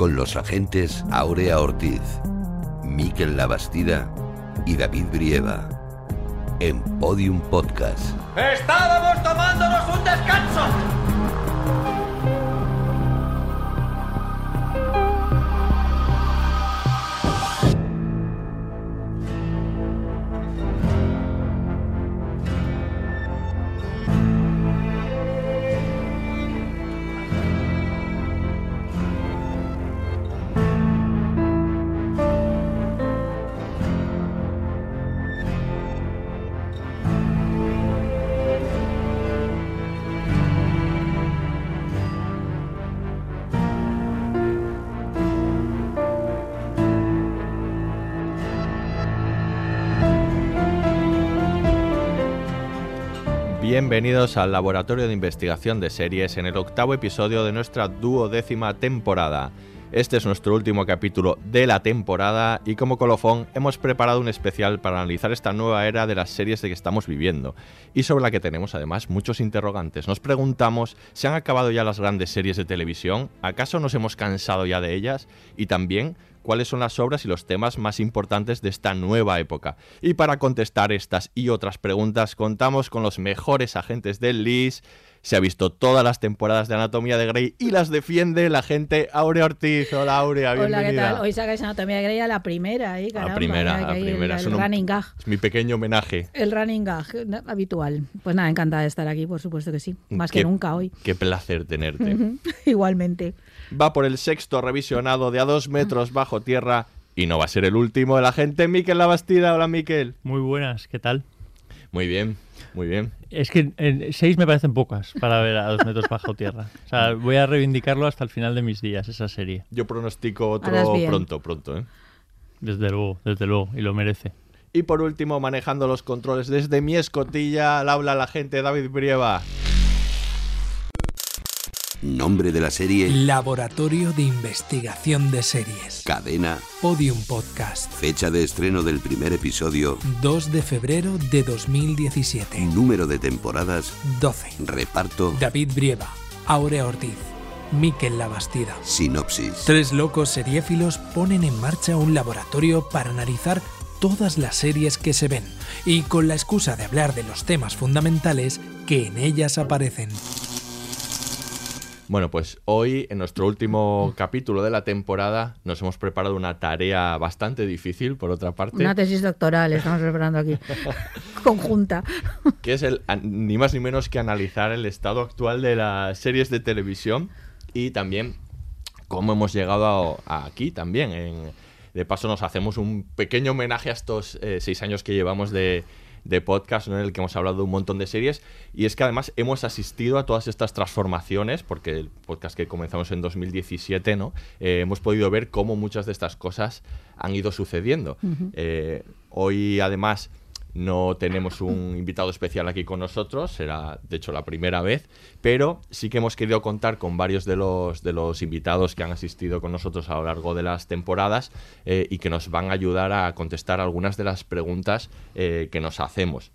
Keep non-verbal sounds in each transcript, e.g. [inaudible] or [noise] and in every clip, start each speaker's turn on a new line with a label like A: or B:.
A: Con los agentes Aurea Ortiz, Miquel Labastida y David Brieva. En Podium Podcast.
B: Estábamos tomándonos un descanso.
C: Bienvenidos al Laboratorio de Investigación de Series en el octavo episodio de nuestra duodécima temporada. Este es nuestro último capítulo de la temporada y como colofón hemos preparado un especial para analizar esta nueva era de las series de que estamos viviendo y sobre la que tenemos además muchos interrogantes. Nos preguntamos, ¿se han acabado ya las grandes series de televisión? ¿Acaso nos hemos cansado ya de ellas? Y también, cuáles son las obras y los temas más importantes de esta nueva época. Y para contestar estas y otras preguntas contamos con los mejores agentes del LIS. Se ha visto todas las temporadas de Anatomía de Grey y las defiende la gente Aurea Ortiz. Hola Aurea,
D: Hola, ¿qué
C: bienvenida.
D: tal? Hoy sacáis Anatomía de Grey a la primera, ¿eh? Caramba,
C: la primera, la primera.
D: El, el
C: un-
D: running gag.
C: Es mi pequeño homenaje.
D: El running gag habitual. Pues nada, encantada de estar aquí, por supuesto que sí. Más que nunca hoy.
C: Qué placer tenerte. [laughs]
D: Igualmente.
C: Va por el sexto revisionado de a dos metros bajo tierra y no va a ser el último. El agente Miquel Labastida. Hola Miquel.
E: Muy buenas, ¿qué tal?
C: Muy bien, muy bien.
E: Es que en seis me parecen pocas para ver a dos metros bajo tierra. O sea, voy a reivindicarlo hasta el final de mis días, esa serie.
C: Yo pronostico otro pronto, pronto. ¿eh?
E: Desde luego, desde luego, y lo merece.
C: Y por último, manejando los controles desde mi escotilla, al habla la gente David Brieva.
A: Nombre de la serie,
F: Laboratorio de Investigación de Series.
A: cadena,
F: Podium Podcast.
A: fecha de estreno del primer episodio,
F: 2 de febrero de 2017.
A: número de temporadas,
F: 12.
A: reparto,
F: David Brieva, Aurea Ortiz, Miquel Labastida.
A: sinopsis.
F: Tres locos seriéfilos ponen en marcha un laboratorio para analizar todas las series que se ven y con la excusa de hablar de los temas fundamentales que en ellas aparecen.
C: Bueno, pues hoy, en nuestro último capítulo de la temporada, nos hemos preparado una tarea bastante difícil, por otra parte.
D: Una tesis doctoral estamos preparando aquí. [laughs] Conjunta.
C: que es el, ni más ni menos que analizar el estado actual de las series de televisión y también cómo hemos llegado a- a aquí también. En- de paso nos hacemos un pequeño homenaje a estos eh, seis años que llevamos de, de podcast ¿no? en el que hemos hablado de un montón de series. Y es que además hemos asistido a todas estas transformaciones porque el podcast que comenzamos en 2017 no Eh, hemos podido ver cómo muchas de estas cosas han ido sucediendo. Eh, hoy además no tenemos un invitado especial aquí con nosotros, será de hecho la primera vez, pero sí que hemos querido contar con varios de los, de los invitados que han asistido con nosotros a lo largo de las temporadas eh, y que nos van a ayudar a contestar algunas de las preguntas eh, que nos hacemos.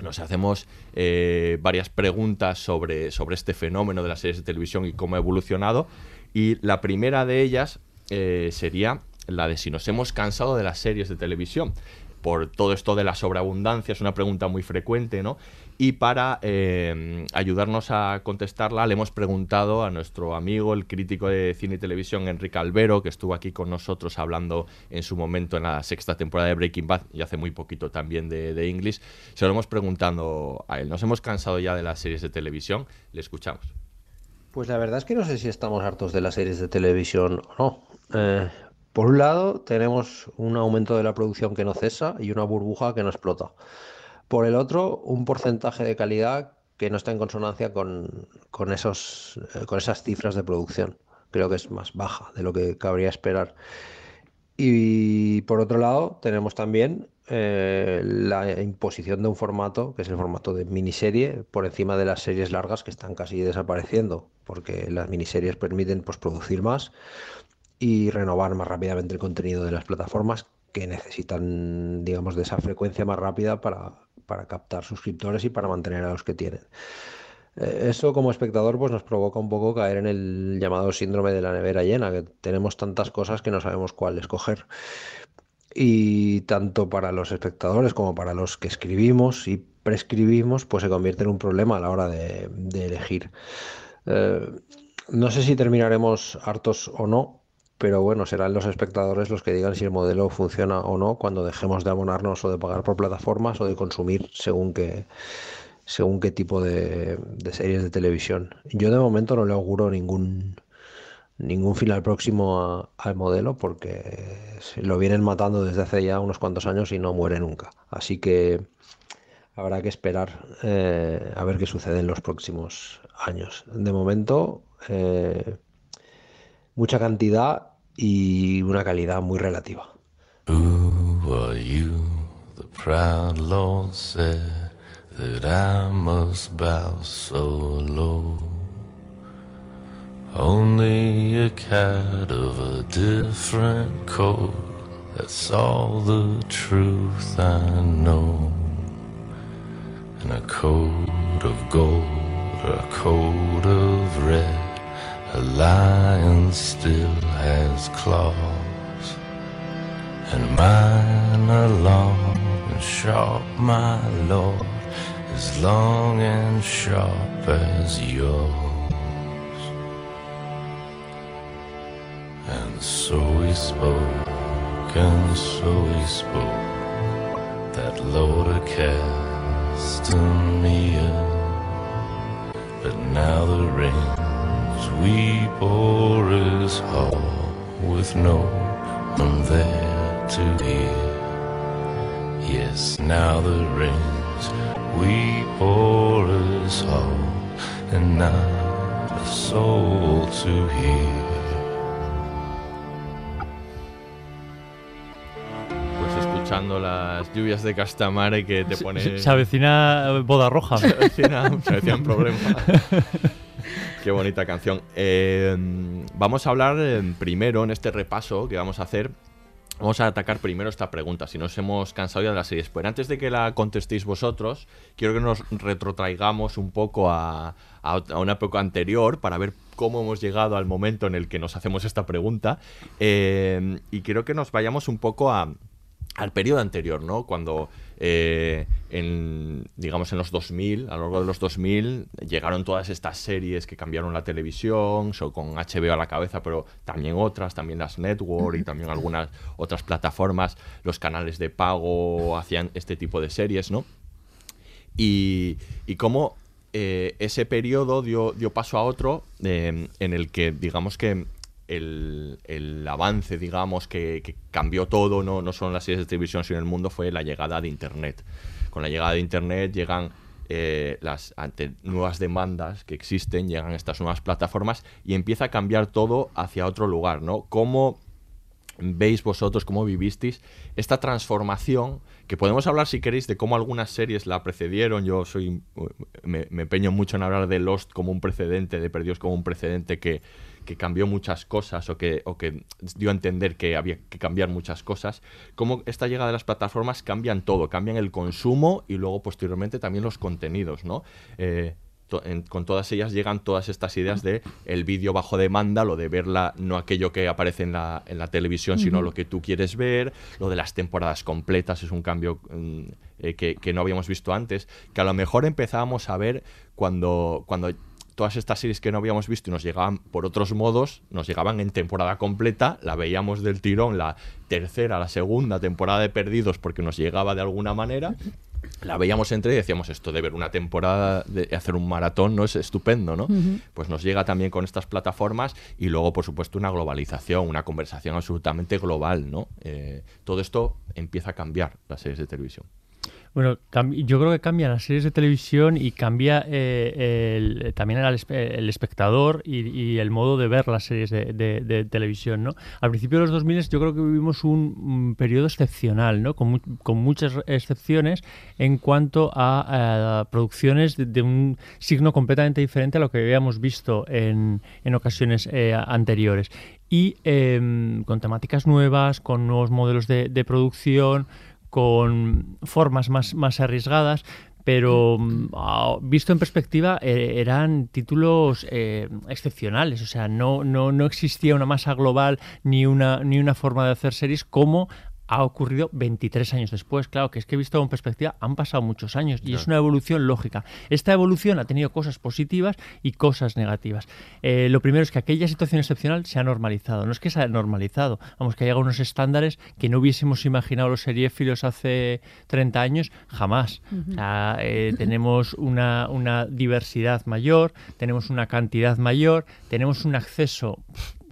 C: Nos hacemos eh, varias preguntas sobre, sobre este fenómeno de las series de televisión y cómo ha evolucionado. Y la primera de ellas sería la de si nos hemos cansado de las series de televisión. Por todo esto de la sobreabundancia, es una pregunta muy frecuente, ¿no? Y para eh, ayudarnos a contestarla, le hemos preguntado a nuestro amigo, el crítico de cine y televisión, Enrique Albero, que estuvo aquí con nosotros hablando en su momento en la sexta temporada de Breaking Bad y hace muy poquito también de, de English. Se lo hemos preguntando a él. ¿Nos hemos cansado ya de las series de televisión? Le escuchamos.
G: Pues la verdad es que no sé si estamos hartos de las series de televisión o no. Eh, por un lado, tenemos un aumento de la producción que no cesa y una burbuja que no explota. Por el otro, un porcentaje de calidad que no está en consonancia con, con esos, eh, con esas cifras de producción. creo que es más baja de lo que cabría esperar. Y por otro lado, tenemos también eh, la imposición de un formato, que es el formato de miniserie, por encima de las series largas que están casi desapareciendo, porque las miniseries permiten pues, producir más y renovar más rápidamente el contenido de las plataformas que necesitan, digamos, de esa frecuencia más rápida para, para captar suscriptores y para mantener a los que tienen. Eh, eso como espectador pues nos provoca un poco caer en el llamado síndrome de la nevera llena, que tenemos tantas cosas que no sabemos cuál escoger. Y tanto para los espectadores como para los que escribimos y prescribimos, pues se convierte en un problema a la hora de, elegir. Eh, no sé si terminaremos hartos o no, pero bueno, serán los espectadores los que digan si el modelo funciona o no cuando dejemos de abonarnos o de pagar por plataformas o de consumir según qué, según qué tipo de, series de televisión. Yo de momento no le auguro ningún ningún final próximo al modelo porque lo vienen matando desde hace ya unos cuantos años y no muere nunca. Así que habrá que esperar eh, a ver qué sucede en los próximos años. De momento, eh, mucha cantidad y una calidad muy relativa.
H: Who are you? The proud Lord said that I must bow so low. Only a cat of a different coat. That's all the truth I know. And a coat of gold a coat of red. A lion still has claws. And mine are long and sharp, my lord. As long and sharp as yours. And so he spoke, and so he spoke, that Lord Castamia. But now the rains we bore is hall with no one there to hear. Yes, now the rains we bore is hall, and not a soul to hear.
C: las lluvias de Castamare que te pone.
E: Se, avecina boda roja.
C: Se avecina, un problema. [laughs] Qué bonita canción. Eh, vamos a hablar eh, primero en este repaso que vamos a hacer. Vamos a atacar primero esta pregunta, si nos hemos cansado ya de las series. Pero antes de que la contestéis vosotros, quiero que nos retrotraigamos un poco a, una época anterior para ver cómo hemos llegado al momento en el que nos hacemos esta pregunta. Eh, y quiero que nos vayamos un poco a, al periodo anterior, ¿no? Cuando, eh, en, digamos, en los 2000, a lo largo de los 2000, llegaron todas estas series que cambiaron la televisión, con HBO a la cabeza, pero también otras, también las network y también algunas otras plataformas, los canales de pago hacían este tipo de series, ¿no? Y, y cómo eh, ese periodo dio, dio paso a otro eh, en el que, digamos que el, avance, digamos, que, cambió todo, ¿no? no solo las series de televisión, sino en el mundo, fue la llegada de Internet. Con la llegada de Internet llegan eh, las ante nuevas demandas que existen, llegan estas nuevas plataformas y empieza a cambiar todo hacia otro lugar, ¿no? ¿Cómo veis vosotros, cómo vivisteis esta transformación? Que podemos hablar, si queréis, de cómo algunas series la precedieron. Yo soy me, me empeño mucho en hablar de Lost como un precedente, de Perdidos como un precedente que que cambió muchas cosas o que, o que dio a entender que había que cambiar muchas cosas, cómo esta llegada de las plataformas cambian todo, cambian el consumo y luego posteriormente también los contenidos, ¿no? Eh, con todas ellas llegan todas estas ideas de el vídeo bajo demanda, lo de verla, no aquello que aparece en la, en la televisión, sino lo que tú quieres ver, lo de las temporadas completas, es un cambio mm, eh, que, que, no habíamos visto antes, que a lo mejor empezábamos a ver cuando, cuando todas estas series que no habíamos visto y nos llegaban por otros modos, nos llegaban en temporada completa, la veíamos del tirón la tercera, la segunda temporada de Perdidos porque nos llegaba de alguna manera. La veíamos entre y decíamos esto de ver una temporada, de hacer un maratón, no es estupendo, ¿no? Pues nos llega también con estas plataformas y luego, por supuesto, una globalización, una conversación absolutamente global, ¿no? Eh, todo esto empieza a cambiar las series de televisión.
E: Bueno, yo creo que cambian las series de televisión y cambia eh, el- también el, el espectador y, el modo de ver las series de, televisión, ¿no? Al principio de los 2000 yo creo que vivimos un, periodo excepcional, ¿no? Con, mu- con muchas excepciones en cuanto a, a producciones de, un signo completamente diferente a lo que habíamos visto en, en ocasiones eh, anteriores. Y em, con temáticas nuevas, con nuevos modelos de, de producción, con formas más, más arriesgadas, pero mm, ah, visto en perspectiva eh, eran títulos eh, excepcionales, o sea, no, no, no existía una masa global ni una, ni una forma de hacer series como ha ocurrido 23 años después. Claro, que es que visto en perspectiva han pasado muchos años y es una evolución lógica. Esta evolución ha tenido cosas positivas y cosas negativas. Eh, lo primero es que aquella situación excepcional se ha normalizado. No es que se ha normalizado, vamos, que haya unos estándares que no hubiésemos imaginado los seriéfilos hace 30 años, jamás. O sea, eh, tenemos una, una diversidad mayor, tenemos una cantidad mayor, tenemos un acceso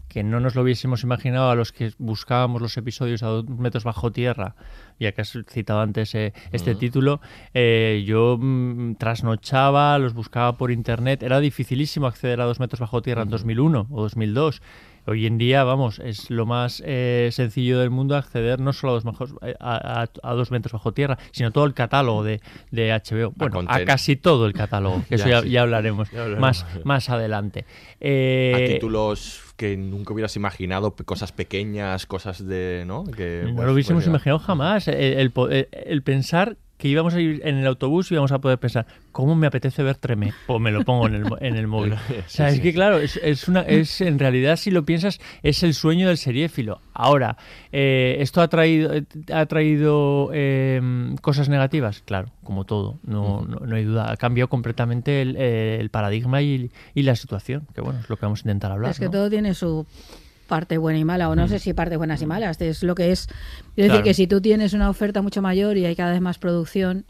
E: que no nos lo hubiésemos imaginado a los que buscábamos los episodios a dos metros bajo tierra, ya que has citado antes eh, este
C: Ujú.
E: título, eh, yo mm, trasnochaba, los buscaba por internet, era dificilísimo acceder a dos metros bajo tierra en 2001 o 2002. Hoy en día, vamos, es lo más eh, sencillo del mundo acceder no solo a dos, majos- eh, a, a- a dos metros bajo tierra, sino todo el catálogo de, de HBO. Bueno, a, casi todo el catálogo, que [laughs] eso
C: Ya,
E: ya,
C: sí.
E: ya hablaremos,
C: Ya hablaremos.
E: Más, más adelante. Eh,
C: a títulos que nunca hubieras imaginado, cosas pequeñas, cosas de, ¿no? Que,
E: No
C: pues,
E: lo hubiésemos
C: pues,
E: imaginado jamás. El pensar que íbamos a ir en el autobús y íbamos a poder pensar, ¿cómo me apetece ver Tremé? O me lo pongo en el, mo- en el [laughs] móvil.
C: Sí,
E: o sea, es
C: sí.
E: que claro, es, es una, es en realidad, si lo piensas, es el sueño del seriéfilo. Ahora, eh, ¿esto ha traído, ha traído eh, cosas negativas? Claro, como todo, no, no, no hay duda. Ha cambiado completamente el, el paradigma y, y la situación, que bueno, es lo que vamos a intentar hablar.
D: Es que
E: ¿no?
D: todo tiene su parte buena y mala, o no sé si partes buenas y malas, es lo que es.
E: Claro.
D: decir que si tú tienes una oferta mucho mayor y hay cada vez más producción,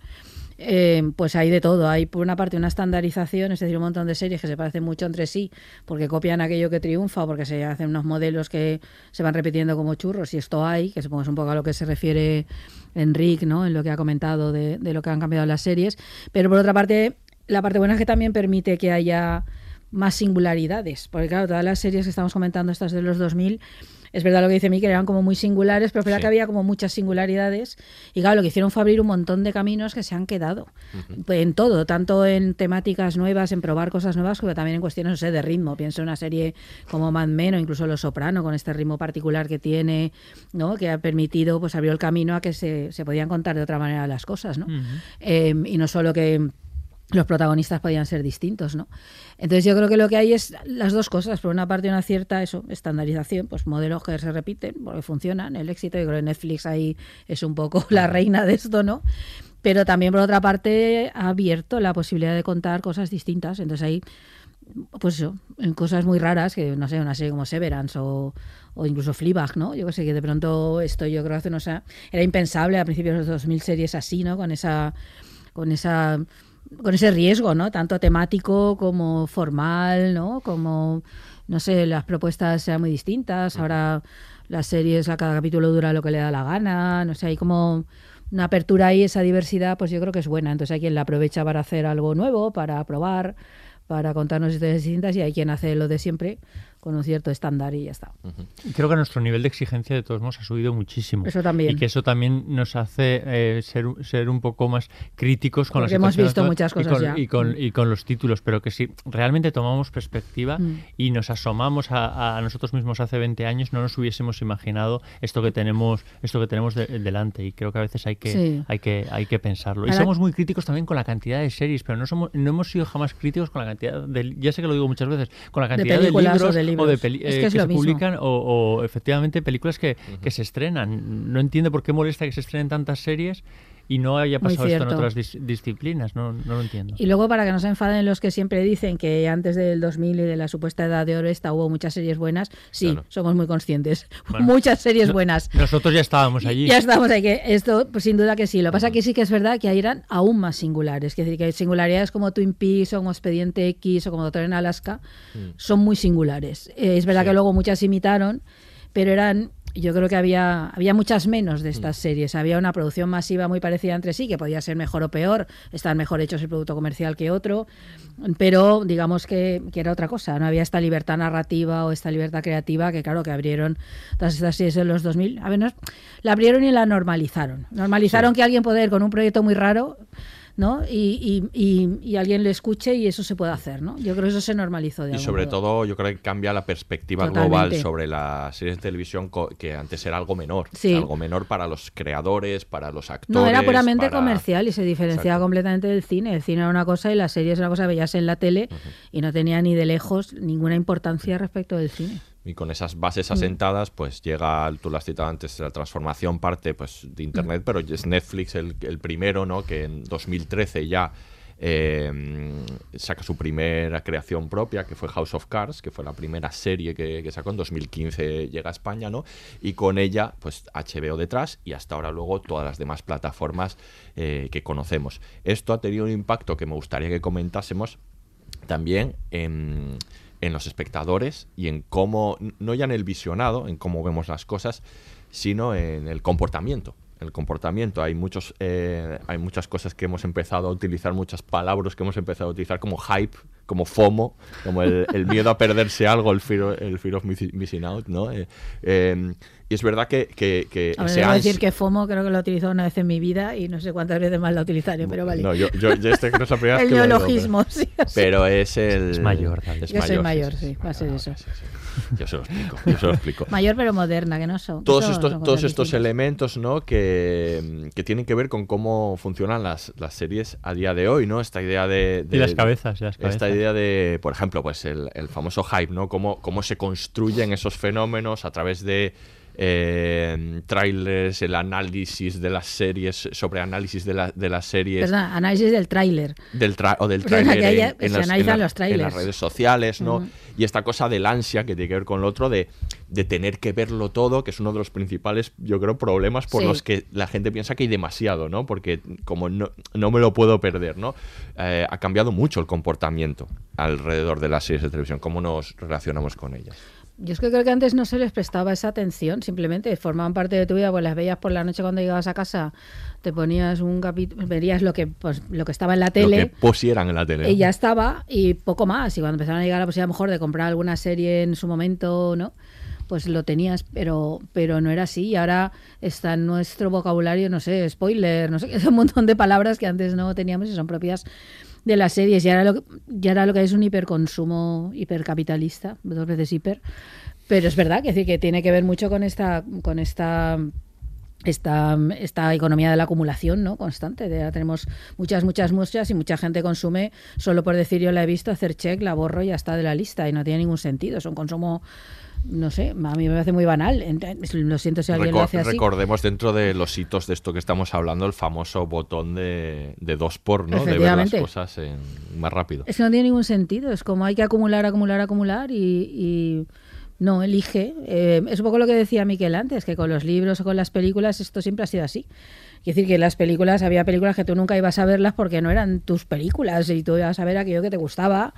D: eh, pues hay de todo. Hay por una parte una estandarización, es decir, un montón de series que se parecen mucho entre sí, porque copian aquello que triunfa, porque se hacen unos modelos que se van repitiendo como churros, y esto hay, que supongo es un poco a lo que se refiere Enrique, ¿no? En lo que ha comentado de, de lo que han cambiado las series. Pero por otra parte, la parte buena es que también permite que haya más singularidades. Porque claro, todas las series que estamos comentando, estas de los 2000, es verdad lo que dice Mikel, eran como muy singulares, pero es verdad
C: Sí.
D: que había como muchas singularidades. Y claro, lo que hicieron fue abrir un montón de caminos que se han quedado. En todo, tanto en temáticas nuevas, en probar cosas nuevas, como también en cuestiones, no sé, de ritmo. Pienso en una serie como Mad Men o incluso Los Soprano, con este ritmo particular que tiene, ¿no? que ha permitido, pues abrió el camino a que se, se podían contar de otra manera las cosas, ¿no? Eh, y no solo que los protagonistas podían ser distintos, ¿no? Entonces yo creo que lo que hay es las dos cosas. Por una parte una cierta eso, estandarización, pues modelos que se repiten porque funcionan, el éxito, yo creo que Netflix ahí es un poco la reina de esto, ¿no? Pero también por otra parte ha abierto la posibilidad de contar cosas distintas. Entonces ahí pues eso, en cosas muy raras, que no sé, una serie como Severance o, o incluso Fleabag, ¿no? Yo que sé, que de pronto esto yo creo que hace a- era impensable a principios de los 2000 series así, ¿no? Con esa con esa con ese riesgo, ¿no? Tanto temático como formal, ¿no? Como no sé, las propuestas eran muy distintas. Ahora las series a cada capítulo dura lo que le da la gana, no sé, hay como una apertura ahí, esa diversidad, pues yo creo que es buena. Entonces hay quien la aprovecha para hacer algo nuevo, para probar, para contarnos historias distintas y hay quien hace lo de siempre con un cierto estándar y ya está.
E: Creo que nuestro nivel de exigencia de todos modos ha subido muchísimo.
D: Eso también.
E: Y que eso también nos hace eh, ser, ser un poco más críticos con
D: Porque
E: la
D: hemos visto muchas
E: y
D: cosas
E: con,
D: ya.
E: Y con,
D: Mm.
E: y con los títulos, pero que si realmente tomamos perspectiva
D: Mm.
E: y nos asomamos a, a nosotros mismos hace 20 años, no nos hubiésemos imaginado esto que tenemos esto que tenemos de- delante. Y creo que a veces hay que,
D: Sí.
E: hay que, hay que pensarlo. Y somos muy críticos también con la cantidad de series, pero no, somos, no hemos sido jamás críticos con la cantidad de, ya sé que lo digo muchas veces, con la
D: De
E: cantidad de,
D: o
E: libros
D: de libros.
E: peli-
D: Es que
E: eh,
D: es
E: que
D: lo
E: se
D: mismo.
E: publican o, o efectivamente películas que, que se estrenan. No entiendo por qué molesta que se estrenen tantas series y no haya pasado esto en otras dis- disciplinas. No, no lo entiendo.
D: Y luego, para que no se enfaden los que siempre dicen que antes del 2000 y de la supuesta edad de oro esta hubo muchas series buenas, sí,
E: Claro.
D: somos muy conscientes. [laughs]
E: Bueno,
D: muchas series
E: no-
D: buenas.
E: Nosotros ya estábamos allí.
D: Ya estamos ahí, que esto, pues sin duda que sí. Lo que pasa que sí que es verdad que ahí eran aún más singulares. Es decir, que singularidades como Twin Peaks o como Expediente X o como Doctor en Alaska son muy singulares. Eh, es verdad que luego muchas imitaron, pero eran, yo creo que había, había muchas menos de estas series. Había una producción masiva muy parecida entre sí, que podía ser mejor o peor, estar mejor hechos el producto comercial que otro, pero digamos que, que era otra cosa. No había esta libertad narrativa o esta libertad creativa que, claro, que abrieron todas estas series en los 2000. A no- la abrieron y la normalizaron. Normalizaron que alguien puede ir con un proyecto muy raro. ¿No? Y, y, y- alguien le escuche y eso se puede hacer, ¿no? Yo creo que eso se normalizó de
C: Y
D: algún
C: sobre
D: modo.
C: todo, yo creo que cambia la perspectiva
D: Totalmente.
C: global sobre las series de televisión que antes era algo menor.
D: Sí.
C: Algo menor para los creadores, para los actores.
D: No, era puramente
C: para-
D: comercial y se diferenciaba
C: Exacto.
D: completamente del cine. El cine era una cosa y las series era una cosa que veías en la tele y no tenía ni de lejos ninguna importancia respecto del cine.
C: Y con esas bases
D: Mm.
C: asentadas, pues llega, tú lo has citado antes, la transformación parte pues de
D: Mm.
C: Internet, pero es Netflix el, el primero, ¿no? Que en 2013 ya eh, saca su primera creación propia, que fue House of Cards, que fue la primera serie que, que sacó en 2015, llega a España, ¿no? Y con ella, pues HBO detrás y hasta ahora luego todas las demás plataformas eh, que conocemos. Esto ha tenido un impacto que me gustaría que comentásemos también en, en los espectadores y en cómo, no ya en el visionado, en cómo vemos las cosas, sino en el comportamiento. El comportamiento, hay muchos, eh, hay muchas cosas que hemos empezado a utilizar, muchas palabras que hemos empezado a utilizar como hype, como FOMO, como el, miedo a perderse algo, el fear, el fear of missi- missing out, ¿no? Eh, eh, y es verdad que, que, que
D: A ver,
C: ese ans-
D: decir que FOMO creo que lo he utilizado una vez en mi vida y no sé cuántas veces más la utilizaré, pero vale.
C: No, yo, yo, yo este creo que es la primera vez
D: El
C: lo
D: neologismo, sí.
C: Pero es el...
E: Es mayor, David.
C: es
D: Yo soy mayor,
C: sí,
D: sí, va a ser eso.
C: Yo se lo explico, yo se lo explico. [laughs]
D: Mayor pero moderna, que no son.
C: Todos estos,
D: son
C: todos estos elementos ¿no? que, que tienen que ver con cómo funcionan las, las series a día de hoy, ¿no? Esta idea de... de-
E: Y las cabezas, las
C: Esta
E: cabezas.
C: idea de, por ejemplo, pues el, el famoso hype, ¿no? Cómo, cómo se construyen esos fenómenos a través de eh, trailers, el análisis de las series, sobre análisis de, la- de las series.
D: Perdón, análisis del tráiler.
C: Del tra- o del [laughs] tráiler en, las, en
D: analizan
C: la-
D: los
C: en
D: trailers.
C: las redes sociales, ¿no? Y esta cosa del ansia que tiene que ver con lo otro, de, de tener que verlo todo, que es uno de los principales, yo creo, problemas por
D: Sí.
C: los que la gente piensa que hay demasiado, ¿no? Porque como no, no me lo puedo perder, ¿no? Eh, ha cambiado mucho el comportamiento alrededor de las series de televisión, cómo nos relacionamos con ellas.
D: Yo es que creo que antes no se les prestaba esa atención, simplemente formaban parte de tu vida, pues las veías por la noche cuando llegabas a casa, te ponías un capítulo, verías lo que pues, lo que estaba en la
C: Lo
D: tele.
C: que pusieran en la tele.
D: Y ya estaba, y poco más. Y cuando empezaron a llegar la posibilidad a lo mejor de comprar alguna serie en su momento, ¿no? Pues lo tenías, pero, pero no era así. Y ahora está en nuestro vocabulario, no sé, spoiler, no sé, [laughs] un montón de palabras que antes no teníamos y son propias de las series. Y ahora lo y ahora lo que es un hiperconsumo hipercapitalista, dos veces hiper. Pero es verdad que, que tiene que ver mucho con esta, con esta esta, esta economía de la acumulación ¿no? constante. De, tenemos muchas, muchas muestras y mucha gente consume solo por decir yo la he visto, hacer check, la borro y ya está de la lista y no tiene ningún sentido. Es un consumo, no sé, a mí me parece muy banal. Lo siento si alguien lo hace así.
C: recordemos dentro de los hitos de esto que estamos hablando el famoso botón de, de dos por, ¿no? De ver las cosas en- más rápido.
D: Es que no tiene ningún sentido. Es como hay que acumular, acumular, acumular y, y no elige. Eh, es un poco lo que decía Miquel antes, que con los libros o con las películas esto siempre ha sido así. Quiere decir que en las películas había películas que tú nunca ibas a verlas porque no eran tus películas y tú ibas a ver aquello que te gustaba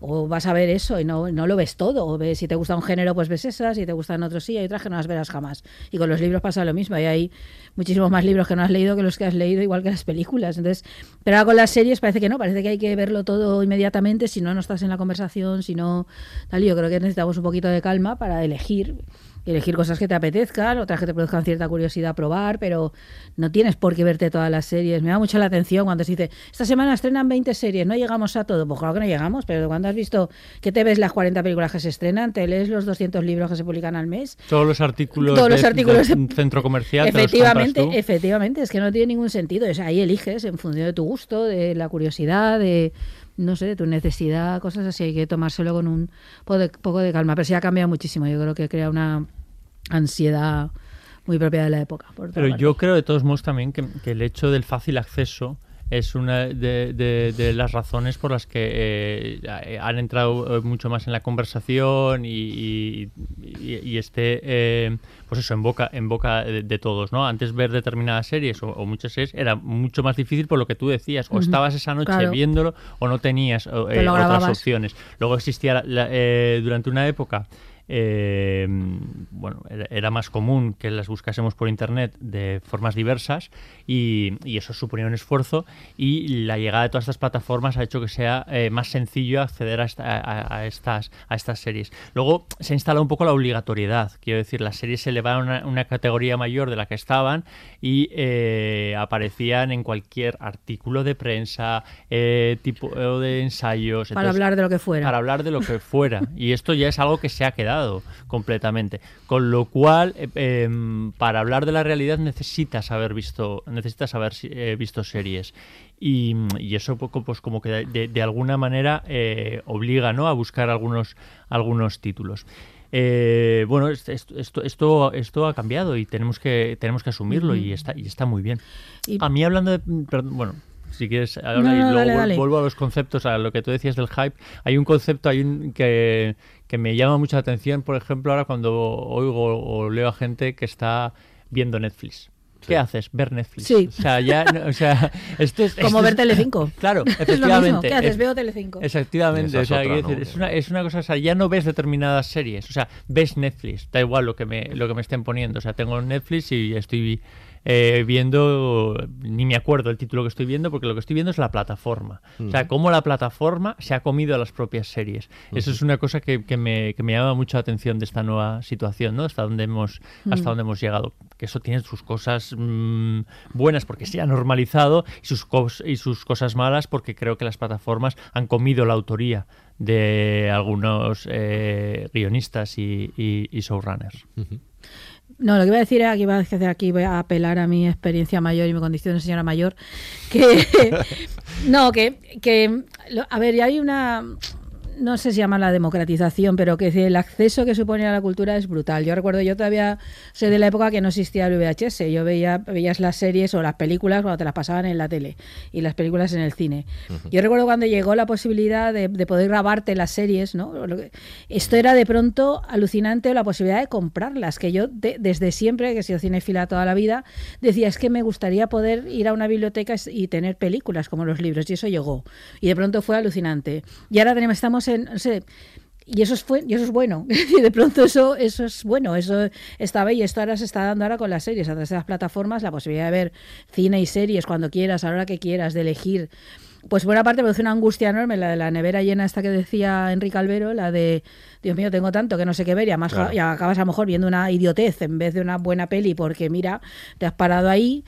D: o vas a ver eso y no, no lo ves todo. O ves, si te gusta un género, pues ves esas, si te gustan otros sí, hay otras que no las verás jamás. Y con los libros pasa lo mismo, y hay muchísimos más libros que no has leído que los que has leído, igual que las películas. Entonces, pero ahora con las series parece que no, parece que hay que verlo todo inmediatamente, si no, no estás en la conversación, si no, tal. Yo creo que necesitamos un poquito de calma para elegir elegir cosas que te apetezcan, otras que te produzcan cierta curiosidad probar, pero no tienes por qué verte todas las series. Me da mucho la atención cuando se dice, esta semana estrenan 20 series, no llegamos a todo. Pues claro que no llegamos, pero cuando has visto que te ves las 40 películas que se estrenan, te lees los 200 libros que se publican al mes.
E: Todos los artículos,
D: Todos los artículos
E: de [laughs] centro comercial.
D: Efectivamente,
E: tú.
D: efectivamente, es que no tiene ningún sentido. O sea, ahí eliges en función de tu gusto, de la curiosidad, de no sé, de tu necesidad, cosas así. Hay que tomárselo con un poco de, poco de calma. Pero sí ha cambiado muchísimo. Yo creo que crea una ansiedad muy propia de la época. por
E: Pero
D: parte.
E: yo creo de todos modos también que, que el hecho del fácil acceso es una de, de- de las razones por las que eh, han entrado eh, mucho más en la conversación y, y, y- y esté eh, pues eso en boca en boca de, de todos no antes ver determinadas series o, o muchas series era mucho más difícil por lo que tú decías. O estabas esa noche
D: Claro.
E: viéndolo o no tenías eh, otras opciones. Luego existía la- la- eh, durante una época eh, bueno, era, más común que las buscásemos por internet de formas diversas y, y eso suponía un esfuerzo y la llegada de todas estas plataformas ha hecho que sea eh, más sencillo acceder a, esta- a- a estas, a estas series. Luego se ha instalado un poco la obligatoriedad, quiero decir, las series se elevaron a una, una categoría mayor de la que estaban y eh, aparecían en cualquier artículo de prensa, eh, tipo de ensayos.
D: Para hablar de lo que fuera.
E: Para hablar de lo que fuera. y esto ya es algo que se ha quedado completamente. Con lo cual, eh, em, para hablar de la realidad necesitas haber visto, necesitas haber eh, visto series. Y, y eso poco, pues como que de, de alguna manera eh, obliga ¿no? a buscar algunos, algunos títulos. Eh, bueno, est- est- esto, esto, esto ha cambiado y tenemos que, tenemos que asumirlo y, está, y está muy bien.
D: Y-
E: A mí hablando de... perdón, bueno, si quieres, habla
D: No,
E: y
D: no,
E: luego
D: dale, dale.
E: vuelvo a los conceptos, a lo que tú decías del hype. Hay un concepto hay un, que, que me llama mucha atención, por ejemplo, ahora cuando oigo o leo a gente que está viendo Netflix. ¿Qué haces? Ver Netflix.
D: Sí.
E: O sea, ya, no, o sea, [laughs] esto es...
D: Como
E: esto
D: ver
E: es-
D: Telecinco. [laughs]
E: Claro,
D: Es lo mismo.
E: efectivamente.
D: ¿Qué haces?
E: Es-
D: Veo Telecinco.
E: Efectivamente,
C: Esa
E: o
C: es
E: sea,
C: otra,
E: quiero decir,
C: ¿no?
E: es, una, es una cosa, o sea, ya no ves determinadas series, o sea, ves Netflix, da igual lo que me, lo que me estén poniendo, o sea, tengo Netflix y estoy eh, viendo, ni me acuerdo el título que estoy viendo, porque lo que estoy viendo es la plataforma, o sea, cómo la plataforma se ha comido a las propias series. Eso es una cosa que, que me, que me llama mucho la atención de esta nueva situación, ¿no? Hasta dónde hemos, hasta dónde hemos llegado, que eso tiene sus cosas mm, buenas porque se ha normalizado y sus, y sus cosas malas porque creo que las plataformas han comido la autoría de algunos eh, guionistas y, y- y showrunners.
D: No, lo que iba a decir era que iba a hacer aquí, voy a apelar a mi experiencia mayor y mi condición de señora mayor, que [laughs] no, que, que lo- a ver, ya hay una no sé si llama la democratización, pero que el acceso que supone a la cultura es brutal. Yo recuerdo, yo todavía soy de la época que no existía el VHS. Yo veía veías las series o las películas cuando te las pasaban en la tele y las películas en el cine. Yo recuerdo cuando llegó la posibilidad de, de poder grabarte las series, ¿no? Esto era de pronto alucinante la posibilidad de comprarlas, que yo de- desde siempre, que he sido cinefila toda la vida, decía, es que me gustaría poder ir a una biblioteca y tener películas como los libros, y eso llegó. Y de pronto fue alucinante. Y ahora tenemos, estamos y eso es, fue, y eso es bueno. [laughs] Y de pronto eso, eso es bueno, eso estaba y esto ahora se está dando ahora con las series, a través de las plataformas, la posibilidad de ver cine y series cuando quieras, a la hora que quieras, de elegir. Pues buena parte produce una angustia enorme, la de la nevera llena esta que decía Enrique Albero, la de, Dios mío, tengo tanto que no sé qué ver y además
E: Claro.
D: y acabas a lo mejor viendo una idiotez en vez de una buena peli porque mira, te has parado ahí.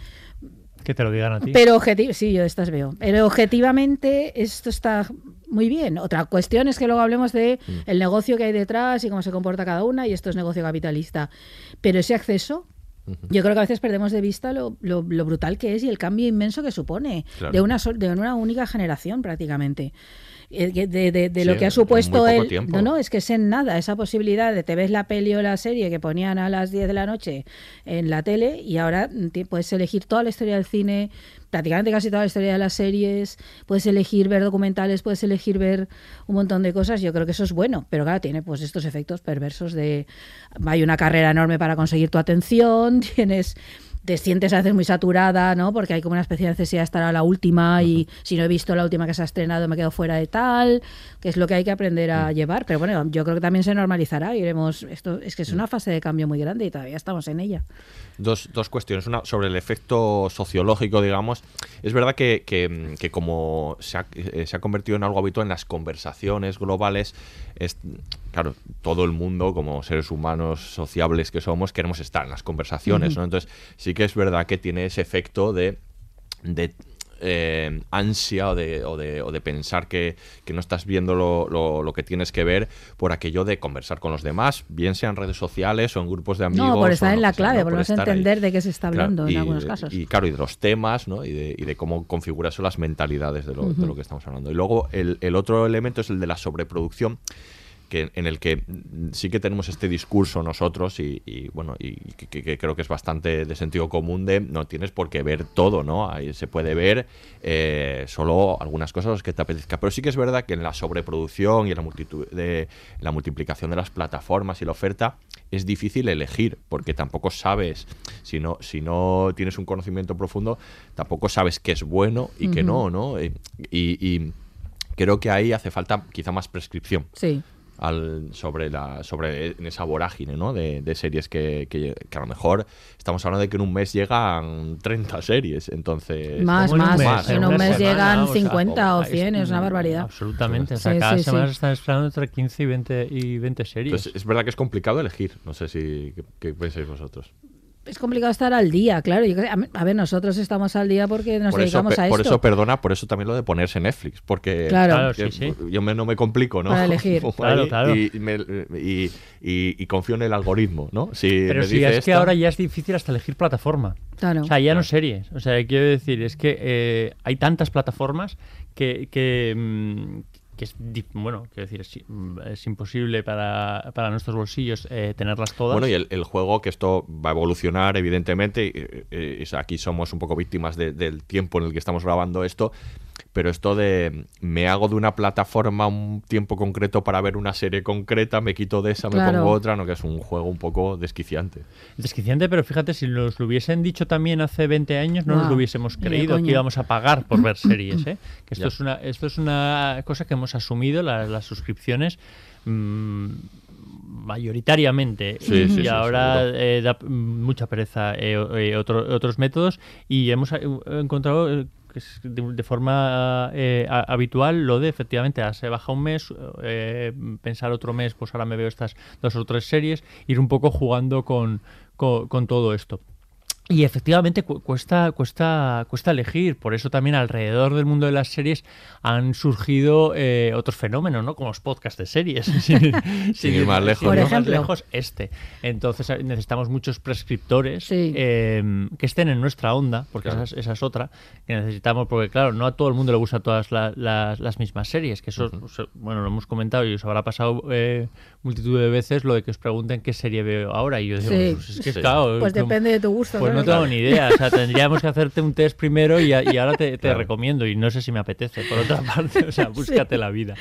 E: Que te lo digan a ti.
D: Pero sí, yo estas veo. Pero objetivamente esto está muy bien. Otra cuestión es que luego hablemos de
E: Mm.
D: el negocio que hay detrás y cómo se comporta cada una y esto es negocio capitalista. Pero ese acceso yo creo que a veces perdemos de vista lo, lo- lo brutal que es y el cambio inmenso que supone
C: Claro.
D: de, una sol- de una única generación prácticamente. Eh, De, de- de
C: Sí,
D: lo que ha supuesto
C: tiempo.
D: No, no, es que es en nada esa posibilidad de te ves la peli o la serie que ponían a las 10 de la noche en la tele y ahora mm, puedes elegir toda la historia del cine, prácticamente casi toda la historia de las series, puedes elegir ver documentales, puedes elegir ver un montón de cosas. Yo creo que eso es bueno, pero claro, tiene pues estos efectos perversos de hay una carrera enorme para conseguir tu atención, [laughs] tienes te sientes a veces muy saturada, ¿no? Porque hay como una especie de necesidad de estar a la última y si no he visto la última que se ha estrenado me quedo fuera de tal, que es lo que hay que aprender a llevar. Pero bueno, yo creo que también se normalizará y iremos. Esto es que es una fase de cambio muy grande y todavía estamos en ella.
C: Dos, dos cuestiones. Una sobre el efecto sociológico, digamos. Es verdad que, que- que como se ha, eh, se ha convertido en algo habitual en las conversaciones globales, es, claro, todo el mundo, como seres humanos sociables que somos, queremos estar en las conversaciones. ¿no? Entonces, sí que es verdad que tiene ese efecto de, de eh, ansia o de, o, de, o de pensar que, que no estás viendo lo, lo- lo que tienes que ver por aquello de conversar con los demás, bien sean redes sociales o en grupos de amigos.
D: No, por estar en la
C: que sea,
D: clave,
C: ¿no?
D: por no
C: ahí.
D: entender de qué se está
C: Claro,
D: hablando en
C: y-
D: algunos casos.
C: Y claro, y de los temas, ¿no? Y de, y de cómo configura eso las mentalidades de lo, de lo que estamos hablando. Y luego el, el otro elemento es el de la sobreproducción. Que, en el que sí que tenemos este discurso nosotros y, y, bueno y que, creo que es bastante de sentido común de no tienes por qué ver todo no ahí se puede ver eh, solo algunas cosas que te apetezca pero sí que es verdad que en la sobreproducción y en la multitud de la multiplicación de las plataformas y la oferta es difícil elegir porque tampoco sabes si no si no tienes un conocimiento profundo tampoco sabes qué es bueno y qué
D: Ujú.
C: no no Eh, y, y creo que ahí hace falta quizá más prescripción
D: Sí.
C: Al, sobre la sobre en esa vorágine ¿no? de, de series que, que, que a lo mejor estamos hablando de que en un mes llegan 30 series. Entonces,
D: Más,
E: Como en un
D: más.
E: mes,
D: En un mes
E: semana,
D: llegan
E: o sea,
D: 50 o
E: es-
D: 100, es una barbaridad.
E: Absolutamente. O sea,
D: Sí,
E: cada
D: sí,
E: semana
D: sí.
E: se están esperando entre 15 y 20, y 20 series.
C: entonces, es verdad que es complicado elegir. No sé si qué, qué pensáis vosotros.
D: Es complicado estar al día, claro. Yo a a ver, nosotros estamos al día porque nos
C: por eso,
D: dedicamos
C: pe-
D: a
C: por
D: esto.
C: eso, perdona, por eso también lo de ponerse Netflix, porque
D: Claro.
E: Claro,
C: que
E: sí, sí.
C: yo me- no me complico, ¿no?
D: Para elegir. [laughs]
E: Claro, claro.
C: Y, me- y- y- y confío en el algoritmo, ¿no? Si
E: Pero
C: me
E: sí,
C: dice
E: es que ahora ya es difícil hasta elegir plataforma.
D: Claro.
E: O sea, ya no series. O sea, quiero decir, es que eh, hay tantas plataformas que, que, mm, que es, bueno, quiero decir, es, mm, es imposible para, para nuestros bolsillos eh, tenerlas todas.
C: Bueno, y el, juego, que esto va a evolucionar, evidentemente, y, aquí somos un poco víctimas de- del tiempo en el que estamos grabando esto, pero esto de me hago de una plataforma un tiempo concreto para ver una serie concreta, me quito de esa, me pongo otra, no que es un juego un poco desquiciante.
E: Desquiciante, pero fíjate, si nos lo hubiesen dicho también hace 20 años, no nos lo hubiésemos creído que íbamos a pagar por ver [laughs] series. ¿eh? Que esto,
C: Ya.
E: es una, esto es una cosa que hemos asumido, la- las suscripciones. mm, mayoritariamente
C: Sí,
E: y
C: sí, sí,
E: ahora
C: seguro.
E: eh, da mucha pereza eh, eh, otro- otros métodos y hemos eh, encontrado de, forma eh, habitual lo de efectivamente se baja un mes eh, pensar otro mes pues ahora me veo estas dos o tres series ir un poco jugando con, con todo esto y efectivamente cu- cuesta, cuesta, cuesta elegir. Por eso también alrededor del mundo de las series han surgido eh, otros fenómenos, ¿no? Como los podcasts de series. [laughs] sin,
C: Sin ir más lejos,
E: sin
D: Por
E: ir
C: ¿no?
E: más
D: ejemplo.
E: lejos, este. Entonces eh, necesitamos muchos prescriptores
D: Sí.
E: eh, que estén en nuestra onda, porque
C: Claro.
E: esa, es, esa es otra que necesitamos, porque claro, no a todo el mundo le gustan todas la- las, las mismas series, que eso, bueno, lo hemos comentado y os habrá pasado eh, multitud de veces lo de que os pregunten qué serie veo ahora y yo digo,
D: Sí.
E: pues es que
C: Sí.
E: claro,
D: Pues
E: como-
D: depende de tu gusto.
E: pues no tengo ni idea, o sea, [laughs] tendríamos que hacerte un test primero y, a- y ahora te, te
C: Claro.
E: recomiendo y no sé si me apetece, por otra [laughs] parte, o sea, búscate la vida.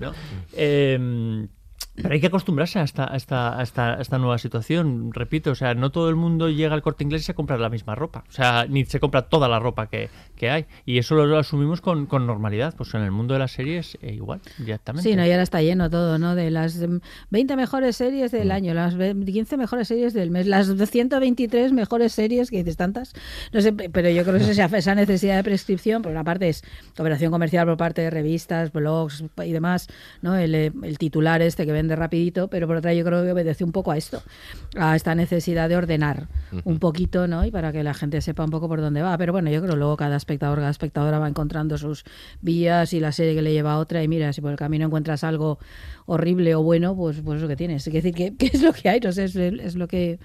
E: ¿no? Eh, pero hay que acostumbrarse a esta, a, esta, a, esta, a esta nueva situación, repito, o sea, no todo el mundo llega al corte inglés y se compra la misma ropa, o sea, ni se compra toda la ropa que, que hay, y eso lo, lo asumimos con, con normalidad, pues en el mundo de las series eh, igual, directamente.
D: Sí, no, y ahora está lleno todo, ¿no? De las em, 20 mejores series
C: Mm.
D: del año, las ve- 15 mejores series del mes, las 123 mejores series, que dices tantas. No sé, pe- pero yo creo que esa, esa necesidad de prescripción, por una parte es operación comercial por parte de revistas, blogs y demás, ¿no? El, eh, el titular este que vende rapidito, pero por otra yo creo que obedece un poco a esto, a esta necesidad de ordenar un poquito, ¿no? Y para que la gente sepa un poco por dónde va. Pero bueno, yo creo que luego cada espectador, cada espectadora va encontrando sus vías y la serie que le lleva a otra. Y mira, si por el camino encuentras algo horrible o bueno, pues, pues es lo que tienes. Es decir, que, [laughs] que es lo que hay, no sé, es, es lo que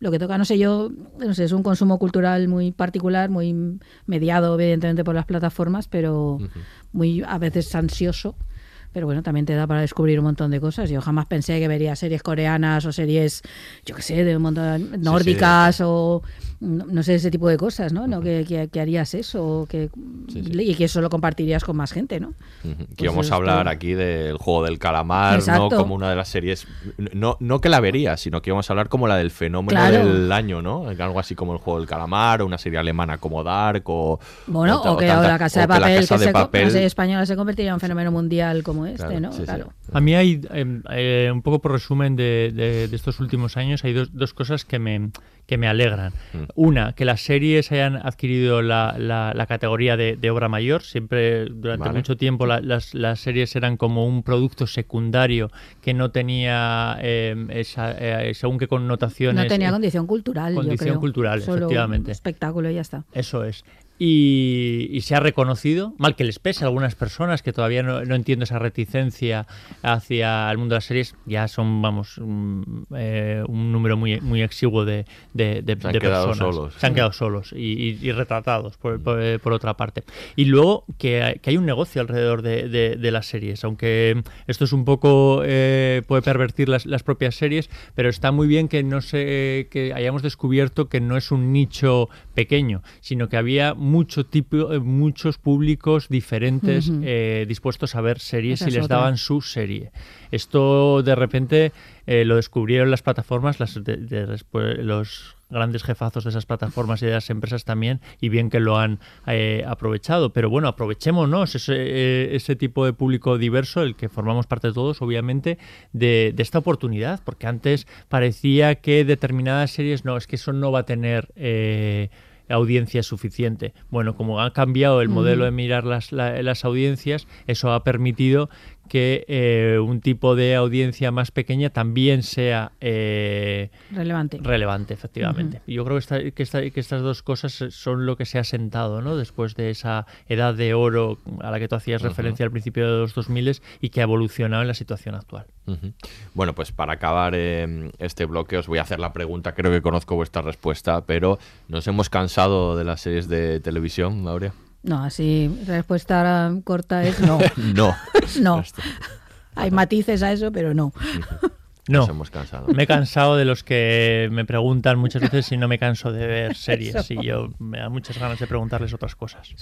D: lo que toca, no sé, yo, no sé, es un consumo cultural muy particular, muy mediado evidentemente por las plataformas, pero muy a veces ansioso. Pero bueno, también te da para descubrir un montón de cosas. Yo jamás pensé que vería series coreanas o series, yo qué sé, de un montón nórdicas o no, no sé, ese tipo de cosas, ¿no? no que, que- que harías eso o que,
C: Sí,
D: y que eso lo compartirías con más gente, ¿no?
C: Ujú. Que
D: Pues
C: íbamos a hablar aquí del juego del calamar,
D: Exacto.
C: ¿no? Como una de las series. No, no que la vería, sino que íbamos a hablar como la del fenómeno
D: Claro.
C: del año, ¿no? Algo así como el juego del calamar, o una serie alemana como Dark, o.
D: Bueno,
C: ta-
D: o que
C: tanta-
D: la Casa de
C: o
D: Papel,
C: Casa
D: que
C: de
D: se,
C: Papel-
D: española se convertiría en un fenómeno mundial como este,
C: Claro,
D: ¿no?
C: sí, sí.
D: claro.
E: A mí hay, eh, eh, un poco por resumen de, de- de estos últimos años, hay dos, dos cosas que me, que me alegran.
C: Mm.
E: Una, que las series hayan adquirido la, la- la categoría de, de obra mayor. Siempre, durante
C: Vale.
E: mucho tiempo, la- las, las series eran como un producto secundario que no tenía eh, esa, eh, según qué connotaciones.
D: No tenía
E: eh,
D: condición cultural, yo
E: condición
D: creo.
E: cultural,
D: Solo
E: efectivamente.
D: espectáculo y ya está.
E: Eso es. Y, y se ha reconocido, mal que les pese a algunas personas que todavía no, no entiendo esa reticencia hacia el mundo de las series, ya son, vamos, un, eh, un número muy, muy exiguo de, de, de-
C: Se han
E: de
C: quedado
E: personas.
C: solos.
E: Se han quedado solos y, y- y retratados, por, por- eh, por otra parte. Y luego que hay, que hay un negocio alrededor de, de- de las series, aunque esto es un poco, eh, puede pervertir las, las propias series, pero está muy bien que no se, que hayamos descubierto que no es un nicho pequeño, sino que había mucho tipo, eh, muchos públicos diferentes eh, dispuestos a ver series
D: Esa
E: y
D: es
E: les
D: otra.
E: daban su serie. Esto de repente eh, lo descubrieron las plataformas, las de- de- después- los grandes jefazos de esas plataformas y de las empresas también, y bien que lo han eh, aprovechado. Pero bueno, aprovechémonos ese, eh, ese tipo de público diverso, el que formamos parte de todos, obviamente, de, de esta oportunidad, porque antes parecía que determinadas series, no, es que eso no va a tener... Eh, audiencia suficiente. Bueno, como ha cambiado el modelo de mirar las, la- las audiencias, eso ha permitido que eh, un tipo de audiencia más pequeña también sea eh,
D: Relevante.
E: relevante, efectivamente. Y Yo creo que, esta- que, esta- que estas dos cosas son lo que se ha sentado, ¿no? Después de esa edad de oro a la que tú hacías referencia al principio de los 2000 y que ha evolucionado en la situación actual.
C: Bueno, pues para acabar eh, este bloque os voy a hacer la pregunta. Creo que conozco vuestra respuesta, pero ¿nos hemos cansado de las series de televisión, Aurea?
D: No, así, respuesta corta es no. [laughs]
C: No. [laughs]
D: no. Hay matices a eso, pero no.
E: No,
C: Nos hemos cansado.
E: me he cansado de los que me preguntan muchas veces si no me canso de ver [laughs] series y yo me da muchas ganas de preguntarles otras cosas.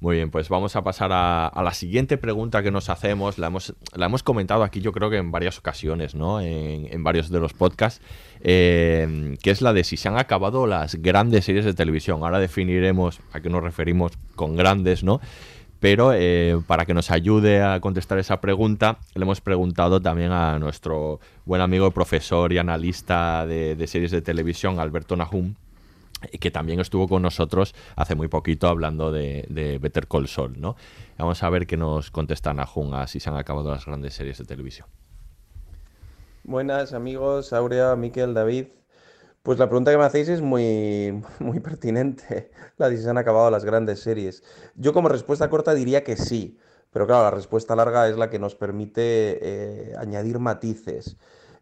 C: Muy bien, pues vamos a pasar a, a la siguiente pregunta que nos hacemos. La hemos, la hemos comentado aquí yo creo que en varias ocasiones, ¿no? En, en varios de los podcasts, eh, que es la de si se han acabado las grandes series de televisión. Ahora definiremos a qué nos referimos con grandes, ¿no? Pero eh, para que nos ayude a contestar esa pregunta, le hemos preguntado también a nuestro buen amigo, profesor y analista de, series de televisión, Alberto Nahum, que también estuvo con nosotros hace muy poquito hablando de, de Better Call Saul, ¿no? Vamos a ver qué nos contesta Nahum a si se han acabado las grandes series de televisión.
I: Buenas amigos, Aurea, Miquel, David. Pues la pregunta que me hacéis es muy, [laughs] muy pertinente, la de si se han acabado las grandes series. Yo como respuesta corta diría que sí, pero claro, la respuesta larga es la que nos permite eh, añadir matices.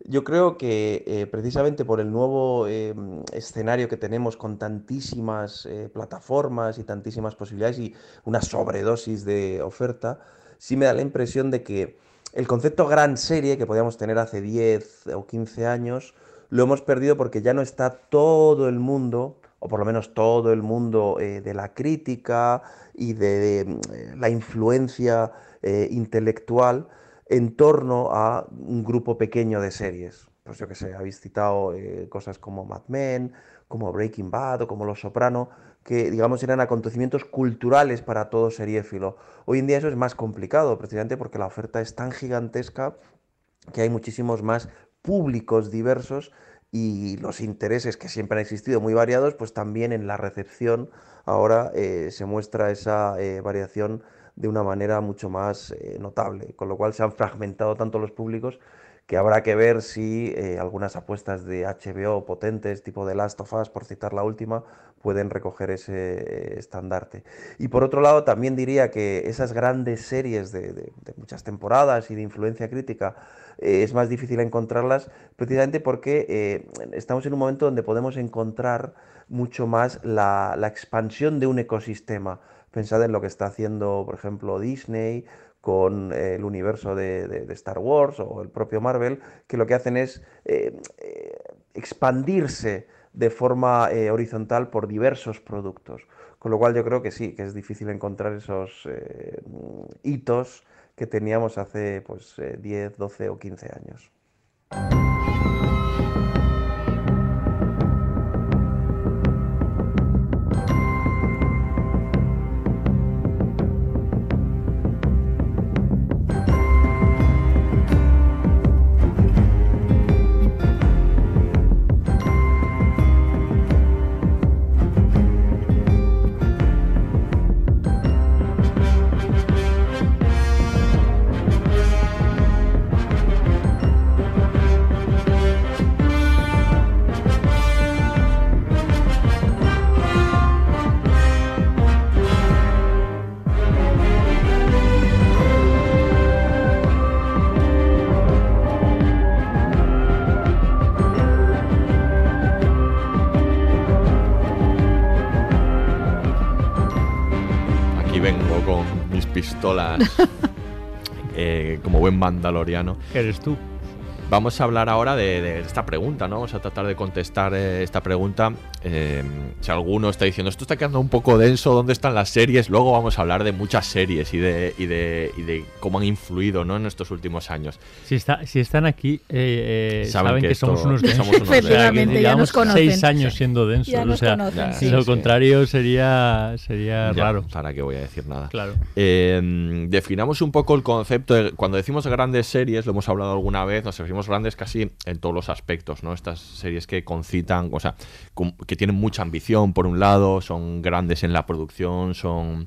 I: Yo creo que eh, precisamente por el nuevo eh, escenario que tenemos con tantísimas eh, plataformas y tantísimas posibilidades y una sobredosis de oferta, sí me da la impresión de que el concepto gran serie que podíamos tener hace 10 o 15 años lo hemos perdido porque ya no está todo el mundo, o por lo menos todo el mundo eh, de la crítica y de, de, eh, la influencia eh, intelectual en torno a un grupo pequeño de series. Pues yo que sé, habéis citado cosas como Mad Men, como Breaking Bad o como Los Soprano, que digamos eran acontecimientos culturales para todo seriéfilo. Hoy en día eso es más complicado, precisamente porque la oferta es tan gigantesca que hay muchísimos más públicos diversos y los intereses que siempre han existido muy variados, pues también en la recepción ahora eh, se muestra esa eh, variación de una manera mucho más eh, notable, con lo cual se han fragmentado tanto los públicos que habrá que ver si algunas apuestas de HBO potentes, tipo de Last of Us, por citar la última, pueden recoger ese estandarte. Y por otro lado, también diría que esas grandes series de muchas temporadas y de influencia crítica, eh, es más difícil encontrarlas precisamente porque eh, estamos en un momento donde podemos encontrar mucho más la, la expansión de un ecosistema. Pensad en lo que está haciendo, por ejemplo, Disney con eh, el universo de, de, Star Wars o el propio Marvel, que lo que hacen es expandirse de forma horizontal por diversos productos. Con lo cual yo creo que sí, que es difícil encontrar esos hitos que teníamos hace pues, 10, 12 o 15 años.
C: Mis pistolas eh, como buen mandaloriano.
E: ¿Qué eres tú?
C: Vamos a hablar ahora de, de esta pregunta, ¿no? Vamos a tratar de contestar eh, esta pregunta. Eh, si alguno está diciendo, esto está quedando un poco denso, ¿dónde están las series? Luego vamos a hablar de muchas series y de, y de, y de cómo han influido ¿no? en estos últimos años.
E: Si, está, si están aquí, eh, eh,
C: Saben
E: saben,
C: que
E: que,
C: esto-
E: somos unos
C: que
E: densos.
C: somos unos densos.
D: Efectivamente, ya
E: llevamos
D: nos conocen.
E: seis años siendo densos.
D: Ya
E: o sea,
D: conocen,
C: sí,
E: lo
C: sí.
E: contrario sería, sería
C: Ya,
E: raro.
C: ¿Para qué voy a decir nada?
E: Claro.
C: Eh, definamos un poco el concepto. de- cuando decimos grandes series, lo hemos hablado alguna vez, nos referimos grandes casi en todos los aspectos, ¿no? Estas series que concitan, o sea, com- que tienen mucha ambición, por un lado, son grandes en la producción, son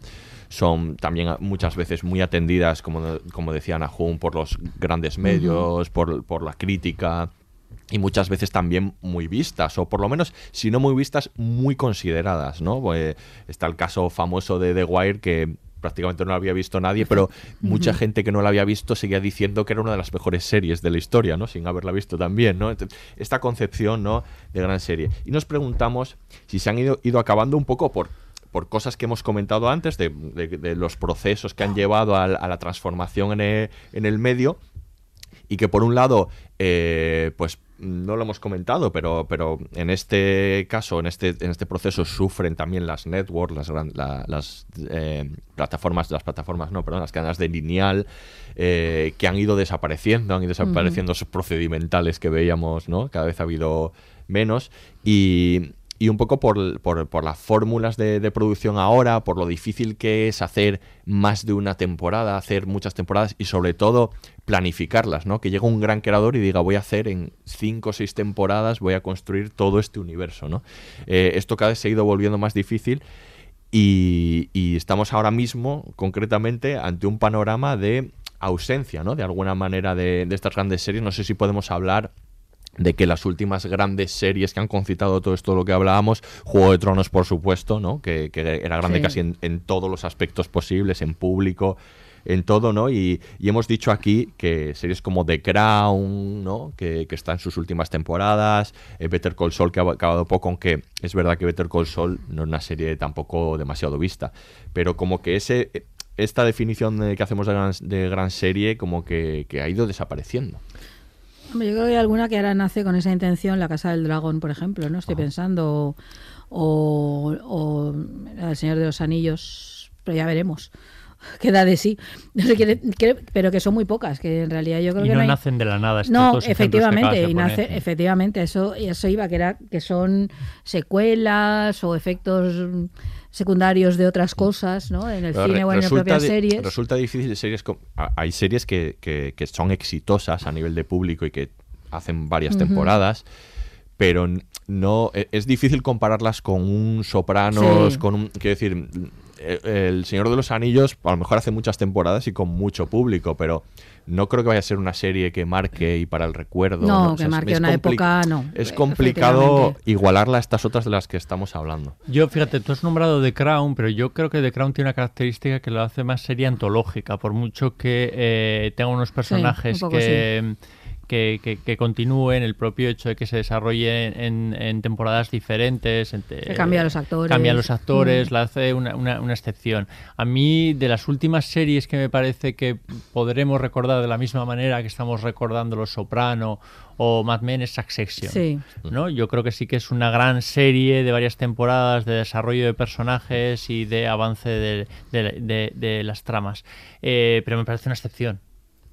C: son también muchas veces muy atendidas, como, como decía Nahum, por los grandes medios, por, por la crítica, y muchas veces también muy vistas, o por lo menos, si no muy vistas, muy consideradas, ¿no? Pues, está el caso famoso de The Wire que prácticamente no lo había visto nadie, pero mucha gente que no la había visto seguía diciendo que era una de las mejores series de la historia, ¿no? Sin haberla visto también, ¿no? Entonces, esta concepción, ¿no? De gran serie. Y nos preguntamos si se han ido, ido acabando un poco por por cosas que hemos comentado antes, de, de- de los procesos que han llevado a, a la transformación en el, en el medio, y que por un lado, eh, pues no lo hemos comentado, pero, pero en este caso, en este, en este proceso sufren también las networks, las, gran- la- las eh, plataformas, las plataformas, no, perdón, las cadenas de lineal, eh, que han ido desapareciendo, han ido desapareciendo esos procedimentales que veíamos, ¿no? Cada vez ha habido menos. Y, y un poco por, por- las fórmulas de, producción ahora, por lo difícil que es hacer más de una temporada, hacer muchas temporadas y sobre todo planificarlas, ¿no? Que llega un gran creador y diga voy a hacer en cinco o seis temporadas, voy a construir todo este universo, ¿no? Eh, esto cada vez se ha ido volviendo más difícil y, estamos ahora mismo, concretamente, ante un panorama de ausencia, ¿no? De alguna manera de estas grandes series. No sé si podemos hablar de que las últimas grandes series que han concitado todo esto de lo que hablábamos, Juego de Tronos, por supuesto, ¿no? Que, que era grande
D: Sí.
C: casi en, en todos los aspectos posibles, en público, en todo, ¿no? Y, y hemos dicho aquí que series como The Crown, ¿no? Que, que está en sus últimas temporadas, eh, Better Call Saul, que ha acabado poco, aunque es verdad que Better Call Saul no es una serie tampoco demasiado vista, pero como que ese... Esta definición de- que hacemos de gran, de gran serie como que, que ha ido desapareciendo.
D: Yo creo que hay alguna que ahora nace con esa intención, La Casa del Dragón, por ejemplo, ¿no? Estoy pensando, o, o El Señor de los Anillos, pero ya veremos. [laughs] Queda de sí. [laughs] No pero que son muy pocas, que en realidad yo creo
E: Y
D: que
E: no
D: hay-
E: nacen de la nada.
D: No, efectivamente, y nace, efectivamente, eso, eso iba, que era que son secuelas o efectos secundarios de otras cosas, ¿no? En el
C: Pero
D: cine o en las propias series.
C: Resulta difícil series co- a- hay series que, que- que son exitosas a nivel de público y que hacen varias temporadas, pero no e- es difícil compararlas con un Sopranos,
D: Sí.
C: con un quiero decir, El Señor de los Anillos a lo mejor hace muchas temporadas y con mucho público, pero no creo que vaya a ser una serie que marque y para el recuerdo.
D: No,
C: O
D: que
C: sea,
D: marque
C: es
D: una época, no.
C: Es
D: Eh,
C: complicado igualarla a estas otras de las que estamos hablando.
E: Yo, fíjate, tú has nombrado The Crown, pero yo creo que The Crown tiene una característica que lo hace más serie antológica, por mucho que eh, tenga unos personajes
D: un
E: que, que, que- que continúen, el propio hecho de que se desarrolle en, en temporadas diferentes. en te-
D: cambia los actores.
E: Cambia los actores,
D: Mm.
E: la hace una, una- una excepción. A mí, de las últimas series que me parece que podremos recordar de la misma manera que estamos recordando Los Soprano o Mad Men es Succession.
D: Sí.
E: ¿no? Yo creo que sí que es una gran serie de varias temporadas de desarrollo de personajes y de avance de, de- de- de las tramas. Eh, pero me parece una excepción.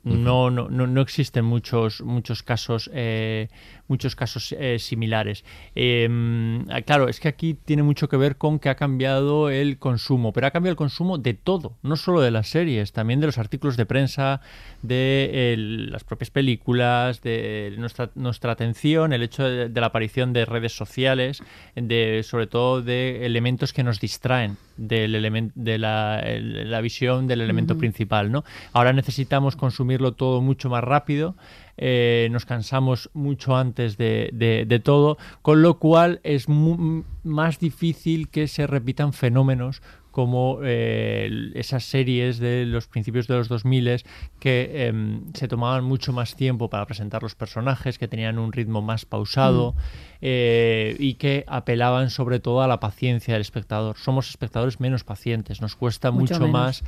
E: No, no, no, no existen muchos, muchos casos, eh, muchos casos eh, similares. Eh, mm, claro, es que aquí tiene mucho que ver con que ha cambiado el consumo, pero ha cambiado el consumo de todo, no solo de las series, también de los artículos de prensa, de las propias películas, de nuestra, nuestra atención, el hecho de, de la aparición de redes sociales, de sobre todo de elementos que nos distraen del elemento de la, el- la visión del elemento principal, ¿no? Ahora necesitamos consumirlo todo mucho más rápido. Eh, nos cansamos mucho antes de, de- de todo, con lo cual es más difícil que se repitan fenómenos como eh, esas series de los principios de los 2000 que em, se tomaban mucho más tiempo para presentar los personajes, que tenían un ritmo más pausado eh, y que apelaban sobre todo a la paciencia del espectador. Somos espectadores menos pacientes, nos cuesta
D: Mucho
E: más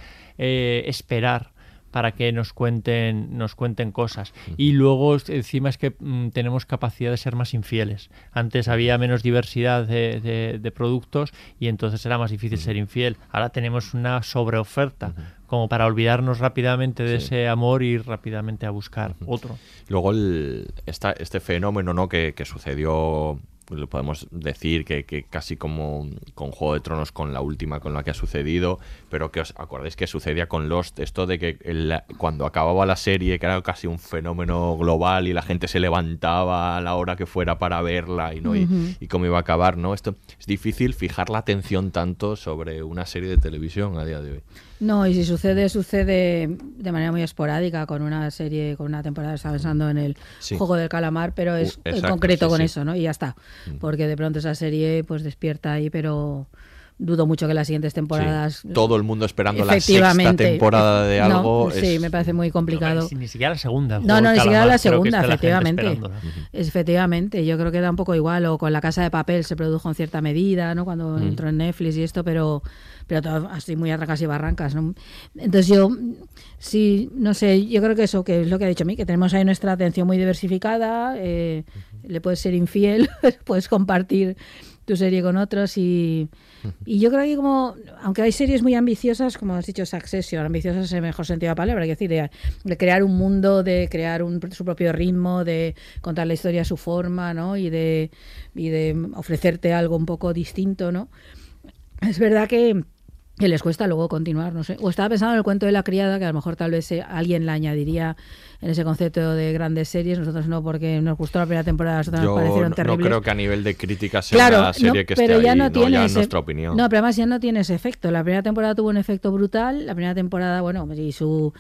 E: esperar para que nos cuenten nos cuenten cosas. Y luego encima es que mm, tenemos capacidad de ser más infieles. Antes había menos diversidad de, de- de productos y entonces era más difícil ser infiel. Ahora tenemos una sobreoferta como para olvidarnos rápidamente de
C: Sí.
E: ese amor y ir rápidamente a buscar otro.
C: Luego el- esta- este fenómeno ¿no? que, que sucedió, lo podemos decir que, que casi como con Juego de Tronos, con la última con la que ha sucedido, pero que os acordáis que sucedía con Lost, esto de que el- cuando acababa la serie, que era casi un fenómeno global y la gente se levantaba a la hora que fuera para verla y, ¿no? y, y cómo iba a acabar, ¿no? Esto es difícil fijar la atención tanto sobre una serie de televisión a día de hoy.
D: No, y si sucede, sucede de manera muy esporádica con una serie, con una temporada, estaba pensando en el
C: Sí.
D: juego del calamar, pero es
C: Uh,
D: en concreto
C: sí,
D: con
C: sí.
D: eso, ¿no? Y ya está.
C: Mm.
D: Porque de pronto esa serie pues despierta ahí, pero dudo mucho que las siguientes temporadas.
C: Sí. Todo el mundo esperando la sexta temporada de
D: No,
C: algo.
D: sí,
C: es-
D: me parece muy complicado.
E: Ni, ni siquiera la segunda
D: No, no, ni siquiera la segunda,
E: está la
D: efectivamente. Efectivamente, yo creo que da un poco igual, o con la casa de papel se produjo en cierta medida, ¿no? Cuando
C: Mm.
D: entró en Netflix y esto, pero, pero todo así muy a trancas y barrancas, ¿no? Entonces yo, sí, no sé, yo creo que eso, que es lo que ha dicho a mí, que tenemos ahí nuestra atención muy diversificada, eh, le puedes ser infiel, [laughs] puedes compartir tu serie con otros y, y yo creo que como, aunque hay series muy ambiciosas, como has dicho, Succession, ambiciosas en el mejor sentido de la palabra, es decir, de, de crear un mundo, de crear un, su propio ritmo, de contar la historia a su forma, ¿no? Y de, y de ofrecerte algo un poco distinto, ¿no? Es verdad que, que les cuesta luego continuar, no sé. O estaba pensando en el cuento de la criada, que a lo mejor tal vez eh, alguien la añadiría en ese concepto de grandes series, nosotros no, porque nos gustó la primera temporada, nosotros
C: Yo
D: nos parecieron
C: no, no
D: terribles.
C: creo que a nivel de crítica sea
D: Claro,
C: una serie
D: no,
C: que esté
D: pero ya
C: ahí,
D: no tiene
C: ya
D: ese-
C: nuestra opinión.
D: No, pero además ya no tiene ese efecto. La primera temporada tuvo un efecto brutal. La primera temporada, bueno, y su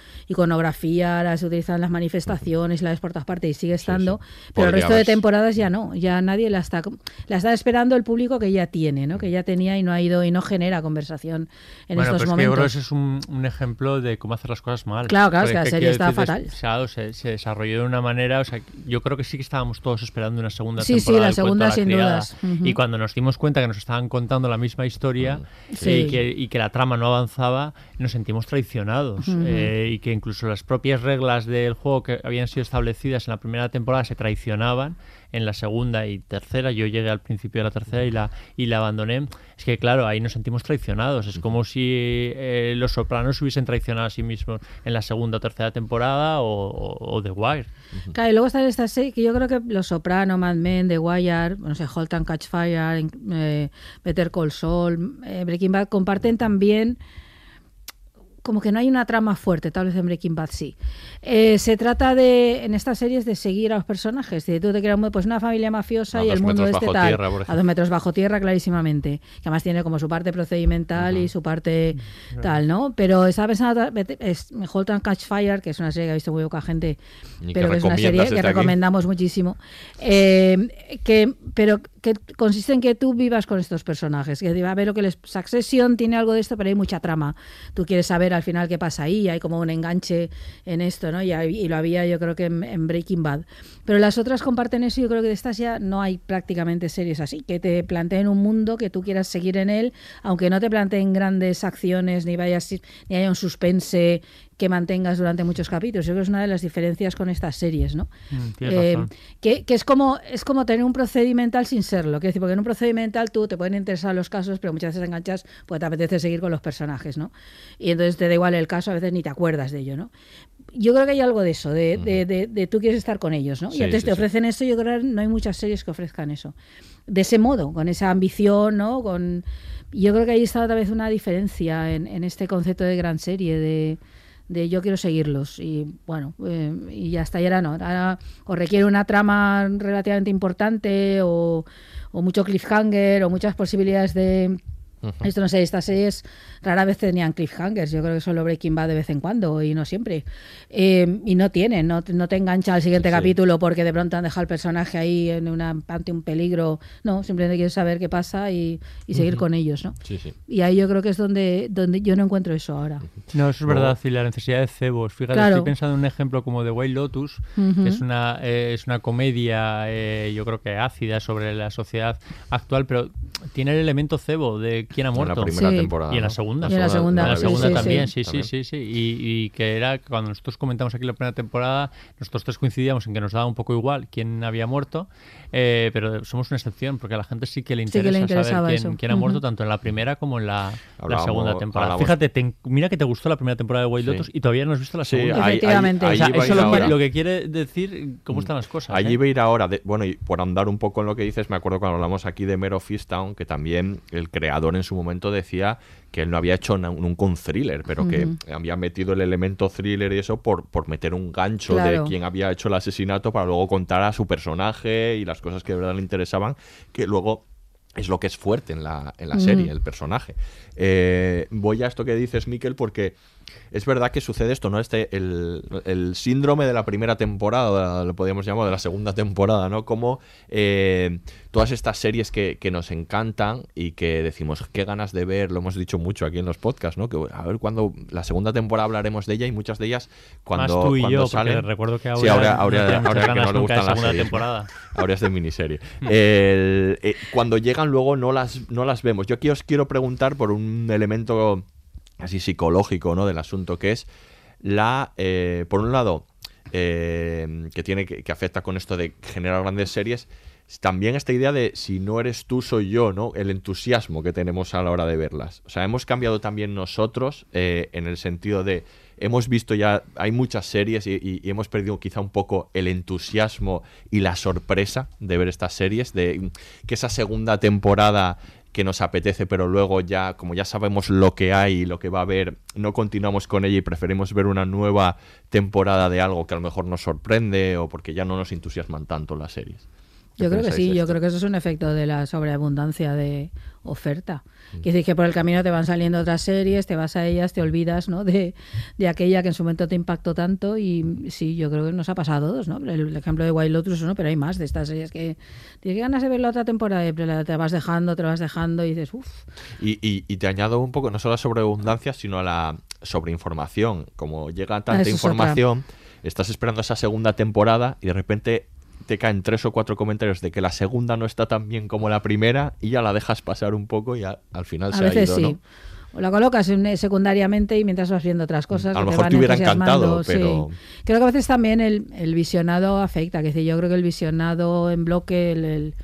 D: iconografía, se utilizan las manifestaciones, la ves por todas partes y sigue estando. Pero el resto de
C: haberse.
D: temporadas ya no. Ya nadie la está, la está esperando el público que ya tiene, ¿no? Que ya tenía y no ha ido y no genera conversación en
E: bueno,
D: estos
E: pero es que yo creo que
D: momentos.
E: ese es un, un ejemplo de cómo hacer las cosas mal.
D: Claro, claro, es que la serie está
E: decir,
D: fatal.
E: des- claro, se, se desarrolló de una manera, o sea, yo creo que sí que estábamos todos esperando una segunda
D: Sí, sí,
E: temporada.
D: la segunda
E: de la
D: sin
E: Criada.
D: dudas.
E: Y cuando nos dimos cuenta que nos estaban contando la misma historia
D: Sí.
E: y, que, y que la trama no avanzaba, nos sentimos traicionados. Eh, y que incluso las propias reglas del juego que habían sido establecidas en la primera temporada se traicionaban en la segunda y tercera. Yo llegué al principio de la tercera y la, y la abandoné. Es que, claro, ahí nos sentimos traicionados. Es como si eh, los sopranos hubiesen traicionado a sí mismos en la segunda o tercera temporada o, o- o The Wire.
D: Claro, y luego están estas series que yo creo que Los Soprano, Mad Men, The Wire, no sé, Halt and Catch Fire, eh, Better Call Saul, eh, Breaking Bad comparten también como que no hay una trama fuerte, tal vez en Breaking Bad sí. Eh, se trata de, en estas series, de seguir a los personajes. Si tú te creas pues una familia mafiosa
C: A
D: y el mundo
C: metros
D: este
C: bajo
D: tal.
C: tierra, por
D: a dos metros bajo tierra, clarísimamente. Que además tiene como su parte procedimental y su parte tal, ¿no? Pero estaba pensando, es and Catch Fire, que es una serie que ha visto muy poca gente,
C: Y
D: pero que es una serie que
C: aquí.
D: recomendamos muchísimo. Eh, que, pero que consiste en que tú vivas con estos personajes. Que va a ver lo que les. Succession tiene algo de esto, pero hay mucha trama. Tú quieres saber al final qué pasa ahí, hay como un enganche en esto, ¿no? Y, lo había yo creo que en, en Breaking Bad. Pero las otras comparten eso, y yo creo que de estas ya no hay prácticamente series así, que te planteen un mundo que tú quieras seguir en él, aunque no te planteen grandes acciones, ni vayas ni haya un suspense que mantengas durante muchos capítulos. Yo creo que es una de las diferencias con estas series, ¿no?
E: Mm,
D: Eh, que es como es como tener un procedimental sin serlo. Quiero decir, porque en un procedimental tú te pueden interesar los casos, pero muchas veces enganchas porque te apetece seguir con los personajes, ¿no? Y entonces te da igual el caso, a veces ni te acuerdas de ello, ¿no? Yo creo que hay algo de eso, de, de, de- de tú quieres estar con ellos, ¿no?
C: Sí,
D: y entonces
C: sí,
D: te
C: sí.
D: ofrecen eso, yo creo que no hay muchas series que ofrezcan eso. De ese modo, con esa ambición, ¿no? Con... Yo creo que ahí está otra vez una diferencia en, en este concepto de gran serie, de, de yo quiero seguirlos y bueno eh, y y ahora no ahora o requiere una trama relativamente importante o, o mucho cliffhanger o muchas posibilidades de esto no sé, estas series rara vez tenían cliffhangers, yo creo que solo Breaking Bad de vez en cuando y no siempre. Eh, y no tienen, no, te- no te engancha al siguiente
C: Sí, sí.
D: capítulo porque de pronto han dejado el personaje ahí en una, ante un peligro. No, simplemente quieres saber qué pasa y, y seguir
C: Ujú.
D: con ellos, ¿no?
C: Sí, sí.
D: Y ahí yo creo que es donde, donde yo no encuentro eso ahora.
E: No, eso es verdad, y la necesidad de cebos. Fíjate,
D: Claro.
E: estoy pensando en un ejemplo como The White Lotus,
D: Ujú.
E: que es una, eh, es una comedia, eh, yo creo que ácida sobre la sociedad actual, pero tiene el elemento cebo de quién ha muerto.
C: En la primera
D: Sí.
C: temporada.
E: Y en la
C: ¿no?
E: segunda.
D: Y en la segunda,
E: En la
D: sí,
E: segunda
D: sí,
E: también,
D: sí.
E: sí, sí, sí, sí. Y, y que era cuando nosotros comentamos aquí la primera temporada, nosotros tres coincidíamos en que nos daba un poco igual quién había muerto, eh, pero somos una excepción porque a la gente sí que le
D: Sí que
E: interesa
D: le
E: saber quién, quién ha muerto tanto en la primera como en la, segunda temporada.
C: hablamos-
E: Fíjate, te- mira que te gustó la primera temporada de
C: Sí.
E: Lotus y todavía no has visto la
C: Sí,
E: segunda.
C: ahí- ahí-
D: Efectivamente.
C: ahí
E: O sea,
C: iba a
E: eso lo, lo que quiere decir cómo están las cosas.
C: Allí
E: ¿eh?
C: a ir ahora, de- bueno, y por andar un poco en lo que dices, me acuerdo cuando hablamos aquí de Mero Fistown, que también el creador en su momento decía que él no había hecho nunca un thriller, pero que había metido el elemento thriller y eso por, por meter un gancho
D: Claro.
C: de quién había hecho el asesinato para luego contar a su personaje y las cosas que de verdad le interesaban, que luego es lo que es fuerte en la, en la serie, el personaje. Eh, voy a esto que dices, Miquel, porque es verdad que sucede esto, ¿no? Este, el, el síndrome de la primera temporada, lo podríamos llamar, de la segunda temporada, ¿no? Como eh, todas estas series que, que nos encantan y que decimos, qué ganas de ver, lo hemos dicho mucho aquí en los podcasts, ¿no? Que a ver cuando la segunda temporada hablaremos de ella y muchas de ellas cuando,
E: Más tú y
C: cuando
E: yo,
C: salen...
E: recuerdo que
C: Sí,
E: ahora
C: ahora,
E: no
C: ahora, que no le gustan las series.
E: temporada. [laughs]
C: Ahora es de miniserie. [laughs] El- eh, cuando llegan luego no las, no las vemos. Yo aquí os quiero preguntar por un elemento así psicológico ¿no? del asunto, que es la, eh, por un lado, eh, que tiene que, que afecta con esto de generar grandes series, también esta idea de si no eres tú, soy yo, ¿no? El entusiasmo que tenemos a la hora de verlas. O sea, hemos cambiado también nosotros eh, en el sentido de hemos visto ya, hay muchas series y, y- hemos perdido quizá un poco el entusiasmo y la sorpresa de ver estas series, de que esa segunda temporada que nos apetece, pero luego ya, como ya sabemos lo que hay y lo que va a haber, no continuamos con ella y preferimos ver una nueva temporada de algo que a lo mejor nos sorprende o porque ya no nos entusiasman tanto las series. ¿Qué
D: Yo creo que sí, yo creo que eso es un efecto de la sobreabundancia de oferta.
C: Mm.
D: Quiere decir que por el camino te van saliendo otras series, te vas a ellas, te olvidas ¿no? de, de aquella que en su momento te impactó tanto y sí, yo creo que nos ha pasado a todos, ¿no? El, ejemplo de Wild Lotus, ¿no? pero hay más de estas series que tienes ganas de ver la otra temporada pero te vas dejando, te vas dejando y dices, uff,
C: Y, y- y te añado un poco, no solo a la sobreabundancia, sino a la sobreinformación. Como llega tanta
D: Ah, eso es
C: información, estás esperando esa segunda temporada y de repente te caen tres o cuatro comentarios de que la segunda no está tan bien como la primera y ya la dejas pasar un poco y a- al final
D: a
C: se
D: veces
C: ha ido,
D: sí.
C: ¿no?
D: O la colocas en- secundariamente y mientras vas viendo otras cosas.
C: A lo mejor
D: van
C: te hubiera encantado,
D: sí.
C: pero-
D: Creo que a veces también el, el visionado afecta. Que decir, yo creo que el visionado en bloque, el,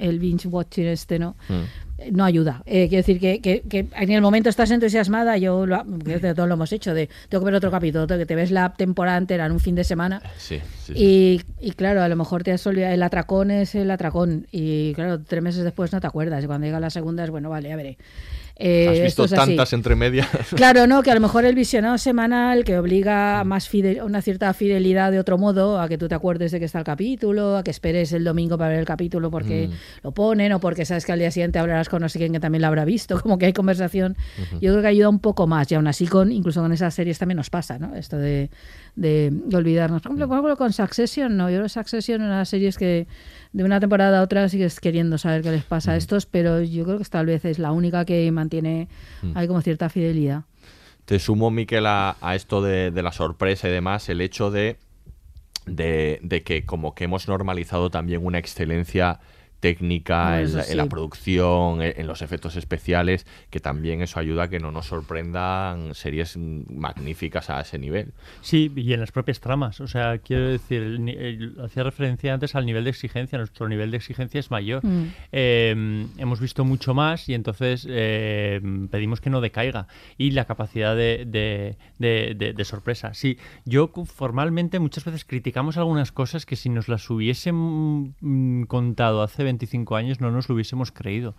D: el binge watching este, ¿no?
C: Mm.
D: No ayuda. Eh, quiero decir que, que, que en el momento estás entusiasmada, yo lo, que de todo lo hemos hecho, de tengo que ver otro capítulo, que te ves la temporada entera en un fin de semana.
C: Sí, sí, sí.
D: Y, y claro, a lo mejor te has olvidado, el atracón es el atracón. Y claro, tres meses después no te acuerdas. Y cuando llega la segunda es, bueno, vale, ya veré. Eh,
C: Has
D: esto
C: visto
D: es así.
C: tantas entre medias. [laughs]
D: Claro, no, que a lo mejor el visionado semanal que obliga a más fidel- una cierta fidelidad de otro modo, a que tú te acuerdes de que está el capítulo, a que esperes el domingo para ver el capítulo porque
C: Mm.
D: lo ponen o porque sabes que al día siguiente hablarás con no sé quién que también lo habrá visto, [laughs] como que hay conversación. Yo creo que ayuda un poco más y aún así con incluso con esas series también nos pasa, ¿no? Esto de, de, de olvidarnos. Por ejemplo, por ejemplo, con Succession, no, yo creo que Succession es una serie que de una temporada a otra sigues queriendo saber qué les pasa a estos, pero yo creo que tal vez es la única que mantiene hay como cierta fidelidad.
C: Te sumo, Miquel, a, a esto de, de la sorpresa y demás, el hecho de, de, de que como que hemos normalizado también una excelencia técnica en, la, en la
D: sí.
C: producción, en, en los efectos especiales, que también eso ayuda a que no nos sorprendan series magníficas a ese nivel.
E: Sí, y en las propias tramas. O sea, quiero decir, el ni- el- hacía referencia antes al nivel de exigencia. Nuestro nivel de exigencia es mayor.
D: Mm.
E: Eh, hemos visto mucho más y entonces eh, pedimos que no decaiga. Y la capacidad de, de- de- de- de sorpresa. Sí, yo formalmente muchas veces criticamos algunas cosas que si nos las hubiesen mm, contado hace 25 años no nos lo hubiésemos creído.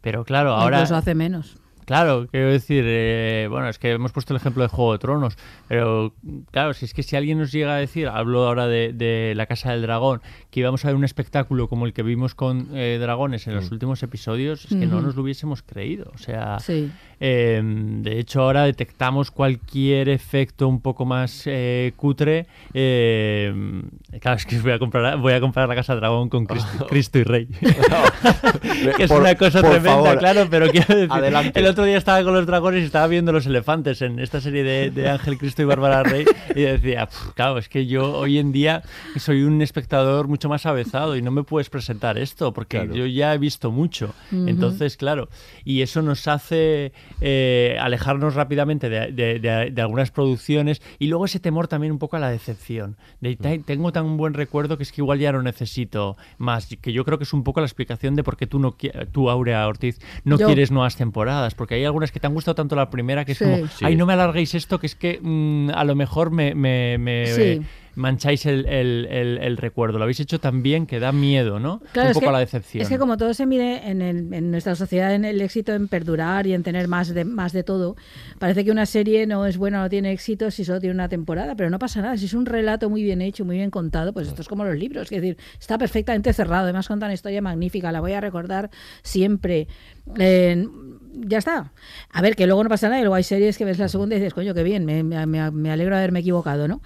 E: Pero claro, ahora...
D: Incluso hace menos.
E: Claro, quiero decir, eh, bueno, es que hemos puesto el ejemplo de Juego de Tronos, pero claro, si es que si alguien nos llega a decir, hablo ahora de, de La Casa del Dragón, que íbamos a ver un espectáculo como el que vimos con eh, dragones en los
C: Mm.
E: últimos episodios, es que no nos lo hubiésemos creído. O sea,
D: Sí.
E: Eh, de hecho ahora detectamos cualquier efecto un poco más eh, cutre. eh, claro, es que voy a comprar, voy a comprar La Casa Dragón con Cristo, [laughs] Cristo y Rey. [laughs] [laughs] que es
C: Por-
E: una cosa tremenda,
C: favor,
E: claro, pero quiero decir,
C: adelante.
E: el otro día estaba con los dragones y estaba viendo los elefantes en esta serie de, de Ángel Cristo y Bárbara Rey y decía, "Pf, claro, es que yo hoy en día soy un espectador mucho más avezado y no me puedes presentar esto porque
C: Claro.
E: yo ya he visto mucho. Entonces, claro, y eso nos hace eh, alejarnos rápidamente de, de- de- de algunas producciones y luego ese temor también un poco a la decepción. De, "Te- tengo tan buen recuerdo que es que igual ya no necesito más, que yo creo que es un poco la explicación de por qué tú, no, tú Aurea Ortiz, no
D: Yo-
E: quieres nuevas temporadas, porque hay algunas que te han gustado tanto la primera que es
D: Sí.
E: como, ay, no me alarguéis esto, que es que mm, a lo mejor me, me- me-
D: Sí.
E: Mancháis el, el- el- el recuerdo. Lo habéis hecho tan bien que da miedo, ¿no?
D: Claro,
E: un poco
D: que-
E: a la decepción.
D: Es que como todo se mide en, en nuestra sociedad en el éxito en perdurar y en tener más de más de todo, parece que una serie no es buena, no tiene éxito si solo tiene una temporada, pero no pasa nada. Si es un relato muy bien hecho, muy bien contado, pues esto es como los libros, es decir, está perfectamente cerrado. Además cuenta una historia magnífica, la voy a recordar siempre. Eh, ya está. A ver, que luego no pasa nada, y luego hay series que ves la segunda y dices, coño, qué bien, me, me- me- alegro de haberme equivocado, ¿no?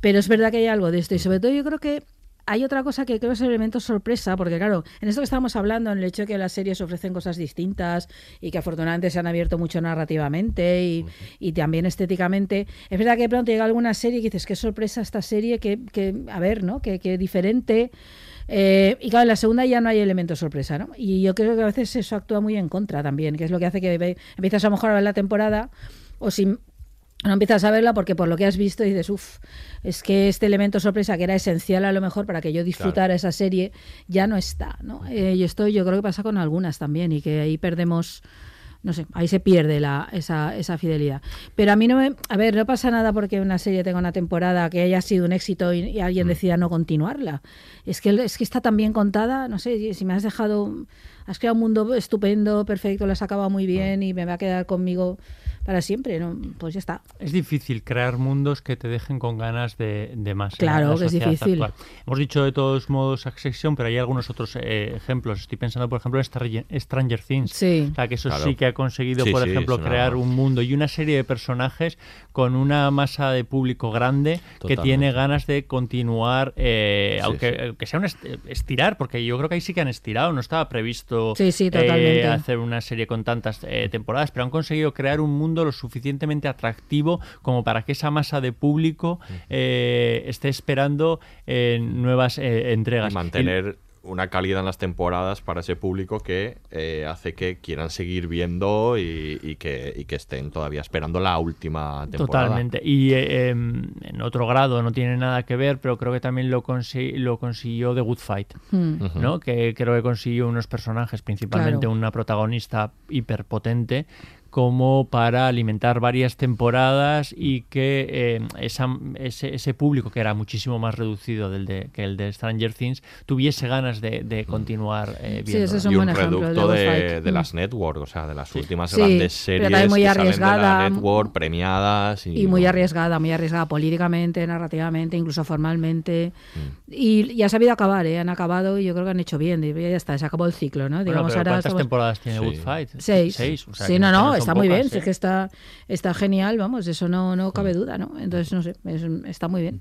D: Pero es verdad que hay algo de esto, y sobre todo yo creo que hay otra cosa que creo es el elemento sorpresa, porque claro, en esto que estábamos hablando, en el hecho de que las series ofrecen cosas distintas y que afortunadamente se han abierto mucho narrativamente y, y también estéticamente, es verdad que de pronto llega alguna serie y dices, qué sorpresa esta serie, que, que a ver, ¿no? Que, que diferente. Eh, y claro, en la segunda ya no hay elemento sorpresa, ¿no? Y yo creo que a veces eso actúa muy en contra también, que es lo que hace que empiezas a lo mejor a ver la temporada o si no empiezas a verla porque por lo que has visto dices, uff, es que este elemento sorpresa que era esencial a lo mejor para que yo disfrutara esa serie ya no está, ¿no? Eh, y esto yo creo que pasa con algunas también y que ahí perdemos no sé, ahí se pierde la, esa, esa fidelidad. Pero a mí no me. A ver, no pasa nada porque una serie tenga una temporada que haya sido un éxito y, y alguien decida no continuarla. Es que, es que está tan bien contada, no sé, si me has dejado. Has creado un mundo estupendo, perfecto, lo has acabado muy bien y me va a quedar conmigo para siempre, ¿no? Pues ya está.
E: Es difícil crear mundos que te dejen con ganas de, de más. en
D: Claro
E: la
D: que es
E: sociedad
D: difícil.
E: actual. Hemos dicho de todos modos Succession, pero hay algunos otros eh, ejemplos. Estoy pensando, por ejemplo, en Stranger- Stranger Things.
D: Sí.
E: O sea, que eso
C: Claro.
E: sí que ha conseguido,
C: Sí,
E: por
C: sí,
E: ejemplo, crear un mundo y una serie de personajes con una masa de público grande que tiene ganas de continuar, eh,
C: Sí,
E: aunque
C: sí.
E: eh, que sea un est- estirar, porque yo creo que ahí sí que han estirado. No estaba previsto
D: Sí, sí,
E: eh, hacer una serie con tantas eh, temporadas, pero han conseguido crear un mundo lo suficientemente atractivo como para que esa masa de público eh, esté esperando eh, nuevas eh, entregas.
C: Y mantener una calidad en las temporadas para ese público que eh, hace que quieran seguir viendo y, y que, y que estén todavía esperando la última temporada.
E: Totalmente. Y eh, em, en otro grado no tiene nada que ver, pero creo que también lo, consi- lo consiguió The Good Fight,
D: Hmm.
E: ¿no? Que creo que consiguió unos personajes, principalmente
D: Claro.
E: una protagonista hiperpotente, como para alimentar varias temporadas y que eh, esa- ese, ese público que era muchísimo más reducido del de, que el de Stranger Things tuviese ganas de, de continuar eh,
D: Sí, ese es un
C: y un
D: buen
C: reducto de, de
D: Mm.
C: las network, o sea, de las últimas
D: Sí,
C: grandes series
D: muy
C: que salen de
D: arriesgada.
C: la network premiadas y
D: Y muy arriesgada, muy arriesgada políticamente, narrativamente, incluso formalmente. Y, y ha sabido acabar, ¿eh? Han acabado y yo creo que han hecho bien. y ya está, se acabó el ciclo, ¿no?
E: Bueno,
D: Digamos,
E: pero
D: ahora
E: ¿cuántas temporadas tiene
C: Sí.
E: Good Fight?
D: Seis.
E: Seis. o sea,
D: sí, no, no, está muy
E: pocas,
D: bien.
E: ¿eh?
D: es que está, está genial, vamos, eso no, no cabe duda, ¿no? Entonces, no sé, es- está muy bien.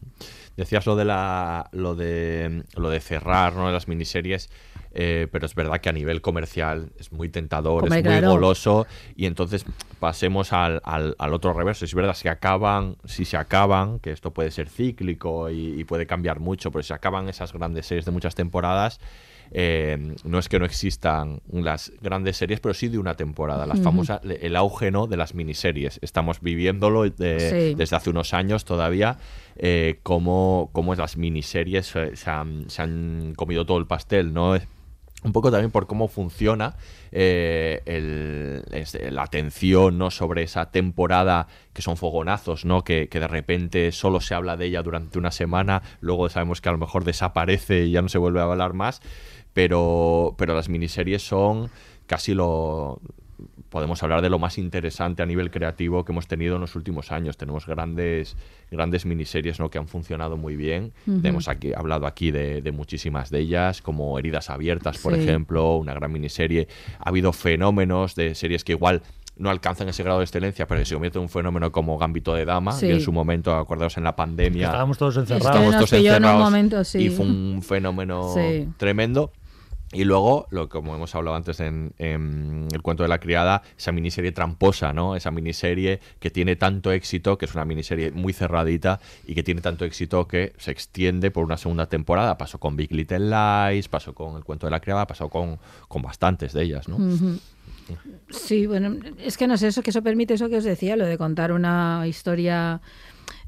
C: Decías lo de la lo de lo de cerrar ¿no? las miniseries, eh, pero es verdad que a nivel comercial es muy tentador, es muy
D: claro.
C: goloso y entonces pasemos al, al, al otro reverso. Es verdad si acaban, si se acaban, que esto puede ser cíclico y, y puede cambiar mucho, pero si se acaban esas grandes series de muchas temporadas. Eh, no es que no existan las grandes series, pero sí de una temporada. Las famosas, el auge ¿no? de las miniseries. Estamos viviéndolo de-
D: Sí.
C: desde hace unos años todavía, eh, cómo, cómo las miniseries eh, se han, se han comido todo el pastel, ¿no? Un poco también por cómo funciona eh, el- es- la atención ¿no? sobre esa temporada que son fogonazos, ¿no? Que, que de repente solo se habla de ella durante una semana, luego sabemos que a lo mejor desaparece y ya no se vuelve a hablar más, pero, pero las miniseries son casi lo, podemos hablar de lo más interesante a nivel creativo que hemos tenido en los últimos años. Tenemos grandes, grandes miniseries ¿no? que han funcionado muy bien.
D: Ujú.
C: Hemos aquí, hablado aquí de, de muchísimas de ellas, como Heridas Abiertas, por
D: Sí.
C: ejemplo, una gran miniserie. Ha habido fenómenos de series que igual no alcanzan ese grado de excelencia, pero que se convierte en un fenómeno como Gambito de Dama,
D: Sí.
C: que en su momento, acordaos en la pandemia,
E: Estábamos todos
D: Es que
E: encerrados.
C: estábamos
D: nos
C: todos
D: pilló en un
C: encerrados
D: momento, sí.
C: y fue un fenómeno
D: Sí.
C: tremendo. Y luego, lo como hemos hablado antes en, El cuento de la criada, esa miniserie tramposa, ¿no? Esa miniserie que tiene tanto éxito, que es una miniserie muy cerradita y que tiene tanto éxito que se extiende por una segunda temporada. Pasó con Big Little Lies, pasó con El cuento de la criada, pasó con, con bastantes de ellas, ¿no?
D: Sí, bueno, es que no sé, eso que eso permite eso que os decía, lo de contar una historia.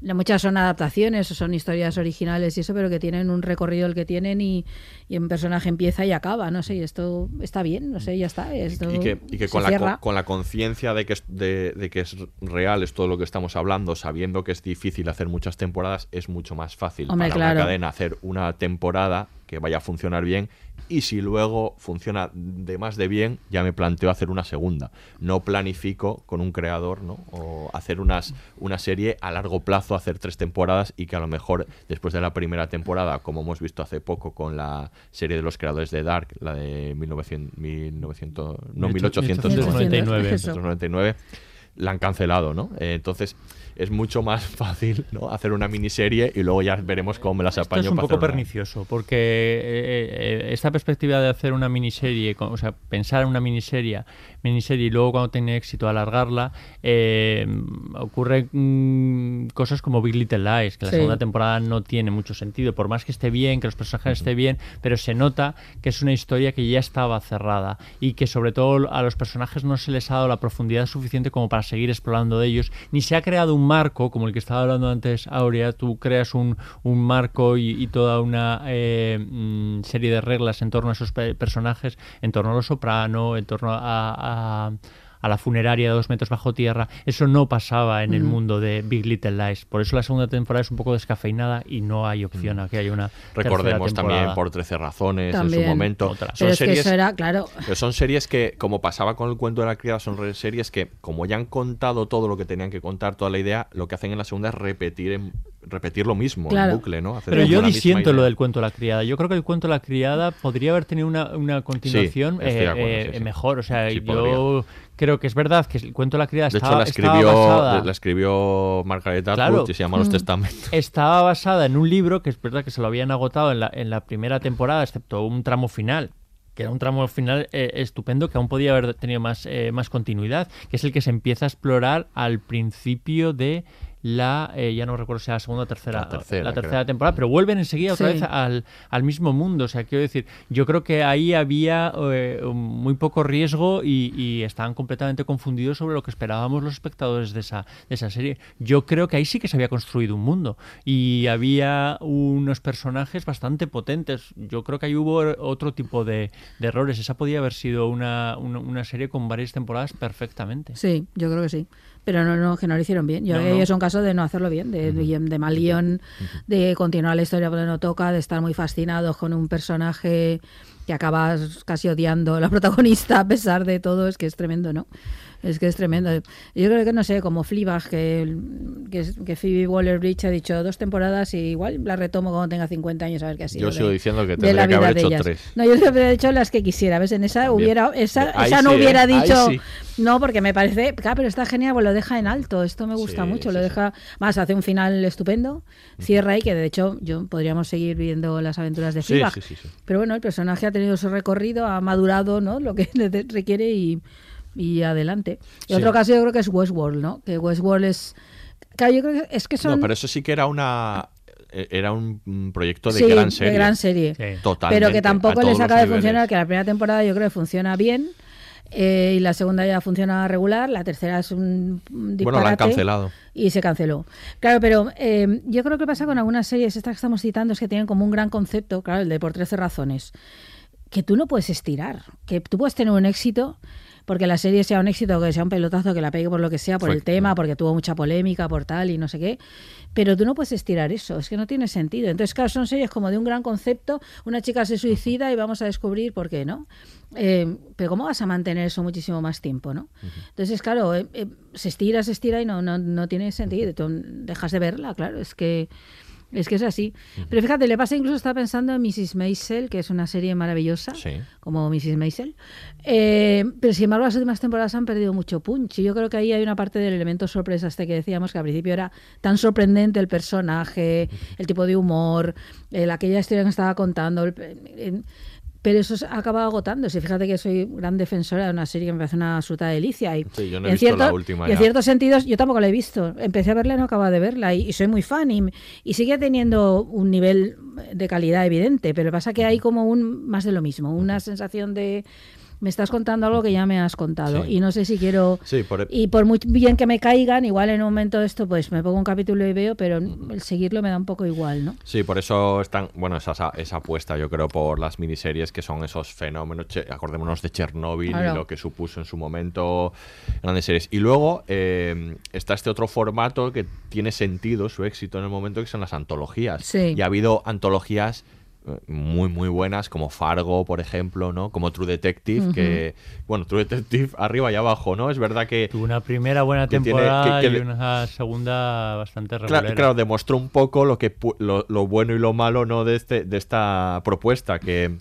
D: Muchas son adaptaciones, son historias originales y eso, pero que tienen un recorrido el que tienen y, y un personaje empieza y acaba, no sé, y esto está bien, no sé, ya está. Esto
C: y que, y que
D: se
C: con, la, con, con la conciencia de, que es- de, de que es real, es todo lo que estamos hablando, sabiendo que es difícil hacer muchas temporadas, es mucho más fácil
D: Hombre,
C: para
D: claro.
C: una cadena hacer una temporada que vaya a funcionar bien y si luego funciona de más de bien, ya me planteo hacer una segunda. No planifico con un creador, ¿no? O hacer unas, una serie a largo plazo, hacer tres temporadas y que a lo mejor después de la primera temporada, como hemos visto hace poco con la serie de los creadores de Dark, la de 1900, 1900 no, 1899, 1899, la han cancelado, ¿no? Eh, entonces es mucho más [laughs] fácil ¿no? hacer una miniserie y luego ya veremos cómo me las
E: Esto
C: apaño.
E: es un
C: para
E: poco
C: una-
E: pernicioso, porque eh, eh, esta perspectiva de hacer una miniserie, o sea, pensar en una miniserie, miniserie y luego cuando tiene éxito alargarla, eh, ocurre mm, cosas como Big Little Lies, que la
D: Sí.
E: segunda temporada no tiene mucho sentido, por más que esté bien, que los personajes estén bien, pero se nota que es una historia que ya estaba cerrada y que sobre todo a los personajes no se les ha dado la profundidad suficiente como para seguir explorando de ellos, ni se ha creado un marco, como el que estaba hablando antes Aurea, tú creas un, un marco y, y toda una eh, mm, serie de reglas en torno a esos pe- personajes, en torno a los soprano, en torno a, a- Um, a la funeraria de dos metros bajo tierra. Eso no pasaba en el mundo de Big Little Lies. Por eso la segunda temporada es un poco descafeinada y no hay opción a que haya una
C: Recordemos también por 13 razones en su momento.
E: Otra.
D: Pero es que eso era, claro.
C: pero son series que, como pasaba con el cuento de la criada, son series que, como ya han contado todo lo que tenían que contar, toda la idea, lo que hacen en la segunda es repetir en- repetir lo mismo
D: Claro.
C: en bucle, ¿no? Hacer
E: Pero yo disiento lo del cuento de la criada. Yo creo que el cuento de la criada podría haber tenido una, una continuación eh,
C: acuerdo,
E: eh,
C: sí, sí.
E: mejor. O sea,
C: Sí,
E: yo creo que es verdad que el cuento de la criada
C: De
E: estaba,
C: hecho, la
E: estaba
C: escribió,
E: basada,
C: la escribió Margaret Atwood
E: Claro.
C: y se llama Los
E: Mm.
C: Testamentos.
E: estaba basada en un libro que es verdad que se lo habían agotado en la, en la primera temporada, excepto un tramo final que era un tramo final eh, estupendo que aún podía haber tenido más, eh, más continuidad, que es el que se empieza a explorar al principio de la, eh, ya no recuerdo si era la segunda o tercera,
C: La tercera,
E: la tercera
C: creo.
E: temporada, pero vuelven enseguida otra
D: Sí.
E: vez al, al mismo mundo. O sea, quiero decir, yo creo que ahí había eh, muy poco riesgo y, y estaban completamente confundidos sobre lo que esperábamos los espectadores de esa, de esa serie. Yo creo que ahí sí que se había construido un mundo y había unos personajes bastante potentes. Yo creo que ahí hubo otro tipo de, de errores. Esa podía haber sido una, una, una serie con varias temporadas perfectamente.
D: Sí, yo creo que sí. Pero no, no, que no lo hicieron bien. Yo
E: No,
D: creo que
E: no.
D: es un caso de no hacerlo bien, de, de- de mal guion, de continuar la historia por donde no toca, de estar muy fascinados con un personaje que acabas casi odiando a la [laughs] protagonista a pesar de todo. Es que es tremendo, ¿no? Es que es tremendo. Yo creo que, no sé, como Fleabag, que, que, que Phoebe Waller-Bridge ha dicho dos temporadas y igual la retomo cuando tenga 50 años a ver qué ha sido.
C: Yo
D: de-
C: sigo diciendo que
D: de
C: tendría que haber
D: de
C: hecho
D: ellas.
C: tres.
D: No, yo he hecho las que quisiera. ¿Ves? En esa
C: También.
D: hubiera, esa, esa no
C: sí, ¿eh?
D: hubiera dicho.
C: sí.
D: No, porque me parece. Claro, pero está genial, pues lo deja en alto. Esto me gusta
C: Sí,
D: mucho. lo deja. Más, hace un final estupendo. Cierra ahí, que de hecho yo podríamos seguir viendo las aventuras de Fleabag.
C: sí, sí, sí.
D: Pero bueno, el personaje ha tenido su recorrido, ha madurado, ¿no? Lo que le [laughs] de- requiere y, y adelante. Y
C: Sí.
D: otro caso yo creo que es Westworld, ¿no? Que Westworld es. Claro, yo creo que es que son.
C: No, pero eso sí que era una eh, era un proyecto de
D: Sí,
C: gran
D: de
C: serie.
D: gran serie.
C: Totalmente.
D: pero que tampoco les acaba de funcionar, que la primera temporada yo creo que funciona bien. eh, y la segunda ya funciona regular, la tercera es un un disparate.
C: Bueno, la han cancelado.
D: Y se canceló. Claro, pero eh, yo creo que pasa con algunas series, estas que estamos citando, es que tienen como un gran concepto, claro, el de por 13 razones, que tú no puedes estirar, que tú puedes tener un éxito, porque la serie sea un éxito, que sea un pelotazo, que la pegue por lo que sea, por
C: Fue-
D: el tema, porque tuvo mucha polémica, por tal y no sé qué, pero tú no puedes estirar eso, es que no tiene sentido. Entonces, claro, son series como de un gran concepto, una chica se suicida y vamos a descubrir por qué, ¿no? Eh, pero ¿cómo vas a mantener eso muchísimo más tiempo, no? Entonces, claro, eh, eh, se estira, se estira y no, no, no tiene sentido. Tú dejas de verla, claro, es que es que es así. Pero fíjate, le pasa incluso, estaba pensando en Mrs. Maisel, que es una serie maravillosa,
C: Sí.
D: como Mrs. Maisel. Eh, pero sin embargo, las últimas temporadas han perdido mucho punch. Y yo creo que ahí hay una parte del elemento sorpresa este que decíamos, que al principio era tan sorprendente el personaje, el tipo de humor, el- aquella historia que estaba contando. el- el- pero eso se ha acabado agotándose. Fíjate que soy gran defensora de una serie que me parece una absoluta delicia. Y
C: Sí, yo no he
D: en
C: visto
D: cierto-
C: la última
D: Y en ciertos sentidos, yo tampoco la he visto. Empecé a verla y no acababa de verla. Y, y soy muy fan. Y, y sigue teniendo un nivel de calidad evidente. Pero pasa que hay como un más de lo mismo. Una sensación de. Me estás contando algo que ya me has contado.
C: Sí.
D: Y no sé si quiero.
C: Sí, por-
D: Y por muy bien que me caigan, igual en un momento de esto, pues me pongo un capítulo y veo, pero el seguirlo me da un poco igual, ¿no?
C: Sí, por eso están, bueno, esa, esa- apuesta yo creo por las miniseries que son esos fenómenos, che- acordémonos de Chernobyl
D: Claro.
C: y lo que supuso en su momento grandes series. Y luego eh, está este otro formato que tiene sentido, su éxito en el momento, que son las antologías.
D: Sí.
C: Y ha habido antologías muy muy buenas como Fargo por ejemplo no como True Detective que bueno True Detective arriba y abajo no es verdad que
E: Tuvo una primera buena
C: que tiene-
E: temporada
C: que- que
E: y
C: le-
E: una segunda bastante regular.
C: Claro, claro, demostró un poco lo que lo, lo bueno y lo malo no de este de esta propuesta que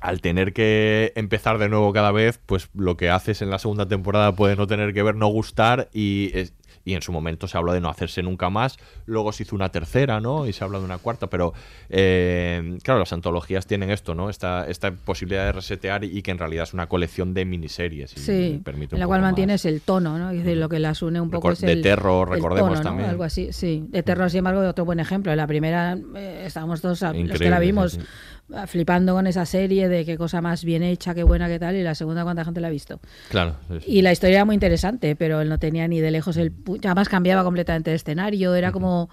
C: al tener que empezar de nuevo cada vez, pues lo que haces en la segunda temporada puede no tener que ver, no gustar y es- y en su momento se habló de no hacerse nunca más. Luego se hizo una tercera, ¿no? Y se habla de una cuarta, pero eh, claro, las antologías tienen esto, ¿no? Esta, esta posibilidad de resetear y que en realidad es una colección de miniseries. y
D: Sí,
C: permite
D: en la cual
C: poco más.
D: mantienes el tono, ¿no? Es decir, lo que las une un poco
C: Recor-
D: es
C: de
D: el
C: terror,
D: el
C: recordemos
D: tono, ¿no?
C: también.
D: Algo así, sí. De terror, sin embargo, otro buen ejemplo. La primera, eh, estábamos todos, a- los que la vimos,
C: sí.
D: Flipando con esa serie de qué cosa más bien hecha, qué buena, qué tal, y la segunda, cuánta gente la ha visto.
C: Claro. sí, sí.
D: Y la historia era muy interesante, pero él no tenía ni de lejos el... Además cambiaba completamente de escenario, era como...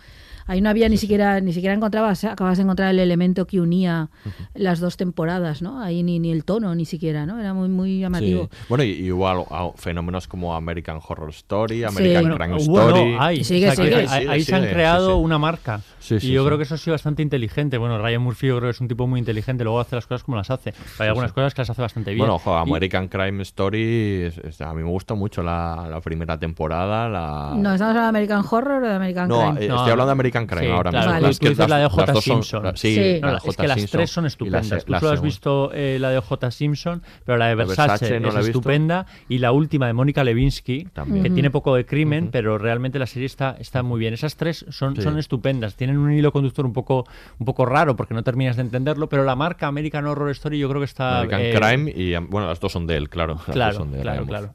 D: Ahí no había ni siquiera, ni siquiera encontrabas, acabas de encontrar el elemento que unía las dos temporadas, ¿no? Ahí ni, ni el tono, ni siquiera, ¿no? Era muy, muy llamativo.
C: Sí. Bueno, y, y hubo algo- algo- fenómenos como American Horror Story, American
E: Bueno,
C: Crime
E: bueno,
C: Story.
E: hay,
D: Sigue,
E: o sea, que
D: sigue.
E: ahí- se han creado
C: sí, sí.
E: una marca.
C: Sí, sí,
E: y yo
C: sí.
E: creo que eso ha sido bastante inteligente. Bueno, Ryan Murphy yo creo que es un tipo muy inteligente, luego hace las cosas como las hace. Hay algunas
C: sí.
E: cosas que las hace bastante bien.
C: Bueno, ojo,
E: Y-
C: American Crime Story, es- es- a mí me gustó mucho la, la primera temporada. La...
D: No, ¿estamos hablando de American Horror o de American
C: No,
D: Crime?
C: eh,
E: No,
C: estoy hablando de American Crime
E: sí,
C: ahora
E: claro,
C: mismo.
D: tú-
C: Las
E: tú dices la de J.
C: son-
E: Simpson.
C: la- sí,
D: Sí.
C: la
E: No,
C: de
E: es que las
C: Simpson
E: tres son
C: y la
E: estupendas.
C: se-
E: Tú
C: la
E: solo has visto eh, la de J. Simpson, pero la de
C: La
E: Versace,
C: Versace no
E: es
C: la
E: estupenda. Y la última de Mónica Lewinsky,
C: También.
E: que
D: Ujú.
E: tiene poco de crimen,
C: Ujú.
E: pero realmente la serie está, está muy bien. Esas tres son,
C: Sí.
E: son estupendas. Tienen un hilo conductor un poco, un poco raro porque no terminas de entenderlo, pero la marca American Horror Story yo creo que está...
C: American
E: eh,
C: Crime y, bueno, las dos son de él, claro.
E: Claro,
C: son de
E: claro, claro.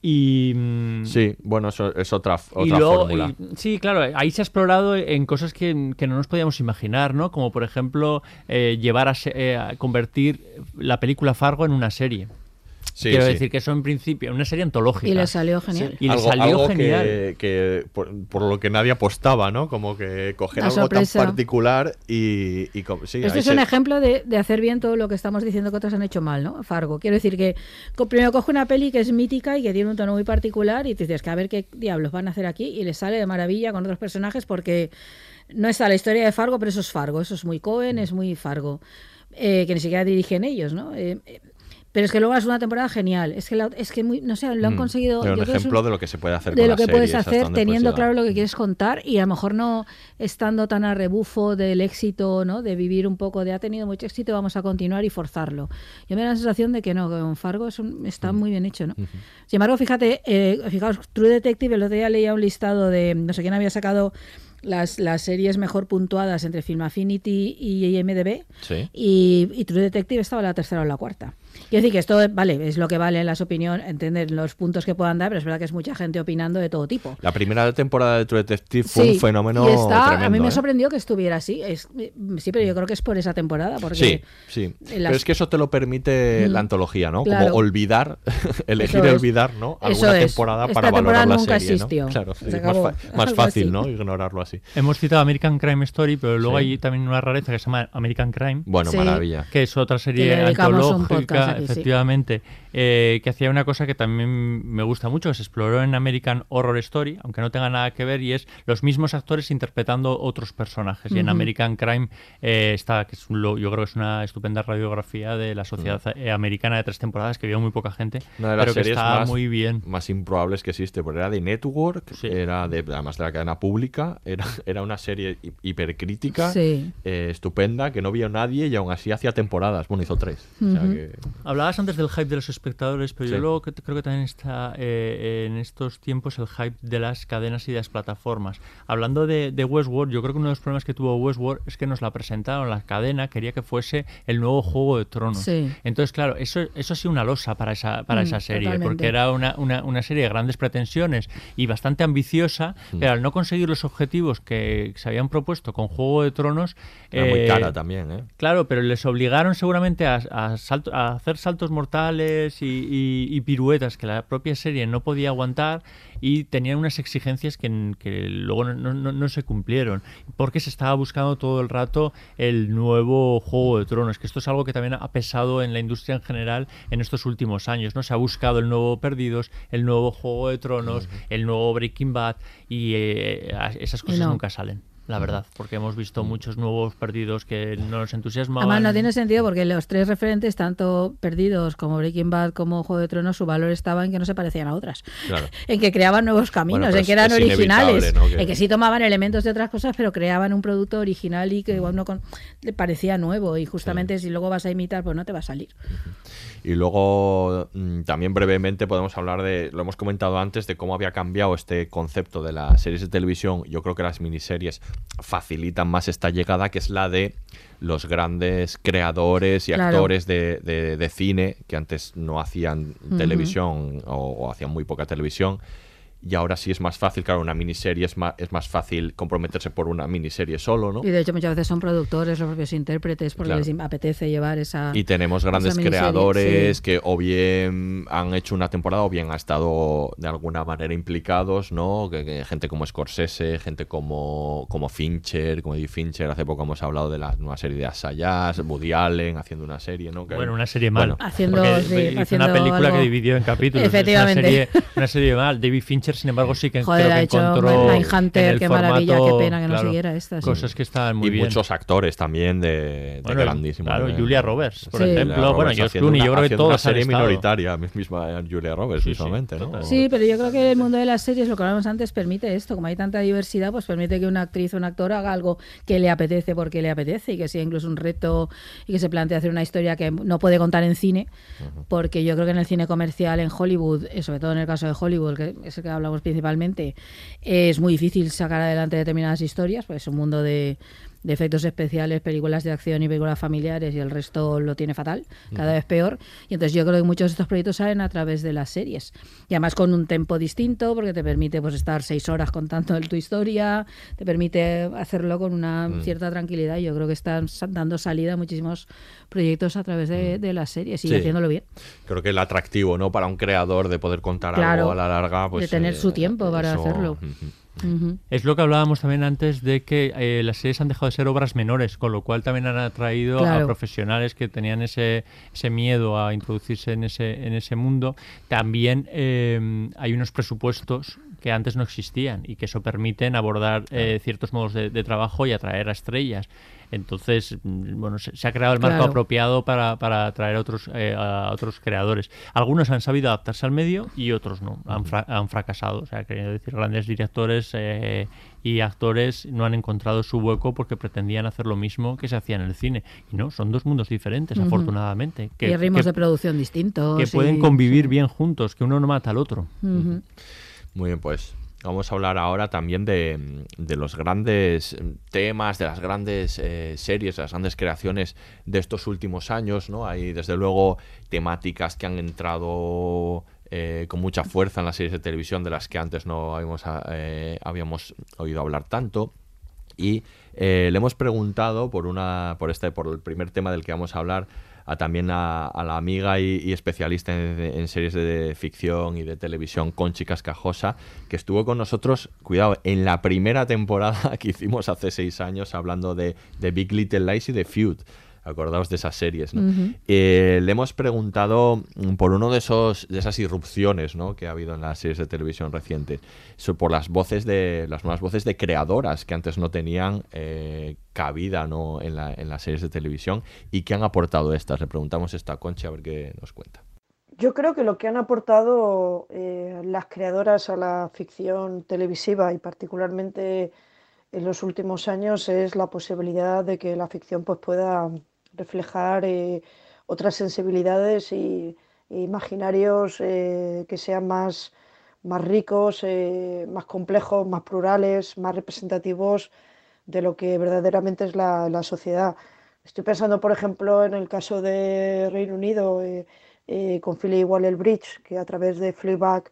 E: Y...
C: Sí, bueno, eso es otra,
E: y
C: otra
E: luego-
C: fórmula.
E: y- sí, claro, ahí se ha explorado en cosas que, que no nos podíamos imaginar, ¿no? Como por ejemplo eh, llevar a, eh, a convertir la película Fargo en una serie.
C: Sí,
E: Quiero
C: sí.
E: decir que eso en principio, una serie antológica.
D: Y le salió genial.
E: Y le
C: algo,
E: salió
C: algo
E: genial.
C: que, que por, por lo que nadie apostaba, ¿no? Como que coger
D: La
C: algo
D: sorpresa.
C: tan particular y, y
D: Este
C: ahí
D: es un ejemplo de, de hacer bien todo lo que estamos diciendo que otros han hecho mal, ¿no? Fargo. Quiero decir que primero coge una peli que es mítica y que tiene un tono muy particular y te dices que a ver qué diablos van a hacer aquí y le sale de maravilla con otros personajes porque no está la historia de Fargo, pero eso es Fargo, eso es muy Cohen, es muy Fargo, eh, que ni siquiera dirigen ellos, ¿no? Eh, eh, pero es que luego la segunda temporada genial, es que, la- es que muy, no sé, lo han
C: Mm,
D: conseguido...
C: pero un
D: yo es
C: ejemplo de lo que se puede hacer
D: de
C: con
D: lo que puedes
C: series,
D: hacer
C: puedes
D: teniendo claro lo que quieres contar y a lo mejor no estando tan a rebufo del éxito, ¿no? De vivir un poco de ha tenido mucho éxito, vamos a continuar y forzarlo. Yo me da la sensación de que no, que con Fargo es un- está muy bien hecho, ¿no? Sin embargo, fíjate, eh, fijaos, True Detective, el otro día leía un listado de no sé quién había sacado las, las series mejor puntuadas entre Film Affinity y IMDb
C: Sí.
D: y, y True Detective estaba la tercera o la cuarta. Quiero decir que esto, vale, es lo que vale las opiniones, entender los puntos que puedan dar, pero es verdad que es mucha gente opinando de todo tipo.
C: La primera temporada de True Detective fue
D: Sí,
C: un fenómeno
D: y está, a mí me
C: ¿eh?
D: sorprendió que estuviera así. Es, sí, pero yo creo que es por esa temporada. Porque
C: Sí, sí.
D: las-
C: Pero es que eso te lo permite
D: Mm,
C: la antología, ¿no?
D: claro.
C: Como olvidar, [laughs] elegir
D: es.
C: olvidar, ¿no?
D: Eso
C: Alguna
D: es.
C: temporada
D: Esta
C: para
D: temporada
C: valorar la
D: nunca
C: serie,
D: existió.
C: ¿no? Claro,
D: Se
C: sí, más, fa- [laughs] más fácil,
D: así.
C: ¿no? Ignorarlo así.
E: Hemos citado American Crime Story, pero luego
C: Sí.
E: hay también una rareza que se llama American Crime.
C: Bueno,
D: Sí.
C: maravilla.
E: que es otra serie antológica,
D: sí.
E: Eh, que hacía una cosa que también me gusta mucho, que se exploró en American Horror Story, aunque no tenga nada que ver, y es los mismos actores interpretando otros personajes. Y en. American Crime eh, está, que es un yo creo que es una estupenda radiografía de la sociedad eh, americana de tres temporadas, que vio muy poca gente,
C: Una de las
E: pero que
C: series
E: está
C: más,
E: muy bien.
C: más improbables que existe, porque era de Network,
E: Sí.
C: era de, además de la cadena pública, era, [laughs] era una serie hi- hipercrítica,
D: Sí.
C: eh, estupenda, que no vio nadie y aún así hacía temporadas. Bueno, hizo tres. O sea
D: Ujú.
C: que
E: Hablabas antes del hype de los espectadores, pero
C: Sí.
E: yo luego que- creo que también está eh, en estos tiempos el hype de las cadenas y de las plataformas. Hablando de, de Westworld, yo creo que uno de los problemas que tuvo Westworld es que nos la presentaron, la cadena quería que fuese el nuevo Juego de Tronos.
D: Sí.
E: Entonces, claro, eso, eso ha sido una losa para esa, para
D: Mm,
E: esa serie,
D: totalmente.
E: porque era una, una, una serie de grandes pretensiones y bastante ambiciosa,
C: Mm.
E: pero al no conseguir los objetivos que se habían propuesto con Juego de Tronos...
C: Era muy
E: eh,
C: cara también, ¿eh?
E: Claro, pero les obligaron seguramente a, a salto- a hacer saltos mortales y, y- y piruetas que la propia serie no podía aguantar y tenían unas exigencias que, que luego no, no- no- no se cumplieron porque se estaba buscando todo el rato el nuevo Juego de Tronos, que esto es algo que también ha pesado en la industria en general en estos últimos años, ¿no? Se ha buscado el nuevo Perdidos, el nuevo Juego de Tronos, el nuevo Breaking Bad y eh, esas cosas
D: no.
E: nunca salen. La verdad, porque hemos visto muchos nuevos perdidos que no nos entusiasmaban.
D: Además, no tiene sentido porque los tres referentes, tanto Perdidos como Breaking Bad como Juego de Tronos, su valor estaba en que no se parecían a otras.
C: Claro. [laughs]
D: En que creaban nuevos caminos,
C: Bueno,
D: en que eran originales,
C: ¿no? Que-
D: en que sí tomaban elementos de otras cosas, pero creaban un producto original y que igual no con- le parecía nuevo. Y justamente si luego vas a imitar, pues no te va a salir.
C: Y luego mm, también brevemente podemos hablar de, lo hemos comentado antes, de cómo había cambiado este concepto de las series de televisión. Yo creo que las miniseries facilitan más esta llegada, que es la de los grandes creadores y
D: Claro.
C: actores de, de- de cine que antes no hacían televisión o, o hacían muy poca televisión. Y ahora sí es más fácil, claro, una miniserie es más, es más fácil comprometerse por una miniserie solo, ¿no?
D: Y de hecho muchas veces son productores, los propios intérpretes, porque
C: Claro.
D: les apetece llevar esa...
C: Y tenemos grandes creadores
D: sí.
C: que o bien han hecho una temporada o bien han estado de alguna manera implicados, ¿no? Que, que gente como Scorsese, gente como, como Fincher, como Eddie Fincher. Hace poco hemos hablado de la nueva serie de Asayas, Woody Allen haciendo una serie, ¿no? Que-
E: Bueno, una serie mal.
C: Bueno,
D: Haciendo, sí,
E: hizo
D: haciendo
E: una película
D: algo-
E: que dividió en capítulos.
D: Efectivamente.
E: Una serie, una serie mal. David Fincher, sin embargo, sí que
D: Joder,
E: creo que
D: ha hecho
E: encontró
D: Mindhunter,
E: en el
D: qué maravilla,
E: formato,
D: qué pena que no siguiera esta, sí.
E: Cosas que estaban muy
C: y
E: bien.
C: muchos actores también de, de
E: Bueno,
C: grandísimos.
E: claro. Julia Roberts, por
C: Sí.
E: ejemplo.
C: Julia
E: Bueno,
C: Roberts
E: George Clooney, yo creo que han
C: serie
E: estado.
C: minoritaria, misma Julia Roberts,
E: Sí,
C: ¿no?
D: Sí, pero yo creo que el mundo de las series, lo que hablábamos antes, permite esto. Como hay tanta diversidad, pues permite que una actriz o un actor haga algo que le apetece porque le apetece y que sea incluso un reto y que se plantee hacer una historia que no puede contar en cine, porque yo creo que en el cine comercial en Hollywood, eh, sobre todo en el caso de Hollywood, que es el que hablamos principalmente, es muy difícil sacar adelante determinadas historias, pues es un mundo de de efectos especiales, películas de acción y películas familiares y el resto lo tiene fatal, cada vez peor. Y entonces yo creo que muchos de estos proyectos salen a través de las series. Y además con un tempo distinto, porque te permite pues estar seis horas contando el- tu historia, te permite hacerlo con una
C: Mm.
D: cierta tranquilidad. Y yo creo que están dando salida a muchísimos proyectos a través de, de las series y
C: Sí.
D: haciéndolo bien.
C: Creo que el atractivo, ¿no? Para un creador de poder contar
D: Claro,
C: algo a la larga, pues...
D: de tener su tiempo para
C: eso-
D: hacerlo.
E: Es lo que hablábamos también antes de que eh, las series han dejado de ser obras menores, con lo cual también han atraído a profesionales que tenían ese, ese miedo a introducirse en ese, en ese mundo. También eh, hay unos presupuestos que antes no existían y que eso permiten abordar eh, ciertos modos de, de trabajo y atraer a estrellas. Entonces, mm, bueno, se, se ha creado el marco
D: Claro.
E: apropiado para, para atraer a otros, eh, a otros creadores. Algunos han sabido adaptarse al medio y otros no, han, fra- han fracasado. O sea, quiero decir, grandes directores eh, y actores no han encontrado su hueco porque pretendían hacer lo mismo que se hacía en el cine. Y no, son dos mundos diferentes, afortunadamente.
D: y ritmos
E: que-
D: de producción distintos.
E: que pueden convivir bien juntos, que uno no mata al otro.
D: Ujú.
C: Muy bien, pues vamos a hablar ahora también de, de los grandes temas, de las grandes eh, series, de las grandes creaciones de estos últimos años, ¿no? Hay desde luego temáticas que han entrado eh, con mucha fuerza en las series de televisión de las que antes no habíamos, eh, habíamos oído hablar tanto. Y eh, le hemos preguntado por una, por este, por el primer tema del que vamos a hablar, a también a, la amiga y, especialista en, en series de ficción y de televisión, Conchi Cascajosa, que estuvo con nosotros, cuidado, en la primera temporada [laughs] que hicimos hace seis años hablando de, de Big Little Lies y de Feud. Acordaos de esas series, ¿no? Eh, le hemos preguntado mm, por uno de esos de esas irrupciones ¿no? que ha habido en las series de televisión recientes, so- por las voces de las nuevas voces de creadoras que antes no tenían eh, cabida ¿no? en, la- en las series de televisión y qué han aportado estas. Le preguntamos esto a Concha a ver qué nos cuenta.
J: Yo creo que lo que han aportado eh, las creadoras a la ficción televisiva y particularmente en los últimos años es la posibilidad de que la ficción pues, pueda reflejar eh, otras sensibilidades y, e imaginarios eh, que sean más, más ricos, eh, más complejos, más plurales, más representativos de lo que verdaderamente es la, sociedad. Estoy pensando, por ejemplo, en el caso de Reino Unido con Philly Waller-Bridge, que a través de Fleabag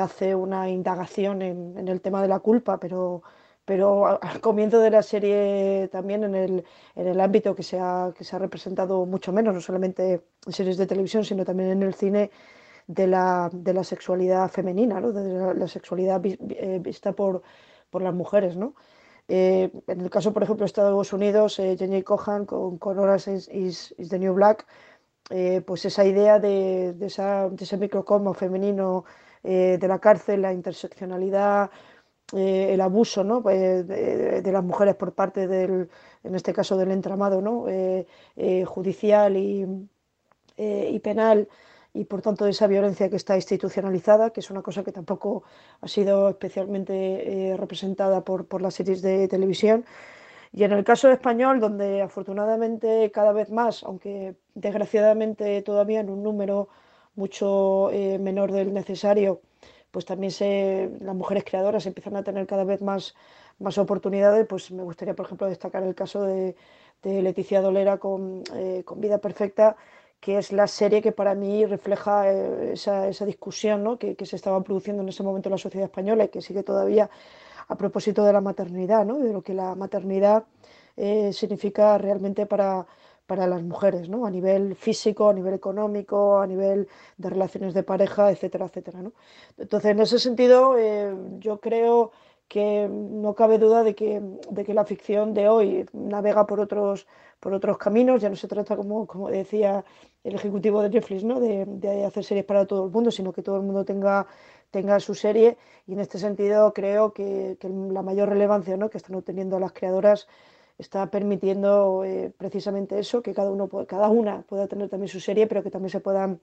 J: hace una indagación en, el tema de la culpa, pero, pero al comienzo de la serie también en el, en el ámbito que se, ha, que se ha representado mucho menos, no solamente en series de televisión, sino también en el cine, de la, de la sexualidad femenina, ¿no? de la, la sexualidad vi, eh, vista por, por las mujeres. ¿no? Eh, en el caso, por ejemplo, de Estados Unidos, eh, Jenny Cohan con, con is, is, is, the New Black, eh, pues esa idea de, de, esa, de ese microcosmo femenino eh, de la cárcel, la interseccionalidad, eh, el abuso ¿no? Pues, de, las mujeres por parte del, en este caso del entramado ¿no? judicial y, y penal y por tanto de esa violencia que está institucionalizada, que es una cosa que tampoco ha sido especialmente eh, representada por, por, las series de televisión. Y en el caso español, donde afortunadamente cada vez más, aunque desgraciadamente todavía en un número mucho eh, menor del necesario, pues también se, las mujeres creadoras empiezan a tener cada vez más, más oportunidades, pues me gustaría, por ejemplo, destacar el caso de, de Leticia Dolera con, eh, con Vida Perfecta, que es la serie que para mí refleja eh, esa, esa, discusión ¿no? que, que, se estaba produciendo en ese momento en la sociedad española y que sigue todavía a propósito de la maternidad, ¿no? de lo que la maternidad eh, significa realmente para, para las mujeres, ¿no? a nivel físico, a nivel económico, a nivel de relaciones de pareja, etcétera, etcétera. ¿no? Entonces, en ese sentido, eh, yo creo que no cabe duda de que, de que la ficción de hoy navega por otros, por otros caminos, ya no se trata, como, como decía el ejecutivo de Netflix, ¿no? de, de hacer series para todo el mundo, sino que todo el mundo tenga, tenga su serie y en este sentido creo que, que la mayor relevancia ¿no? que están obteniendo las creadoras está permitiendo eh, precisamente eso, que cada, uno, cada una pueda tener también su serie, pero que también se puedan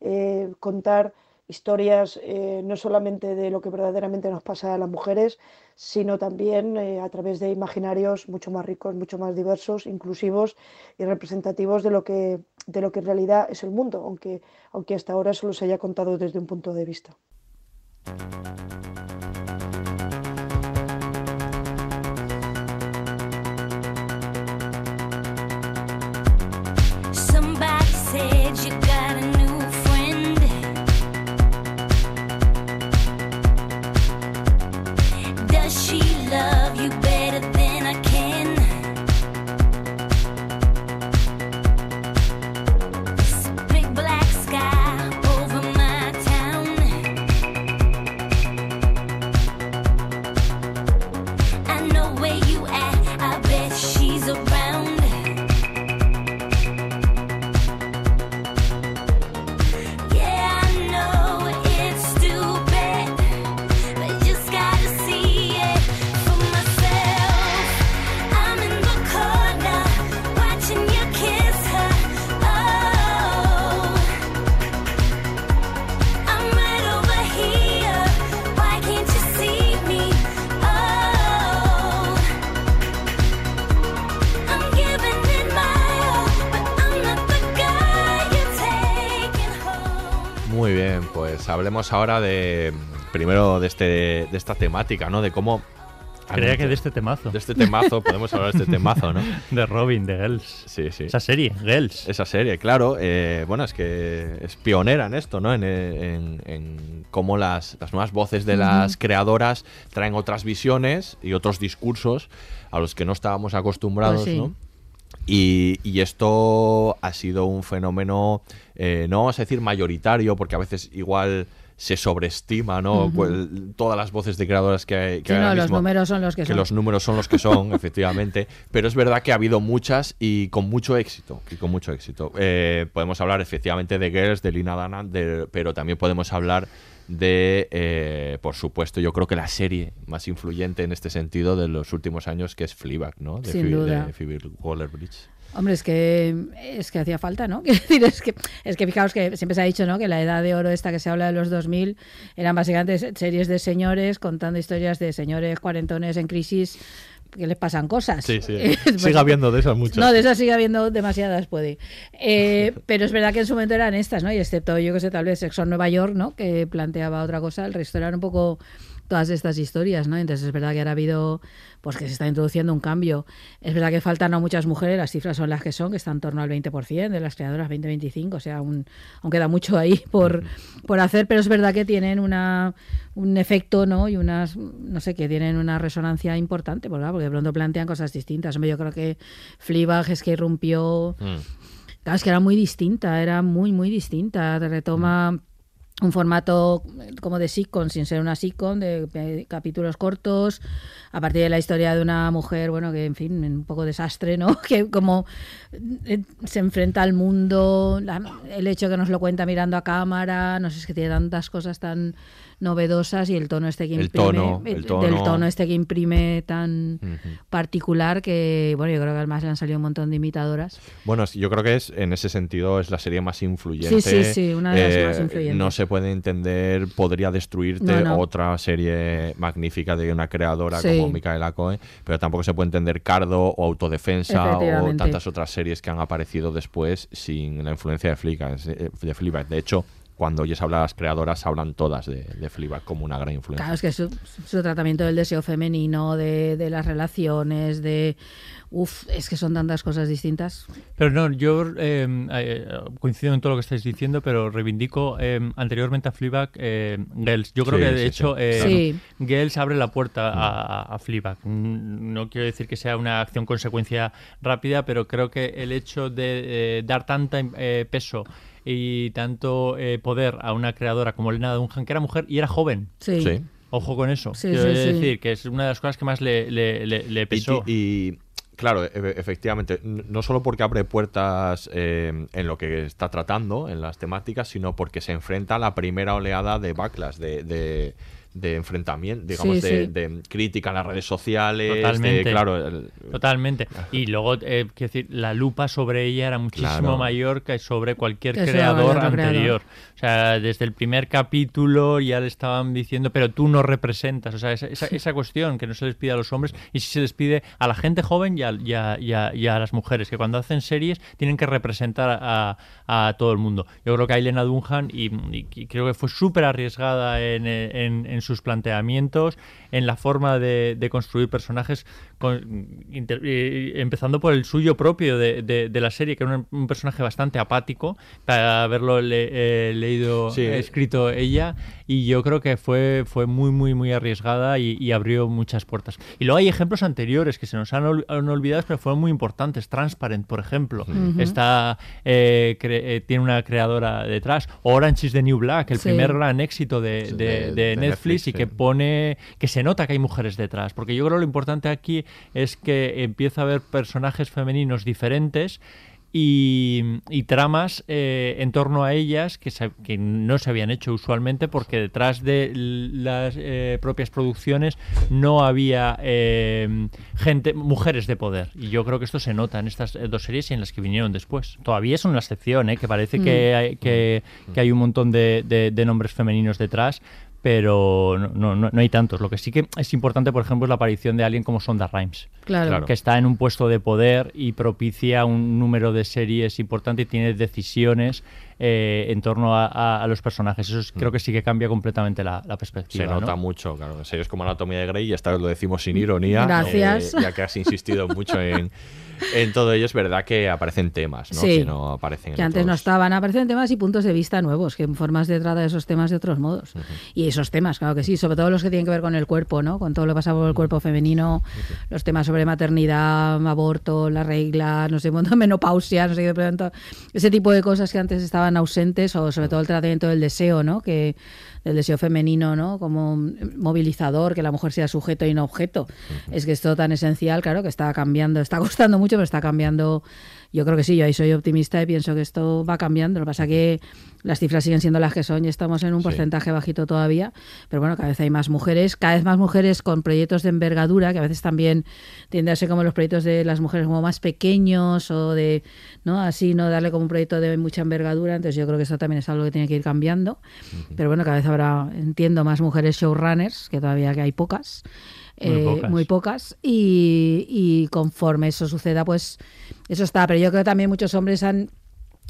J: eh, contar historias eh, no solamente de lo que verdaderamente nos pasa a las mujeres, sino también a través de imaginarios mucho más ricos, mucho más diversos, inclusivos y representativos de lo que, de lo que en realidad es el mundo, aunque, aunque hasta ahora solo se haya contado desde un punto de vista.
C: Ahora de primero de este de esta temática, ¿no? De cómo
E: Creía que de este temazo.
C: De este temazo, podemos hablar de este temazo, ¿no? [laughs]
E: De Robin, de Girls.
C: Sí, sí.
E: Esa serie, Girls.
C: Esa serie, claro. Eh, bueno, es que es pionera en esto, ¿no? En, en, en cómo las, las, nuevas voces de las uh -huh. creadoras traen otras visiones y otros discursos a los que no estábamos acostumbrados, pues sí. ¿no? Y, y, esto ha sido un fenómeno, eh, no vamos a decir mayoritario, porque a veces igual se sobreestima, ¿no? Uh -huh. Todas las voces de creadoras que hay. Que
D: sí, no,
C: mismo,
D: los números son los que,
C: que
D: son.
C: los números son los que son, [laughs] efectivamente. Pero es verdad que ha habido muchas y con mucho éxito. Y con mucho éxito. Eh, podemos hablar efectivamente de Girls, de Lina Dana, de, pero también podemos hablar de, eh, por supuesto, yo creo que la serie más influyente en este sentido de los últimos años, que es Fleabag, ¿no? De
D: Sin duda.
C: De Phoebe Waller-Bridge.
D: Hombre, es que es que hacía falta, ¿no? [laughs] Quiero decir, es que es que fijaos que siempre se ha dicho, ¿no? Que la edad de oro esta que se habla de los 2000 eran básicamente series de señores contando historias de señores cuarentones en crisis que les pasan cosas.
C: Sí, sí. [laughs]
D: Pues-
C: Sigue habiendo de esas muchas.
D: No, de esas sigue habiendo demasiadas, puede. Eh, [laughs] pero es verdad que en su momento eran estas, ¿no? Y excepto, yo que sé, tal vez Sexo en Nueva York, ¿no? Que planteaba otra cosa, el resto eran un poco todas estas historias, ¿no? Entonces es verdad que ahora ha habido, pues que se está introduciendo un cambio. Es verdad que faltan a muchas mujeres, las cifras son las que son, que están en torno al 20% de las creadoras 20-25, o sea, aún, aún queda mucho ahí por, por hacer, pero es verdad que tienen una, un efecto, ¿no? Y unas, no sé, que tienen una resonancia importante, ¿verdad? porque de pronto plantean cosas distintas. Hombre, yo creo que Fleabag es que irrumpió... Claro, es que era muy distinta, era muy, muy distinta. Retoma un formato como de sitcom, sin ser una sitcom, de, de capítulos cortos, a partir de la historia de una mujer, bueno, que en fin, un poco desastre, ¿no? [laughs] Que como eh, se enfrenta al mundo, la- el hecho que nos lo cuenta mirando a cámara, no sé, es que tiene tantas cosas tan novedosas y el tono este que
C: El
D: imprime,
C: tono, el
D: del
C: tono.
D: tono este que imprime tan particular que, bueno, yo creo que además le han salido un montón de imitadoras.
C: Bueno, yo creo que es en ese sentido es la serie más influyente.
D: Sí, sí, sí, una de las
C: Eh,
D: más influyentes.
C: No se puede entender, podría destruirte
D: No, no.
C: otra serie magnífica de una creadora
D: Sí.
C: como Micaela Coe, pero tampoco se puede entender Cardo o Autodefensa o tantas otras series que han aparecido después sin la influencia de eh, De, de hecho, cuando oyes hablar a las creadoras, hablan todas de, de Fleabag como una gran influencia.
D: Claro, es que su, su tratamiento del deseo femenino, de, de las relaciones, de... Uf, es que son tantas cosas distintas.
E: Pero no, yo eh, eh, coincido en todo lo que estáis diciendo, pero reivindico eh, anteriormente a Fleabag eh, Girls. Yo creo
C: Sí,
E: que de
C: sí,
E: hecho
C: sí.
E: eh,
D: Sí.
E: Girls abre la puerta a, a Fleabag. Mm, No quiero decir que sea una acción-consecuencia rápida, pero creo que el hecho de eh, dar tanta eh, peso y tanto eh, poder a una creadora como Lena Dunham, que era mujer y era joven.
D: Sí.
C: Sí.
E: Ojo con eso.
D: Sí,
E: Quiero
D: sí, sí.
E: decir que es una de las cosas que más le, le, le- pesó.
C: Y, claro, e- efectivamente, n- no solo porque abre puertas eh, en lo que está tratando, en las temáticas, sino porque se enfrenta a la primera oleada de backlash, de, de, de enfrentamiento, digamos,
D: Sí,
C: de,
D: sí.
C: de crítica a las redes sociales. de-
E: Totalmente.
C: claro, el-
E: Totalmente. Y luego, eh, quiero decir, la lupa sobre ella era muchísimo
C: Claro.
E: mayor que sobre cualquier creador
D: creador.
E: O sea, desde el primer capítulo ya le estaban diciendo, pero tú no representas. O sea, esa, esa, esa cuestión que no se les pide a los hombres y sí se les pide a la gente joven y a, y a- y a- y a las mujeres, que cuando hacen series tienen que representar a, a todo el mundo. Yo creo que Ailena Dunham, y, creo que fue súper arriesgada en, en- en sus planteamientos, en la forma de, de construir personajes, con- inter- eh, empezando por el suyo propio de, de- de la serie, que era un, un personaje bastante apático, para haberlo le- eh, leído,
C: Sí.
E: escrito ella, y yo creo que fue, fue muy, muy, muy arriesgada y, y abrió muchas puertas. Y luego hay ejemplos anteriores que se nos han, ol- han olvidado, pero fueron muy importantes. Transparent, por ejemplo,
D: Ujú.
E: está, eh, cre- eh, tiene una creadora detrás. Orange is the New Black, el
D: Sí.
E: primer gran éxito de, de-
C: de-
E: de
C: de
E: Netflix,
C: Netflix,
E: y que pone que se nota que hay mujeres detrás. Porque yo creo que lo importante aquí es que empieza a haber personajes femeninos diferentes y, y tramas eh, en torno a ellas que, se- que no se habían hecho usualmente porque detrás de las eh, propias producciones no había eh, gente, mujeres de poder. Y yo creo que esto se nota en estas dos series y en las que vinieron después. Todavía son una excepción, que parece que,
D: Mm.
E: hay, que, que hay un montón de, de- de nombres femeninos detrás. Pero no, no, no- hay tantos. Lo que sí que es importante, por ejemplo, es la aparición de alguien como Sonda Rhimes
D: Claro.
E: Que está en un puesto de poder y propicia un número de series importante y tiene decisiones eh, en torno a, a- a los personajes. Eso es- creo que sí que cambia completamente la, la
C: Se
E: perspectiva.
C: nota
E: ¿no?
C: mucho, claro. En series como Anatomía de Grey, y esta vez lo decimos sin ironía.
D: Gracias.
C: eh, ya que has insistido mucho en, [laughs] en todo ello, es verdad que aparecen temas, ¿no?
D: Sí.
C: Que no aparecen en
D: que antes no estaban. Aparecen temas y puntos de vista nuevos, que formas de tratar esos temas de otros modos. Y esos temas, claro que sí, sobre todo los que tienen que ver con el cuerpo, ¿no? Con todo lo que pasa por el cuerpo femenino, los temas sobre maternidad, aborto, la regla, no sé, [laughs] menopausia, no sé qué, pronto, ese tipo de cosas que antes estaban ausentes, o sobre todo el tratamiento del deseo, ¿no? Que del deseo femenino, ¿no? Como movilizador, que la mujer sea sujeto y no objeto. Es que esto tan esencial, claro, que está cambiando, está [laughs] costando mucho, pero está cambiando. Yo creo que sí, yo ahí soy optimista y pienso que esto va cambiando. Lo que pasa que las cifras siguen siendo las que son y estamos en un
C: Sí.
D: porcentaje bajito todavía, pero bueno, cada vez hay más mujeres, cada vez más mujeres con proyectos de envergadura, que a veces también tiende a ser como los proyectos de las mujeres como más pequeños o de, ¿no? Así, no darle como un proyecto de mucha envergadura, entonces yo creo que eso también es algo que tiene que ir cambiando. Pero bueno, cada vez habrá, entiendo, más mujeres showrunners, que todavía que hay pocas. Eh,
E: Muy pocas.
D: muy pocas, y, y conforme eso suceda, pues eso está. Pero yo creo que también muchos hombres han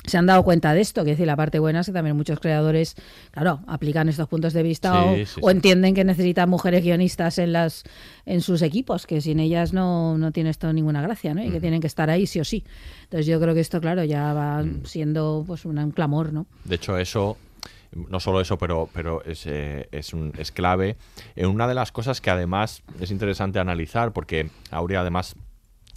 D: se han dado cuenta de esto, que decir, la parte buena es que también muchos creadores, claro, aplican estos puntos de vista
C: Sí,
D: o,
C: sí,
D: o
C: sí.
D: entienden que necesitan mujeres guionistas en las en sus equipos, que sin ellas no, no tiene esto ninguna gracia, ¿no? Y que tienen que estar ahí sí o sí. Entonces yo creo que esto, claro, ya va siendo pues una- un clamor, ¿no?
C: De hecho, eso, no solo eso, pero, pero es, eh, es, es clave. En una de las cosas que además es interesante analizar, porque Aurea, además,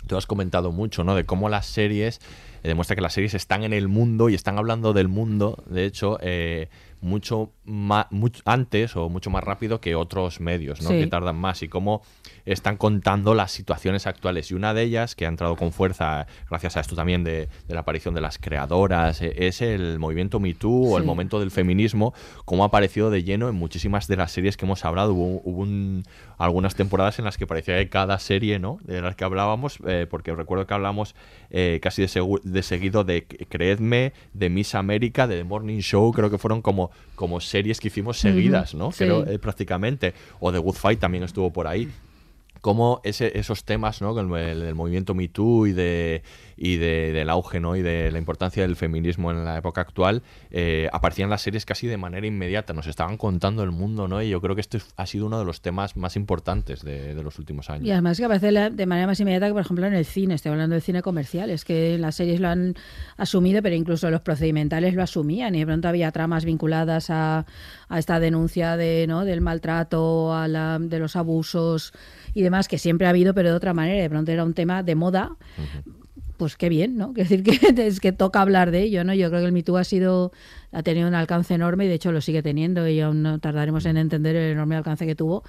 C: tú has comentado mucho, ¿no? De cómo las series, eh, demuestra que las series están en el mundo y están hablando del mundo, de hecho, eh, mucho más antes o mucho más rápido que otros medios, ¿no?
D: Sí.
C: Que tardan más y cómo están contando las situaciones actuales. Y una de ellas, que ha entrado con fuerza, gracias a esto también de, de la aparición de las creadoras, eh, es el movimiento Me Too o el momento del feminismo, cómo ha aparecido de lleno en muchísimas de las series que hemos hablado. Hubo, hubo un- algunas temporadas en las que parecía que cada serie, ¿no? De las que hablábamos, eh, porque recuerdo que hablamos eh, casi de, de seguido de Creedme, de Miss América, de The Morning Show, creo que fueron como, como series que hicimos seguidas, ¿no?
D: sí.
C: Creo, eh, prácticamente. O The Good Fight también estuvo por ahí cómo ese, esos temas, ¿no? El, del movimiento Me Too y, de, y de- del auge, ¿no? Y de la importancia del feminismo en la época actual, eh, aparecían las series casi de manera inmediata, nos estaban contando el mundo, ¿no? Y yo creo que este ha sido uno de los temas más importantes de, los últimos años.
D: Y además que aparece de manera más inmediata que, por ejemplo, en el cine. Estoy hablando del cine comercial. Es que las series lo han asumido, pero incluso los procedimentales lo asumían. Y de pronto había tramas vinculadas a, a esta denuncia de, ¿no? del maltrato, a la, de los abusos y demás, que siempre ha habido, pero de otra manera. De pronto era un tema de moda. Pues qué bien, ¿no? [laughs] Quiero decir que es que toca hablar de ello, ¿no? Yo creo que el Me Too ha sido ha tenido un alcance enorme y de hecho lo sigue teniendo y aún no tardaremos en entender el enorme alcance que tuvo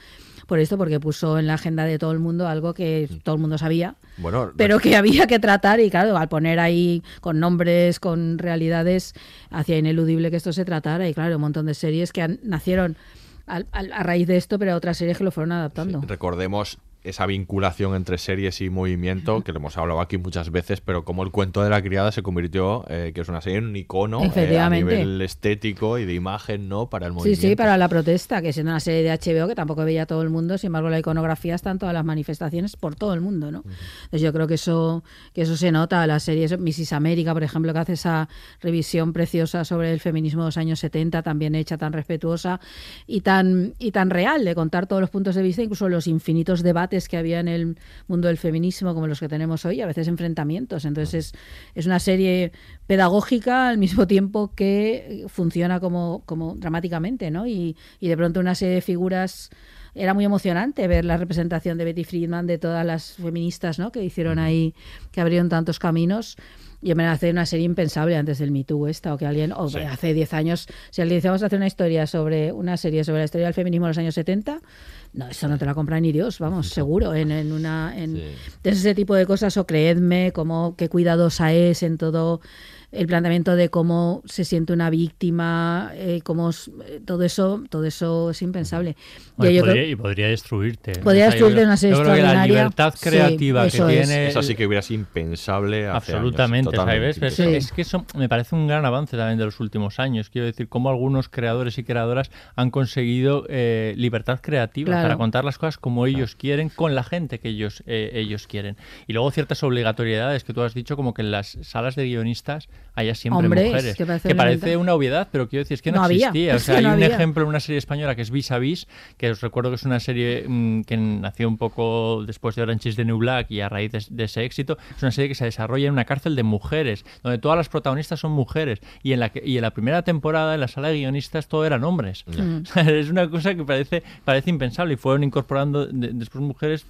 D: por esto porque puso en la agenda de todo el mundo algo que todo el mundo sabía
C: Bueno,
D: pero que había que tratar y claro al poner ahí con nombres con realidades hacía ineludible que esto se tratara y claro un montón de series que han- nacieron al- a raíz de esto pero otras series que lo fueron adaptando.
C: Recordemos esa vinculación entre series y movimiento, que lo hemos hablado aquí muchas veces, pero como el cuento de la criada se convirtió, eh, que es una serie, en un icono eh, a nivel estético y de imagen, ¿no? Para el
D: Sí,
C: movimiento.
D: sí, para la protesta, que siendo una serie de HBO que tampoco veía todo el mundo, sin embargo la iconografía está en todas las manifestaciones por todo el mundo, ¿no? Entonces yo creo que eso, que eso se nota, la serie Mrs. América, por ejemplo, que hace esa revisión preciosa sobre el feminismo de los años 70, también hecha tan respetuosa y tan, y tan real, de contar todos los puntos de vista, incluso los infinitos debates que había en el mundo del feminismo como los que tenemos hoy, a veces enfrentamientos. Entonces es, es una serie pedagógica al mismo tiempo que funciona como, como dramáticamente, ¿no? Y, y de pronto una serie de figuras era muy emocionante ver la representación de Betty Friedman, de todas las feministas ¿no? que hicieron ahí, que abrieron tantos caminos. Yo me hace una serie impensable antes del Me Too esta, o que alguien, o
C: Sí.
D: hace 10 años, si alguien dice, vamos a hacer una historia sobre, una serie sobre la historia del feminismo en los años 70, no, eso no te la compra ni Dios, vamos, seguro, en, en una, en,
C: Sí.
D: entonces ese tipo de cosas, o creedme, como qué cuidadosa es en todo el planteamiento de cómo se siente una víctima, eh, cómo eh, todo eso, todo eso es impensable. Y
E: podría,
D: creo-
E: y podría destruirte.
D: Podría
E: yo
D: destruirte
E: creo-
D: una serie
E: Yo creo que la libertad
D: Sí,
E: creativa que
D: eso es.
E: tiene.
C: Eso sí que hubiera sido impensable hace
E: Absolutamente, ¿sabes? Pero. Es que eso me parece un gran avance también de los últimos años. Quiero decir, cómo algunos creadores y creadoras han conseguido eh, libertad creativa
D: Claro.
E: para contar las cosas como ellos quieren, con la gente que ellos, eh, ellos quieren. Y luego ciertas obligatoriedades que tú has dicho, como que en las salas de guionistas haya siempre
D: Hombre, es
E: mujeres.
D: que parece
E: parece
D: elemental.
E: una obviedad, pero quiero decir, es que no,
D: No había,
E: existía. O
D: es
E: sea,
D: que
E: hay
D: no
E: un
D: había.
E: ejemplo en una serie española que es Vis a Vis, que os recuerdo que es una serie mm, que nació un poco después de Orange is the New Black y a raíz de, de ese éxito. Es una serie que se desarrolla en una cárcel de mujeres, donde todas las protagonistas son mujeres. Y en la, que- y en la primera temporada, en la sala de guionistas, todo eran hombres.
D: Mm. [laughs]
E: O sea, es una cosa que parece, parece impensable. Y fueron incorporando de- después mujeres.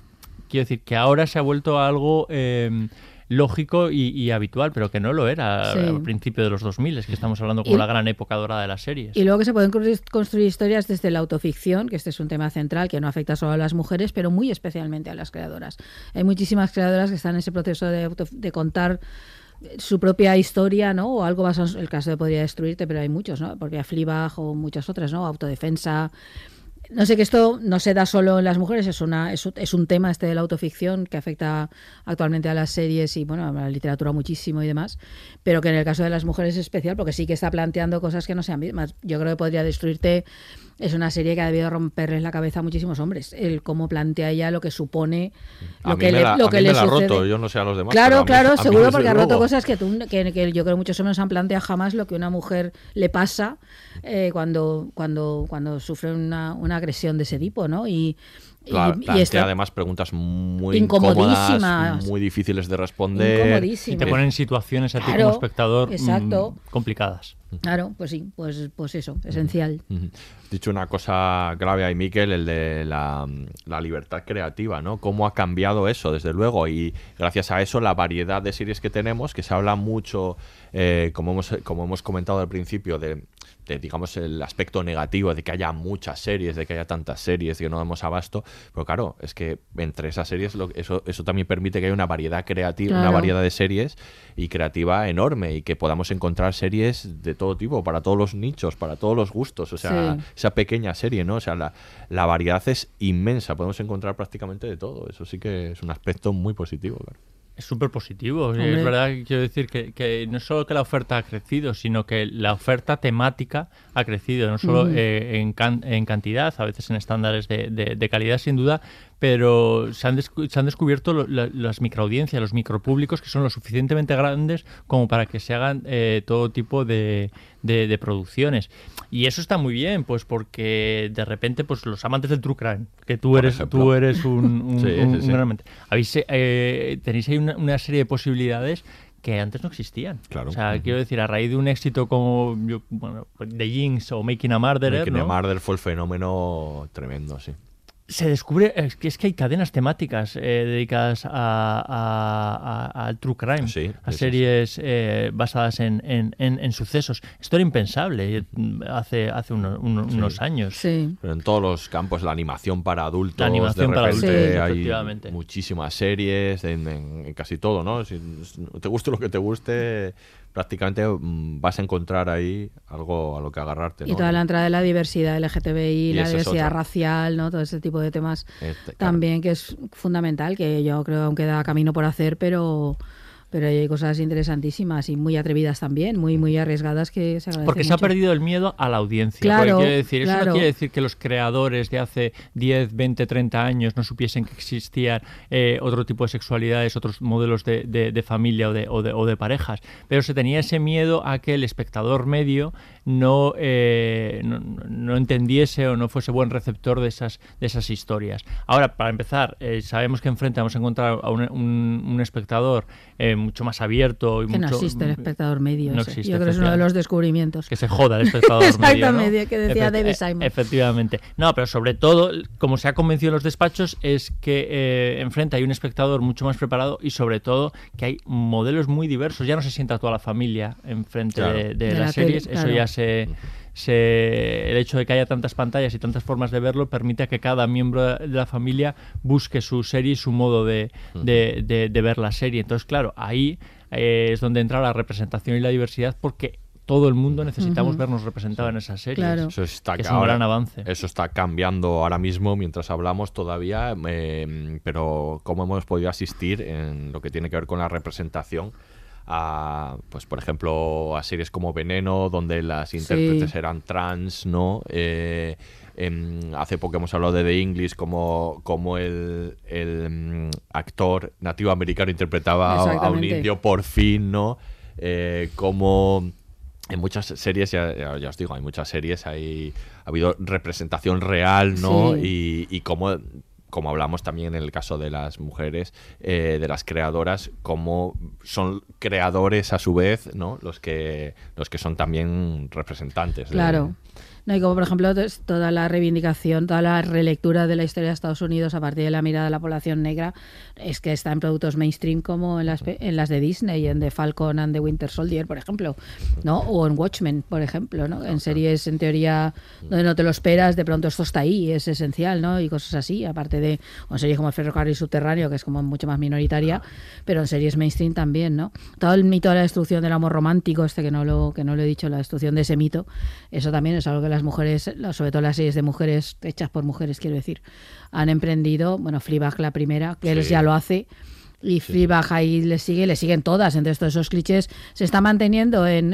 E: Quiero decir que ahora se ha vuelto algo. eh, lógico y, y habitual, pero que no lo era
D: Sí.
E: al principio de los 2000, es que estamos hablando como
D: Y-
E: la gran época dorada de las series.
D: Y luego que se pueden construir- historias desde la autoficción, que este es un tema central que no afecta solo a las mujeres, pero muy especialmente a las creadoras. Hay muchísimas creadoras que están en ese proceso de, auto- de contar su propia historia, ¿no? O algo basado en el caso de Podría Destruirte, pero hay muchos, ¿no? Porque Fleabag o muchas otras, ¿no? Autodefensa. No sé que esto no se da solo en las mujeres, es, una, es, es un tema este de la autoficción que afecta actualmente a las series y bueno, a la literatura muchísimo y demás, pero que en el caso de las mujeres es especial porque sí que está planteando cosas que no sean mismas. Yo creo que podría destruirte es una serie que ha debido romperles la cabeza a muchísimos hombres. El cómo plantea ella lo que supone, lo que le, lo que le
C: ha
D: sucede.
C: roto, yo no sé a los demás.
D: Claro,
C: a mí-
D: claro,
C: a mí
D: seguro porque ha roto
C: luego.
D: cosas que, tú, que, que yo creo que muchos hombres no han planteado jamás lo que a una mujer le pasa eh, cuando, cuando, cuando sufre una, una agresión de ese tipo, ¿no? Y, y-
C: Pla-
D: y
C: plantea
D: esto-
C: además preguntas muy
D: Incomodísimas.
C: incómodas, muy difíciles de responder.
E: Y te ponen en situaciones a ti
D: Claro,
E: como espectador mm,
D: exacto.
E: complicadas.
D: Claro, pues sí, pues, pues eso, esencial.
C: Ujú. Dicho una cosa grave ahí, Miquel, el de la, la libertad creativa, ¿no? Cómo ha cambiado eso, desde luego, y gracias a eso la variedad de series que tenemos, que se habla mucho, eh, como, hemos, como hemos comentado al principio, de, de, digamos, el aspecto negativo de que haya muchas series, de que haya tantas series, que no damos abasto, pero claro, es que entre esas series lo- eso, eso también permite que haya una variedad creativa, una variedad de series y creativa enorme y que podamos encontrar series de todo tipo, para todos los nichos, para todos los gustos, o sea,
D: Sí.
C: Esa pequeña serie, ¿no? O sea, la, la variedad es inmensa, podemos encontrar prácticamente de todo, eso sí que es un aspecto muy positivo, claro.
E: Es súper positivo.
D: Hombre.
E: Es verdad que quiero decir que, que no solo que la oferta ha crecido, sino que la oferta temática ha crecido, no solo
D: Ujú.
E: eh, en, can- en cantidad, a veces en estándares de, de- de calidad sin duda, pero se han, descu- se han descubierto lo- la- las microaudiencias, los micropúblicos que son lo suficientemente grandes como para que se hagan eh, todo tipo de, de- de producciones. Y eso está muy bien, pues porque de repente pues los amantes del true crime, que tú
C: Por
E: eres,
C: ejemplo.
E: tú eres un, [laughs] un-
C: Sí,
E: un-
C: sí, sí.
E: amante. Habéis, eh, tenéis ahí una, una serie de posibilidades que antes no existían.
C: Claro.
E: O sea, quiero decir, a raíz de un éxito como yo, bueno, The Jinx o Making a Murderer,
C: Making
E: ¿no?
C: a Murder fue el fenómeno tremendo, sí.
E: Se descubre es que, es que hay cadenas temáticas eh, dedicadas a, a- a- al true crime,
C: Sí,
E: a series eh, basadas en, en- en- en sucesos. Esto era impensable eh, hace, hace uno- uno-
C: Sí.
E: unos años.
D: Sí.
C: Pero en todos los campos, la animación para adultos,
E: La animación
C: de
E: para adultos,
C: hay
E: efectivamente.
C: muchísimas series en, en- en casi todo, ¿no? Si te guste lo que te guste, prácticamente mm, vas a encontrar ahí algo a lo que agarrarte,
D: Y toda la entrada de la diversidad LGTBI,
C: Y
D: la diversidad racial, ¿no? Todo ese tipo de temas
C: Este, claro.
D: también que es fundamental, que yo creo que aún queda camino por hacer, pero pero hay cosas interesantísimas y muy atrevidas también, muy muy arriesgadas que se agradecen
E: Porque se ha perdido el miedo a la audiencia.
D: Claro,
E: quiere decir, eso no quiere decir que los creadores de hace 10, 20, 30 años no supiesen que existían eh, otro tipo de sexualidades, otros modelos de, de- de familia o de, o, de, o de parejas. Pero se tenía ese miedo a que el espectador medio no, eh, no, no entendiese o no fuese buen receptor de esas, de esas historias. Ahora, para empezar, eh, sabemos que enfrente vamos a encontrar a un, un- un espectador eh, mucho más abierto y
D: que no
E: mucho-
D: existe el espectador medio.
E: no existe,
D: Yo creo que es uno de los descubrimientos.
E: Que se joda el espectador [laughs] medio, ¿no?
D: Exactamente, que decía
E: Efe-
D: David Simon.
E: Efectivamente. No, pero sobre todo, como se ha convencido en los despachos, es que eh, enfrente hay un espectador mucho más preparado y sobre todo que hay modelos muy diversos. Ya no se sienta toda la familia enfrente
C: Claro.
E: de, de
D: De
E: las
D: la tele,
E: series. Eso
D: claro.
E: ya se, se- El hecho de que haya tantas pantallas y tantas formas de verlo permite a que cada miembro de la familia busque su serie y su modo de, de- de- de ver la serie. Entonces, claro, ahí eh, es donde entra la representación y la diversidad porque todo el mundo necesitamos vernos representados en esas series.
D: Claro.
C: Eso está,
E: Que es
C: ca-
E: un
C: ahora-
E: gran avance.
C: Eso está cambiando ahora mismo mientras hablamos todavía, eh, pero cómo hemos podido asistir en lo que tiene que ver con la representación a, pues por ejemplo, a series como Veneno, donde las intérpretes eran trans, ¿no? Eh, em, hace poco hemos hablado de The English, como, como el, el, mm, actor nativo americano interpretaba a, un indio por fin, ¿no? Eh, como en muchas series, ya, ya- ya os digo, hay muchas series, hay, ha habido representación real, ¿no?
D: Sí.
C: Y, y como, como hablamos también en el caso de las mujeres, eh, de las creadoras, como son creadores a su vez, ¿no? Los que, los que son también representantes.
D: Claro. No, y como por ejemplo to- toda la reivindicación, toda la relectura de la historia de Estados Unidos a partir de la mirada de la población negra, es que está en productos mainstream como en las, en las de Disney, en The Falcon and the Winter Soldier, por ejemplo, ¿no? O en Watchmen, por ejemplo, ¿no? En series en teoría donde no te lo esperas, de pronto esto está ahí, es esencial, ¿no? Y cosas así, aparte de o en series como El Ferrocarril Subterráneo, que es como mucho más minoritaria, pero en series mainstream también, ¿no? Todo el mito de la destrucción del amor romántico, este que no lo, que no lo he dicho, la destrucción de ese mito, eso también es algo algo que las mujeres, sobre todo las series de mujeres, hechas por mujeres, quiero decir, han emprendido. Bueno, Fleabag la primera, que él ya lo hace. Y Fleabag ahí le sigue, le siguen todas. Entonces, todos esos clichés se están manteniendo [laughs] en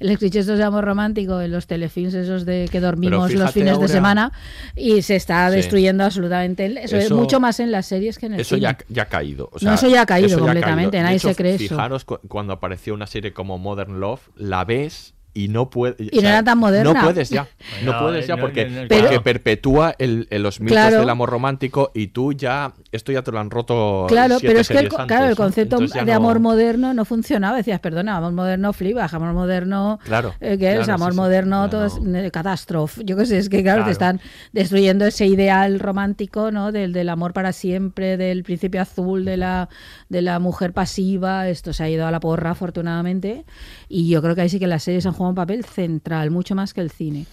D: los clichés de amor romántico, en los telefilms esos de que dormimos los fines de semana. Y se está
C: Sí.
D: destruyendo absolutamente. Eso, es
C: Eso-
D: mucho más en las series que en el
C: Eso
D: cine.
C: ya, ya ha caído. o
D: No, eso ya ha caído completamente, nadie se cree eso.
C: Fijaros cu- cuando apareció una serie como Modern Love, la ves y no puedes.
D: Y no era tan moderna.
C: No puedes ya. No,
E: No,
C: puedes ya
E: no,
C: porque,
E: no, no,
C: porque
E: claro.
C: perpetúa el, el- los mitos
D: Claro.
C: del amor romántico y tú ya. Esto ya te lo han roto.
D: Claro,
C: siete
D: pero es que el,
C: antes,
D: claro, el concepto de
C: no-
D: amor moderno no funcionaba. Decías, perdona, amor moderno Fleabag, amor moderno.
C: Claro,
D: eh, ¿Qué es? Amor
C: sí, sí.
D: moderno,
C: Ya
D: todo es
C: no.
D: eh, catástrofe. Yo qué sé, es que claro,
C: Claro.
D: te están destruyendo ese ideal romántico, ¿no? Del, del amor para siempre, del príncipe azul, de la, de la mujer pasiva. Esto se ha ido a la porra, afortunadamente. Y yo creo que ahí sí que las series han jugado un papel central, mucho más que el cine.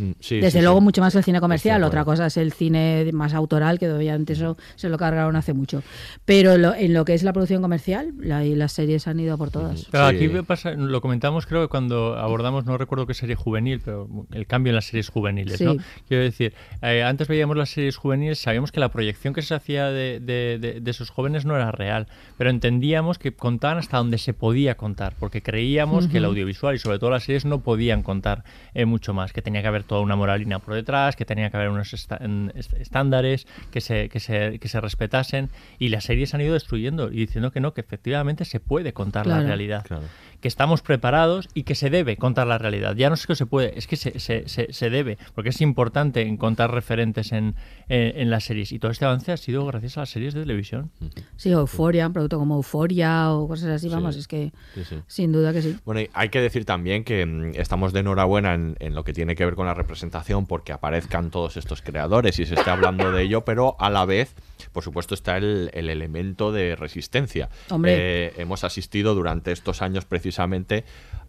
C: Mm, sí,
D: Desde
C: sí,
D: luego
C: sí.
D: mucho más el cine comercial, otra cosa es el cine más autoral, que obviamente eso se lo cargaron hace mucho. Pero lo- en lo que es la producción comercial, la- y las series han ido a por todas.
E: Pero aquí me pasa, lo comentamos creo que cuando abordamos, no recuerdo qué serie juvenil, pero el cambio en las series juveniles,
D: Sí.
E: ¿no? Quiero decir, eh, antes veíamos las series juveniles, sabíamos que la proyección que se hacía de, de- de- de esos jóvenes no era real, pero entendíamos que contaban hasta donde se podía contar, porque creíamos que el audiovisual y sobre todo las series no podían contar eh, mucho más, que tenía que haber toda una moralina por detrás, que tenía que haber unos estándares que se, que, se, que se respetasen, y las series han ido destruyendo y diciendo que no, que efectivamente se puede contar la realidad
C: Claro.
E: Que estamos preparados y que se debe contar la realidad. Ya no es que se puede, es que se, se, se, se debe, porque es importante encontrar referentes en, en, en las series. Y todo este avance ha sido gracias a las series de televisión.
D: Sí, Euforia, un producto como Euforia o cosas así, vamos, es que
C: Sí, sí.
D: sin duda que sí.
C: Bueno, y hay que decir también que mm, estamos de enhorabuena en, en lo que tiene que ver con la representación porque aparezcan todos estos creadores y se está hablando de ello, pero a la vez, por supuesto, está el, el elemento de resistencia.
D: Hombre.
C: Eh, hemos asistido durante estos años precisamente precisamente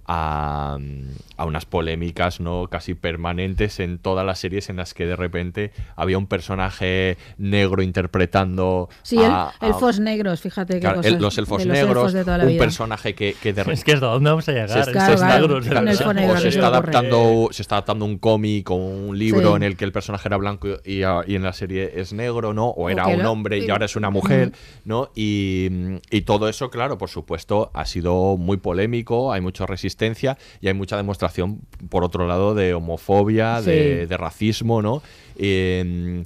C: a, a unas polémicas no casi permanentes en todas las series en las que de repente había un personaje negro interpretando
D: Sí, el-
C: a-
D: elfos negros, fíjate qué
C: Claro,
D: cosas.
C: el- los elfos
D: de los
C: negros,
D: elfos de toda la
C: un
D: vida.
C: personaje que, que de
E: Es que hasta dónde vamos a llegar.
C: se,
D: elfo
C: o
D: negro
C: se está adaptando se está adaptando un cómic o un libro
D: Sí.
C: en el que el personaje era blanco y, y en la serie es negro no o era un
D: lo-
C: hombre y
D: y-
C: ahora es una mujer no y, y todo eso claro por supuesto ha sido muy polémico hay mucha resistencia y hay mucha demostración por otro lado de homofobia de, racismo no Eh,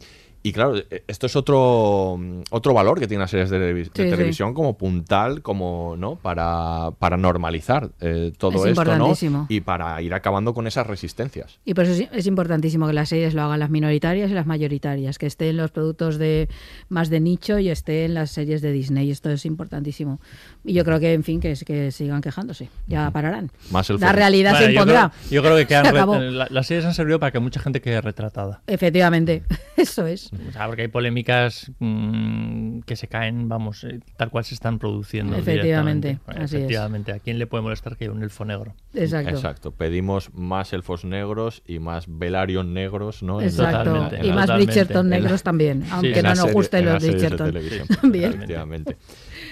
C: y claro, esto es otro, otro valor que tienen las series de, televi- de
D: Sí, sí.
C: televisión como puntal, como, ¿no? Para, para normalizar eh, todo
D: Es
C: esto. Y para ir acabando con esas resistencias.
D: Y por eso es- es importantísimo que las series lo hagan las minoritarias y las mayoritarias, que estén los productos de más de nicho y estén las series de Disney. Esto es importantísimo. Y yo creo que, en fin, que, que sigan quejándose. Ya pararán.
C: Más el
D: La realidad
E: Bueno,
D: se
E: yo
D: impondrá.
E: creo- Yo creo, que [laughs] quedan las series han servido para que mucha gente quede retratada.
D: Efectivamente, [laughs] eso es.
E: O sea, porque hay polémicas mm, que se caen, vamos, eh, tal cual se están produciendo.
D: Efectivamente,
E: directamente. Bueno,
D: así es.
E: efectivamente. ¿A quién le puede molestar que haya un elfo negro?
D: Exacto.
C: Exacto. Pedimos más elfos negros y más Velaryon negros, ¿no? En-
D: Exacto.
E: Totalmente,
D: y más. Bridgerton
C: la-
D: negros también, aunque no nos gusten
C: en
D: los Bridgerton. [laughs] También.
C: Efectivamente.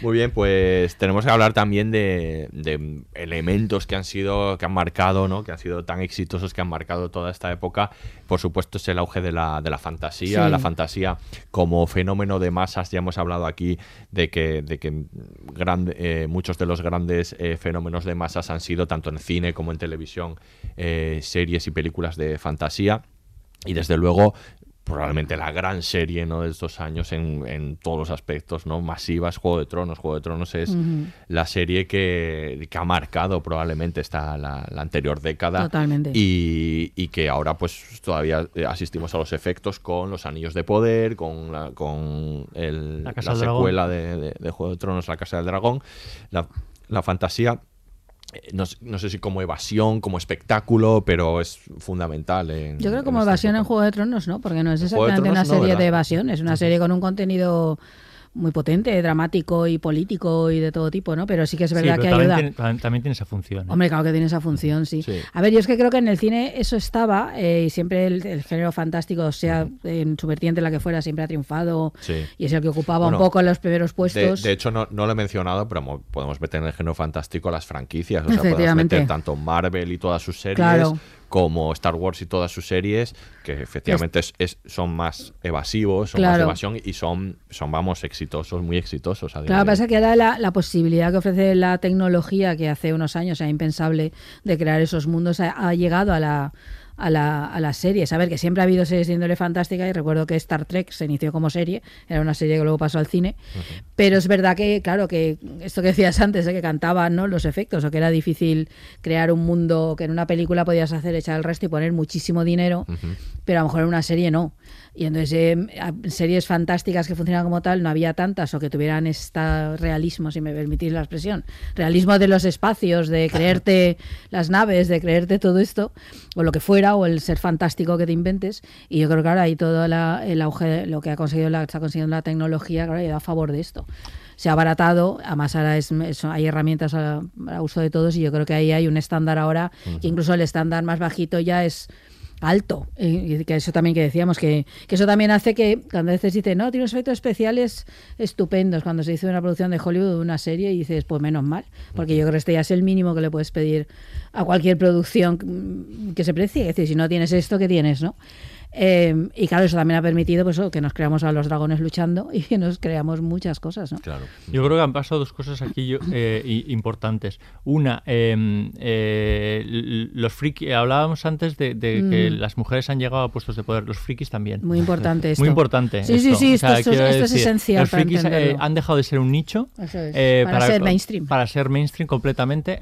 C: Muy bien, pues tenemos que hablar también de, de elementos que han sido, que han marcado, ¿no? Que han sido tan exitosos, que han marcado toda esta época. Por supuesto, es el auge de la, de la fantasía.
D: Sí.
C: La fantasía como fenómeno de masas. Ya hemos hablado aquí de que, de que grande- eh, muchos de los grandes eh, fenómenos de masas han sido, tanto en cine como en televisión, eh, series y películas de fantasía. Y desde luego, probablemente la gran serie ¿no? de estos años en, en todos los aspectos, ¿no? Masivas, Juego de Tronos. Juego de Tronos es la serie que, que ha marcado probablemente esta, la, la anterior década.
D: Totalmente.
C: Y, y que ahora pues todavía eh, asistimos a los efectos con los Anillos de Poder, con la, con el-
E: La
C: secuela de, de- de Juego de Tronos, La Casa del Dragón. La, la fantasía no, sé- no sé si como evasión, como espectáculo, pero es fundamental. en-
D: Yo creo
C: en
D: como
C: esta
D: evasión en. Juego de Tronos, ¿no? Porque no es exactamente una
C: no,
D: serie de evasión, es una serie con un contenido muy potente, dramático y político y de todo tipo, ¿no? Pero sí que es verdad que
E: también
D: ayuda.
E: Tiene, tam- también tiene esa función. ¿eh?
D: Hombre, claro que tiene esa función, sí.
C: Sí.
D: A ver, yo es que creo que en el cine eso estaba eh, y siempre el, el género fantástico, sea en su vertiente la que fuera, siempre ha triunfado
C: Sí.
D: y es el que ocupaba
C: Bueno,
D: un poco los primeros
C: De,
D: puestos.
C: de hecho, no, no lo he mencionado, pero mo- podemos meter en el género fantástico las franquicias. O sea, podemos
D: Efectivamente.
C: meter tanto Marvel y todas sus series,
D: Claro.
C: Como Star Wars y todas sus series, que efectivamente es, es- son más evasivos, son más de evasión y son, son, vamos, exitosos, muy exitosos. a
D: Claro, pasa que ahora la, la posibilidad que ofrece la tecnología, que hace unos años era impensable, de crear esos mundos, ha, ha llegado a la, a, la, a la serie. Saber que siempre ha habido series de índole fantástica, y recuerdo que Star Trek se inició como serie, era una serie que luego pasó al cine, pero es verdad que, claro, que esto que decías antes, de que cantaban ¿no? los efectos, o que era difícil crear un mundo que en una película podías hacer, echar el resto y poner muchísimo dinero, pero a lo mejor en una serie no. Y entonces eh, series fantásticas que funcionaban como tal no había tantas o que tuvieran este realismo, si me permitís la expresión, realismo de los espacios, de creerte las naves, de creerte todo esto, o lo que fuera, o el ser fantástico que te inventes. Y yo creo que ahora hay todo la- el auge, lo que ha conseguido la, está consiguiendo la tecnología, claro, ha ido a favor de esto. Se ha abaratado, además ahora es, es- hay herramientas a, a uso de todos y yo creo que ahí hay un estándar ahora, que incluso el estándar más bajito ya es alto. Y y que eso también que decíamos, que, que eso también hace que cuando a veces dice, no, tiene unos efectos especiales estupendos, cuando se dice una producción de Hollywood, una serie, y dices, pues menos mal, porque yo creo que este ya es el mínimo que le puedes pedir a cualquier producción mm, que se precie. Es decir, si no tienes esto, ¿qué tienes, no? Eh, y claro, eso también ha permitido pues, que nos creamos a los dragones luchando [laughs] y que nos creamos muchas cosas, ¿no?
C: Claro.
E: Yo creo que han pasado dos cosas aquí yo- eh, importantes. Una, eh, eh, los frikis, hablábamos antes de, de que
D: Mm.
E: las mujeres han llegado a puestos de poder, los frikis también.
D: Muy importante [laughs] esto.
E: Muy importante.
D: Sí, sí, sí, esto es-
E: quiero
D: esto es
E: decir,
D: esencial
E: Los
D: para
E: frikis eh, han dejado de ser un nicho
D: es,
E: eh,
D: para ser mainstream.
E: Para ser mainstream completamente.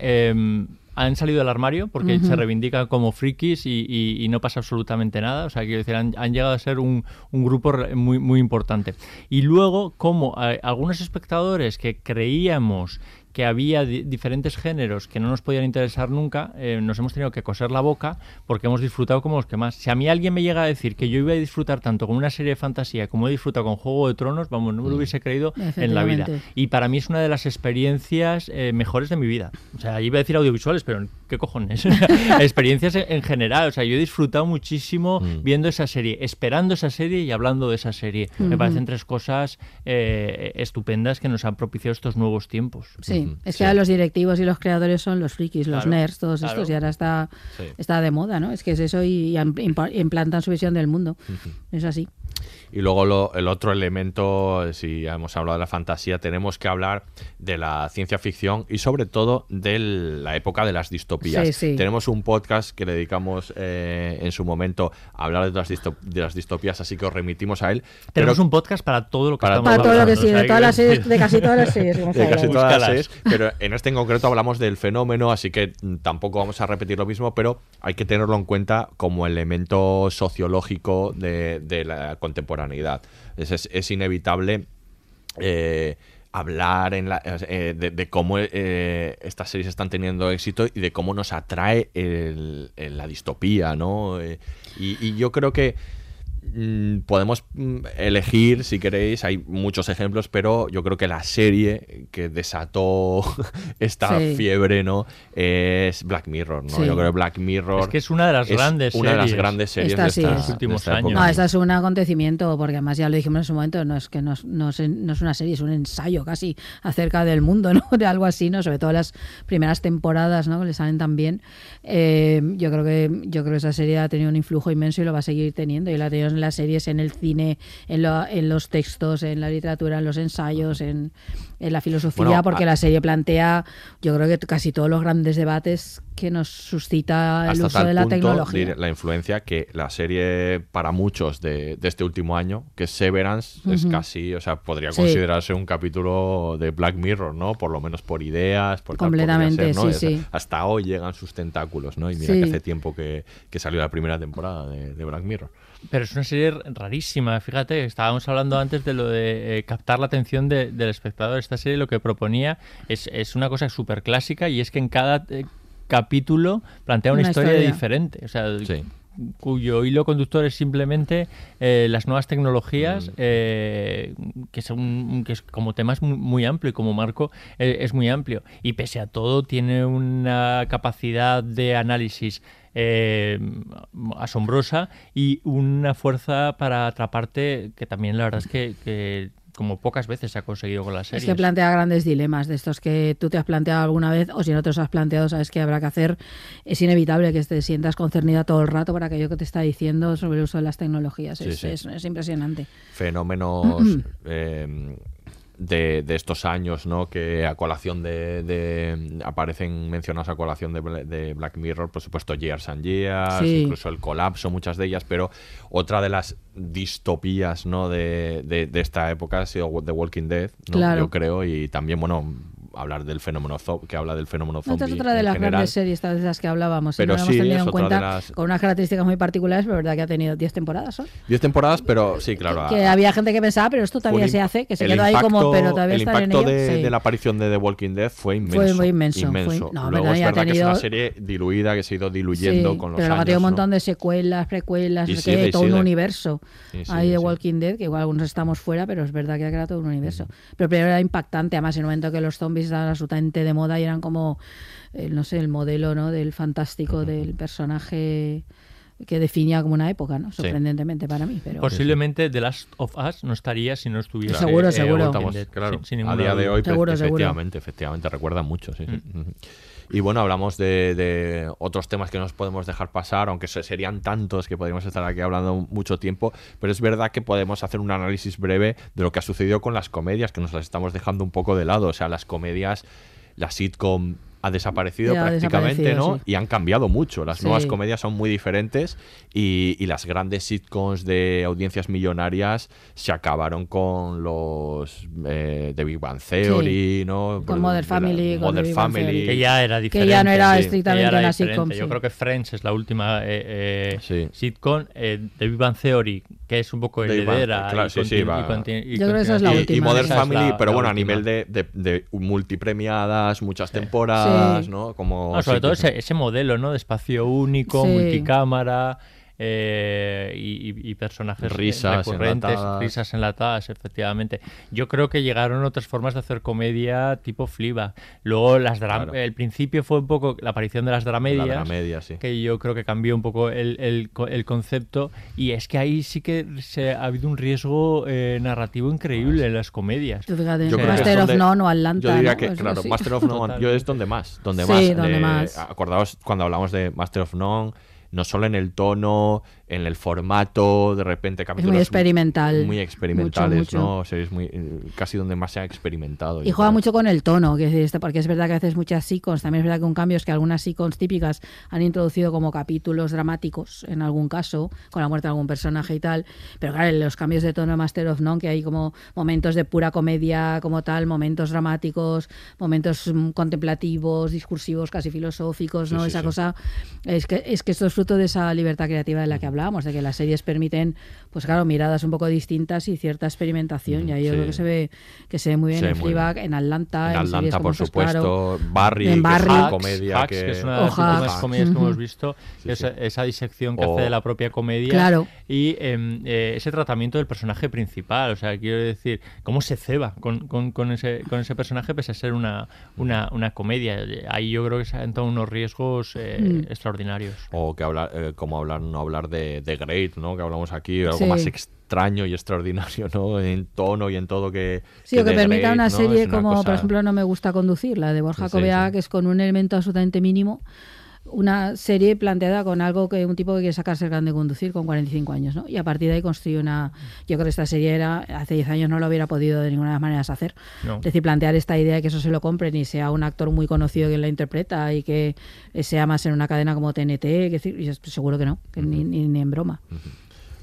E: Han salido del armario porque se reivindican como frikis y, y- y no pasa absolutamente nada. O sea, quiero decir, han, han llegado a ser un, un grupo muy, muy importante. Y luego, como eh, algunos espectadores que creíamos que había di- diferentes géneros que no nos podían interesar nunca, eh, nos hemos tenido que coser la boca porque hemos disfrutado como los que más. Si a mí alguien me llega a decir que yo iba a disfrutar tanto con una serie de fantasía como he disfrutado con Juego de Tronos, vamos, no me lo hubiese creído en la vida. Y para mí es una de las experiencias eh, mejores de mi vida. O sea, iba a decir audiovisuales, pero ¿qué cojones? [laughs] experiencias en, en general. O sea, yo he disfrutado muchísimo viendo esa serie, esperando esa serie y hablando de esa serie. Me parecen tres cosas eh, estupendas que nos han propiciado estos nuevos tiempos.
D: Sí, es que ahora los directivos y los creadores son los frikis, los
E: Claro,
D: nerds, todos
E: claro.
D: estos, y ahora está,
C: Sí.
D: está de moda, ¿no? Es que es eso y, y implantan su visión del mundo. Es así.
C: Y luego lo- el otro elemento, si ya hemos hablado de la fantasía, tenemos que hablar de la ciencia ficción y sobre todo de la época de las distopías.
D: Sí, sí.
C: Tenemos un podcast que le dedicamos eh, en su momento a hablar de las, de las distopías, así que os remitimos a él.
E: Tenemos
C: Pero-
E: un podcast para todo lo que
C: Para
E: estamos
D: Para todo lo que sí, de, todas las series, de casi todas las series
C: de casi todas las [laughs] series, pero en este en concreto hablamos del fenómeno, así que tampoco vamos a repetir lo mismo, pero hay que tenerlo en cuenta como elemento sociológico de, de la contemporaneidad. Es, inevitable eh, hablar en la- eh, de, cómo eh, estas series están teniendo éxito y de cómo nos atrae la distopía, ¿no? Eh, y, yo creo que podemos mm, elegir, si queréis, hay muchos ejemplos, pero yo creo que la serie que desató [laughs] esta
E: Sí.
C: fiebre, ¿no? Es Black Mirror, ¿no?
E: Sí.
C: Yo creo que Black Mirror
E: Es que es una de las grandes
C: una de las
E: series.
C: grandes series
D: Esta
C: de de
E: últimos
C: esta época.
E: años.
D: No, esta es un acontecimiento, porque además ya lo dijimos en su momento, no es que no, es- no es, no es una serie, es un ensayo casi acerca del mundo, ¿no? [laughs] De algo así, ¿no? Sobre todo las primeras temporadas, ¿no? Que le salen tan bien. Eh, yo creo que yo creo que esa serie ha tenido un influjo inmenso y lo va a seguir teniendo. Y la ha tenido en las series, en el cine, en, lo- en los textos, en la literatura, en los ensayos, en, en la filosofía,
C: Bueno,
D: porque
C: a-
D: la serie plantea, yo creo que casi todos los grandes debates que nos suscita el
C: hasta
D: uso
C: tal
D: de la
C: punto,
D: tecnología.
C: la influencia que la serie para muchos de, de este último año, que es Severance, es casi, o sea, podría
D: Sí.
C: considerarse un capítulo de Black Mirror, ¿no? Por lo menos por ideas, por tal,
D: Completamente,
C: ser, ¿no?
D: sí,
C: Es-
D: sí.
C: Hasta hoy llegan sus tentáculos, ¿no? Y mira que hace tiempo que, que salió la primera temporada de, de Black Mirror.
E: Pero es una serie rarísima, fíjate, estábamos hablando antes de lo de eh, captar la atención de- del espectador. Esta serie lo que proponía es, es una cosa súper clásica y es que en cada eh, capítulo plantea una,
D: Una
E: historia,
D: historia.
E: diferente. O sea, cuyo hilo conductor es simplemente eh, las nuevas tecnologías, eh, que son que es como tema es muy, muy amplio y como marco eh, es muy amplio. Y pese a todo tiene una capacidad de análisis eh, asombrosa y una fuerza para atraparte que también la verdad es que, que como pocas veces se ha conseguido con las series.
D: Es que plantea grandes dilemas de estos que tú te has planteado alguna vez o si no te los has planteado, sabes que habrá que hacer. Es inevitable que te sientas concernida todo el rato por aquello que te está diciendo sobre el uso de las tecnologías.
C: Sí,
D: es,
C: sí.
D: es- es impresionante.
C: fenómenos [clears throat] eh, de, de estos años, ¿no? Que a colación de, de- aparecen mencionados a colación de, de Black Mirror, por supuesto, Years and Years,
D: Sí.
C: incluso el colapso, muchas de ellas, pero otra de las distopías, ¿no? De, de- de esta época ha sido The Walking Dead, ¿no?
D: Claro.
C: Yo creo, y también, bueno, hablar del fenómeno que habla del fenómeno
D: Esta
C: zombie
D: es otra de
C: en
D: las
C: general.
D: grandes series de las que hablábamos.
C: Pero
D: no lo hemos
C: sí,
D: tenido en cuenta
C: las-
D: con unas características muy particulares, pero verdad que ha tenido 10 temporadas. ¿no?
C: Diez temporadas, pero sí, claro.
D: Que
C: a-
D: había gente que pensaba, pero esto todavía
C: fue
D: se hace, que se quedó ahí como,
C: impacto-
D: pero todavía
C: el
D: en
C: impacto de,
D: sí.
C: de la aparición de The Walking Dead fue inmenso.
D: Fue muy inmenso, fue-
C: inmenso.
D: no,
C: Luego
D: pero
C: es
D: ha
C: verdad que es una
D: tenido-
C: serie diluida, que se ha ido diluyendo
D: Sí,
C: con los
D: pero luego ha
C: años.
D: tenido un
C: ¿no?
D: montón de secuelas, precuelas,
C: Y
D: no todo un universo.
C: Sí, sí,
D: Ahí de
C: sí.
D: Walking Dead, que igual algunos estamos fuera, pero es verdad que ha creado todo un universo. Pero primero era impactante, además en el momento que los zombies estaban absolutamente de moda y eran como, eh, no sé, el modelo ¿no? del fantástico, del personaje que definía como una época, ¿no? Sorprendentemente para mí. Pero
E: Posiblemente The Last of Us no estaría si no estuviera.
D: Seguro,
E: eh,
D: seguro.
E: Walking
C: Estamos, claro,
E: sin- sin
C: a día de hoy, pues,
D: Seguro, seguro.
C: efectivamente, efectivamente, recuerda mucho, sí, sí. Ujú. Y bueno, hablamos de, de otros temas que nos podemos dejar pasar, aunque se- serían tantos que podríamos estar aquí hablando mucho tiempo, pero es verdad que podemos hacer un análisis breve de lo que ha sucedido con las comedias, que nos las estamos dejando un poco de lado. O sea, las comedias, la sitcom ha desaparecido
D: Ya ha
C: prácticamente,
D: desaparecido,
C: ¿no?
D: sí.
C: Y han cambiado mucho. Las
D: Sí.
C: nuevas comedias son muy diferentes y, y las grandes sitcoms de audiencias millonarias se acabaron con los eh, de Big Bang Theory, ¿no?
D: Con Modern Family, con
C: Modern Family.
E: Que ya era
D: Que
E: diferente.
D: ya no era
E: sí,
D: estrictamente
E: que era
D: una
E: diferente.
D: sitcom,
E: Yo
D: sí.
E: creo que Friends es la última eh, eh, sitcom eh, de Big Bang Theory, que es un poco heredera.
C: claro,
E: y
C: sí, sí,
E: continu-
C: va.
E: y conti- y
D: Yo creo que esa es la última.
C: y Modern Family,
E: la-
C: pero
E: la
C: bueno, a nivel de, de, de multipremiadas, muchas temporadas,
D: Sí.
C: ¿no? Como
E: No, sobre todo
C: que-
E: ese, ese modelo, ¿no? De espacio único,
D: Sí.
E: multicámara eh, y, personajes
C: Risas
E: recurrentes,
C: enlatadas.
E: risas enlatadas, efectivamente. Yo creo que llegaron otras formas de hacer comedia tipo Fliba. Luego las
C: Claro.
E: el principio fue un poco la aparición de las dramedias,
C: La dramedia, sí.
E: que yo creo que cambió un poco el, el co- el concepto y es que ahí sí que se, ha habido un riesgo eh, narrativo increíble en las comedias.
C: Yo creo que
D: Master of None o Atlanta.
C: Yo diría
D: ¿no?
C: que,
D: Pues
C: claro. Master of None, yo es donde más, donde
D: Sí,
C: más.
D: donde
C: de-
D: más.
C: Acordaos cuando hablamos de Master of None, no solo en el tono, en el formato, de repente capítulos
D: experimental.
C: muy experimentales,
D: Mucho,
C: ¿no? O sea, es muy, eh, casi donde más se ha experimentado.
D: Y juega mucho con el tono, que es porque es verdad que haces muchas sitcoms. También es verdad que un cambio es que algunas sitcoms típicas han introducido como capítulos dramáticos, en algún caso, con la muerte de algún personaje y tal. Pero claro, los cambios de tono de Master of None, que hay como momentos de pura comedia como tal, momentos dramáticos, momentos mm, contemplativos, discursivos, casi filosóficos, ¿no?
C: sí,
D: esa
C: sí.
D: cosa. Es que, es que esto es fruto de esa libertad creativa de la que hablábamos, de que las series permiten, pues claro, miradas un poco distintas y cierta experimentación. y ahí yo
C: sí.
D: creo que se ve, que se ve muy bien
C: Se
D: en Fleabag, en Atlanta,
C: En
D: en,
C: Atlanta, por
D: Esto es
C: supuesto,
D: Claro.
C: Barry,
D: En
C: que es
D: Barry.
C: una
E: Hacks,
C: comedia
E: Hacks,
C: que...
E: que es una de las últimas comedias que hemos visto,
C: Sí,
E: que es
C: sí.
E: esa disección que
C: O-
E: hace de la propia comedia
D: Claro.
E: y em, eh, ese tratamiento del personaje principal. O sea, quiero decir, cómo se ceba con, con- con ese, con ese personaje pese a ser una, una, una comedia. Ahí yo creo que se han tomado unos riesgos eh,
D: Mm.
E: extraordinarios.
C: O que hablar, eh, como hablar, no hablar de, de Great, ¿no? Que hablamos aquí, algo
D: Sí.
C: más extraño y extraordinario, ¿no? En tono y en todo que.
D: Sí, o que permita
C: Great,
D: una
C: ¿no?
D: serie
C: una
D: como, por
C: cosa-
D: ejemplo, No me gusta conducir, la de Borja
C: Sí,
D: Covea,
C: sí.
D: que es con un elemento absolutamente mínimo, una serie planteada con algo que un tipo que quiere sacarse el grande de conducir con 45 años, ¿no? Y a partir de ahí construye una... Yo creo que esta serie era, hace 10 años no lo hubiera podido de ninguna de las maneras hacer.
E: No.
D: Es decir, plantear esta idea de que eso se lo compren y sea un actor muy conocido que la interpreta y que sea más en una cadena como TNT, que decir, y es- seguro que no, que ni, ni, ni en broma.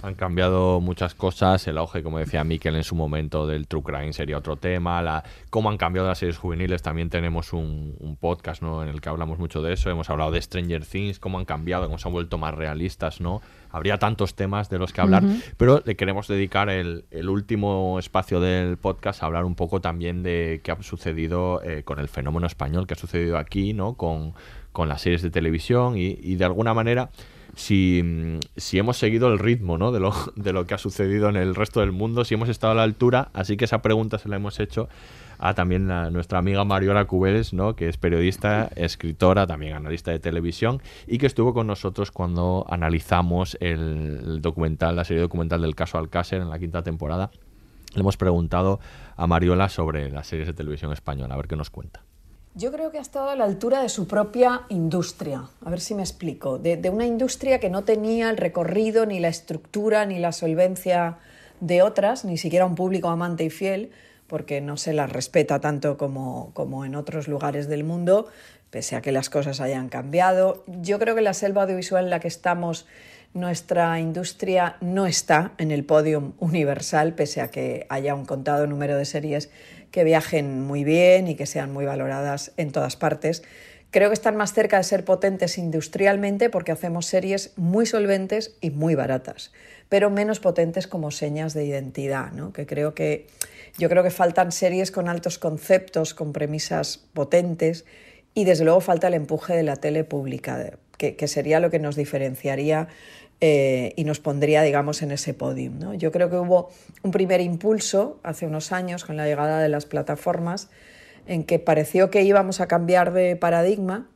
C: Han cambiado muchas cosas, el auge, como decía Miquel en su momento, del True Crime sería otro tema, la, cómo han cambiado las series juveniles, también tenemos un, un podcast ¿no? en el que hablamos mucho de eso, hemos hablado de Stranger Things, cómo han cambiado, cómo se han vuelto más realistas, ¿no? Habría tantos temas de los que hablar, pero le queremos dedicar el, el último espacio del podcast a hablar un poco también de qué ha sucedido eh, con el fenómeno español, qué ha sucedido aquí, ¿no? Con, con las series de televisión y, y de alguna manera si, hemos seguido el ritmo de, lo, [laughs] de lo que ha sucedido en el resto del mundo, si hemos estado a la altura. Así que esa pregunta se la hemos hecho a también a nuestra amiga Mariola Cubeles, ¿no? que es periodista, escritora, también analista de televisión, y que estuvo con nosotros cuando analizamos el documental, la serie documental del caso Alcácer en la quinta temporada. le hemos preguntado a Mariola sobre las series de televisión española, a ver qué nos cuenta.
K: Yo creo que ha estado a la altura de su propia industria, a ver si me explico, de, una industria que no tenía el recorrido, ni la estructura, ni la solvencia de otras, ni siquiera un público amante y fiel, porque no se las respeta tanto como, como en otros lugares del mundo, pese a que las cosas hayan cambiado. Yo creo que la selva audiovisual en la que estamos nuestra industria no está en el podio universal, pese a que haya un contado número de series que viajen muy bien y que sean muy valoradas en todas partes. Creo que están más cerca de ser potentes industrialmente porque hacemos series muy solventes y muy baratas, pero menos potentes como señas de identidad, ¿no? que creo que yo creo que faltan series con altos conceptos, con premisas potentes y desde luego falta el empuje de la tele pública, que, que sería lo que nos diferenciaría eh, y nos pondría, digamos, en ese podium. ¿no? Yo creo que hubo un primer impulso hace unos años con la llegada de las plataformas en que pareció que íbamos a cambiar de paradigma,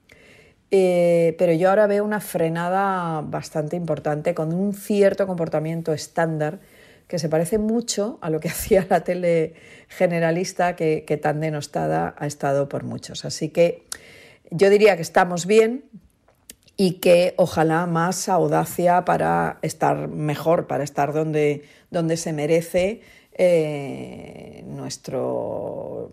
K: eh, pero yo ahora veo una frenada bastante importante con un cierto comportamiento estándar que se parece mucho a lo que [laughs] hacía la tele generalista que, que tan denostada ha estado por muchos. Así que yo diría que estamos bien, y que ojalá más audacia para estar mejor, para estar donde, donde se merece eh, nuestro,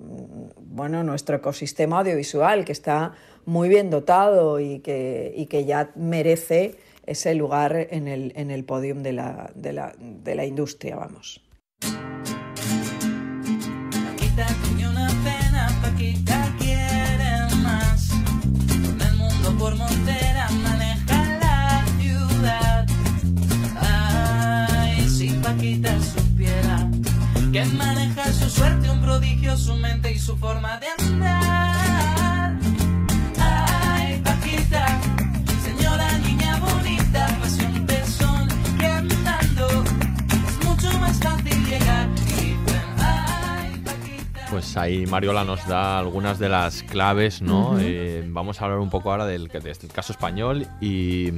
K: bueno, nuestro ecosistema audiovisual, que está muy bien dotado y que, y que ya merece ese lugar en el, en el podium de la, de, la, de la industria, vamos.
L: Que maneja su suerte, un prodigio, su mente y su forma de andar.
C: Pues ahí Mariola nos da algunas de las claves, ¿no? Eh, vamos a hablar un poco ahora del, del caso español y,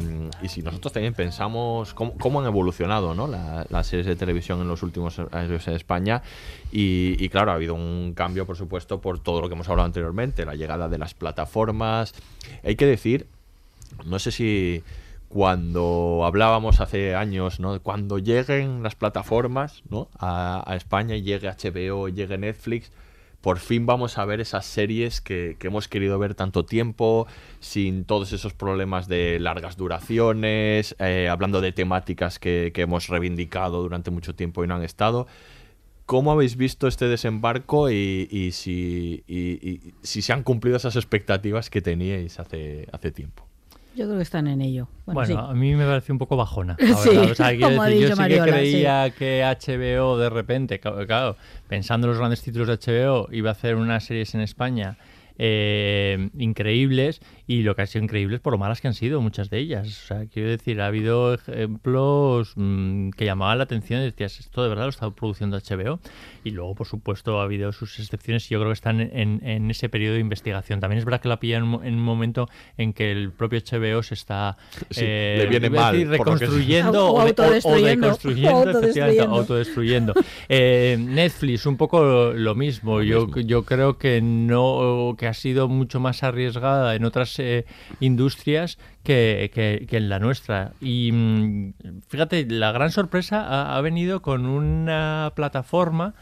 C: y si nosotros también pensamos cómo, cómo han evolucionado, ¿no? La- las series de televisión en los últimos años en España y, y claro, ha habido un cambio, por supuesto, por todo lo que hemos hablado anteriormente, la llegada de las plataformas. Hay que decir, no sé si cuando hablábamos hace años, ¿no? Cuando lleguen las plataformas, ¿no? A, a España y llegue HBO, llegue Netflix, por fin vamos a ver esas series que, que hemos querido ver tanto tiempo, sin todos esos problemas de largas duraciones, eh, hablando de temáticas que, que hemos reivindicado durante mucho tiempo y no han estado. ¿Cómo habéis visto este desembarco y, si, si se han cumplido esas expectativas que teníais hace, hace tiempo?
D: Yo creo que están en ello. Bueno,
E: Bueno,
D: sí.
E: a mí me parece un poco bajona. la [laughs]
D: Sí,
E: verdad. O sea, [laughs] quiero
D: como ha
E: decir, yo
D: dicho
E: sí
D: Mariola,
E: que
D: sí.
E: creía que HBO de repente, claro, pensando en los grandes títulos de HBO, iba a hacer unas series en España eh, increíbles y lo que ha sido increíble es por lo malas que han sido muchas de ellas. O sea, quiero decir, ha habido ejemplos mm, que llamaban la atención y decías, esto de verdad lo está produciendo HBO. Y luego, por supuesto, ha habido sus excepciones y yo creo que están en, en ese periodo de investigación. También es verdad que la pilla en, en un momento en que el propio HBO se está
C: Sí, le viene
E: a decir,
C: mal,
E: reconstruyendo
D: O
E: o, o-
D: autodestruyendo.
E: deconstruyendo,
D: O
E: efectivamente,
D: autodestruyendo.
E: autodestruyendo. Eh, Netflix, un poco lo, lo mismo. yo, yo creo que no que ha sido mucho más arriesgada en otras eh, industrias que, que- que en la nuestra. Y mm, fíjate, la gran sorpresa ha, ha venido con una plataforma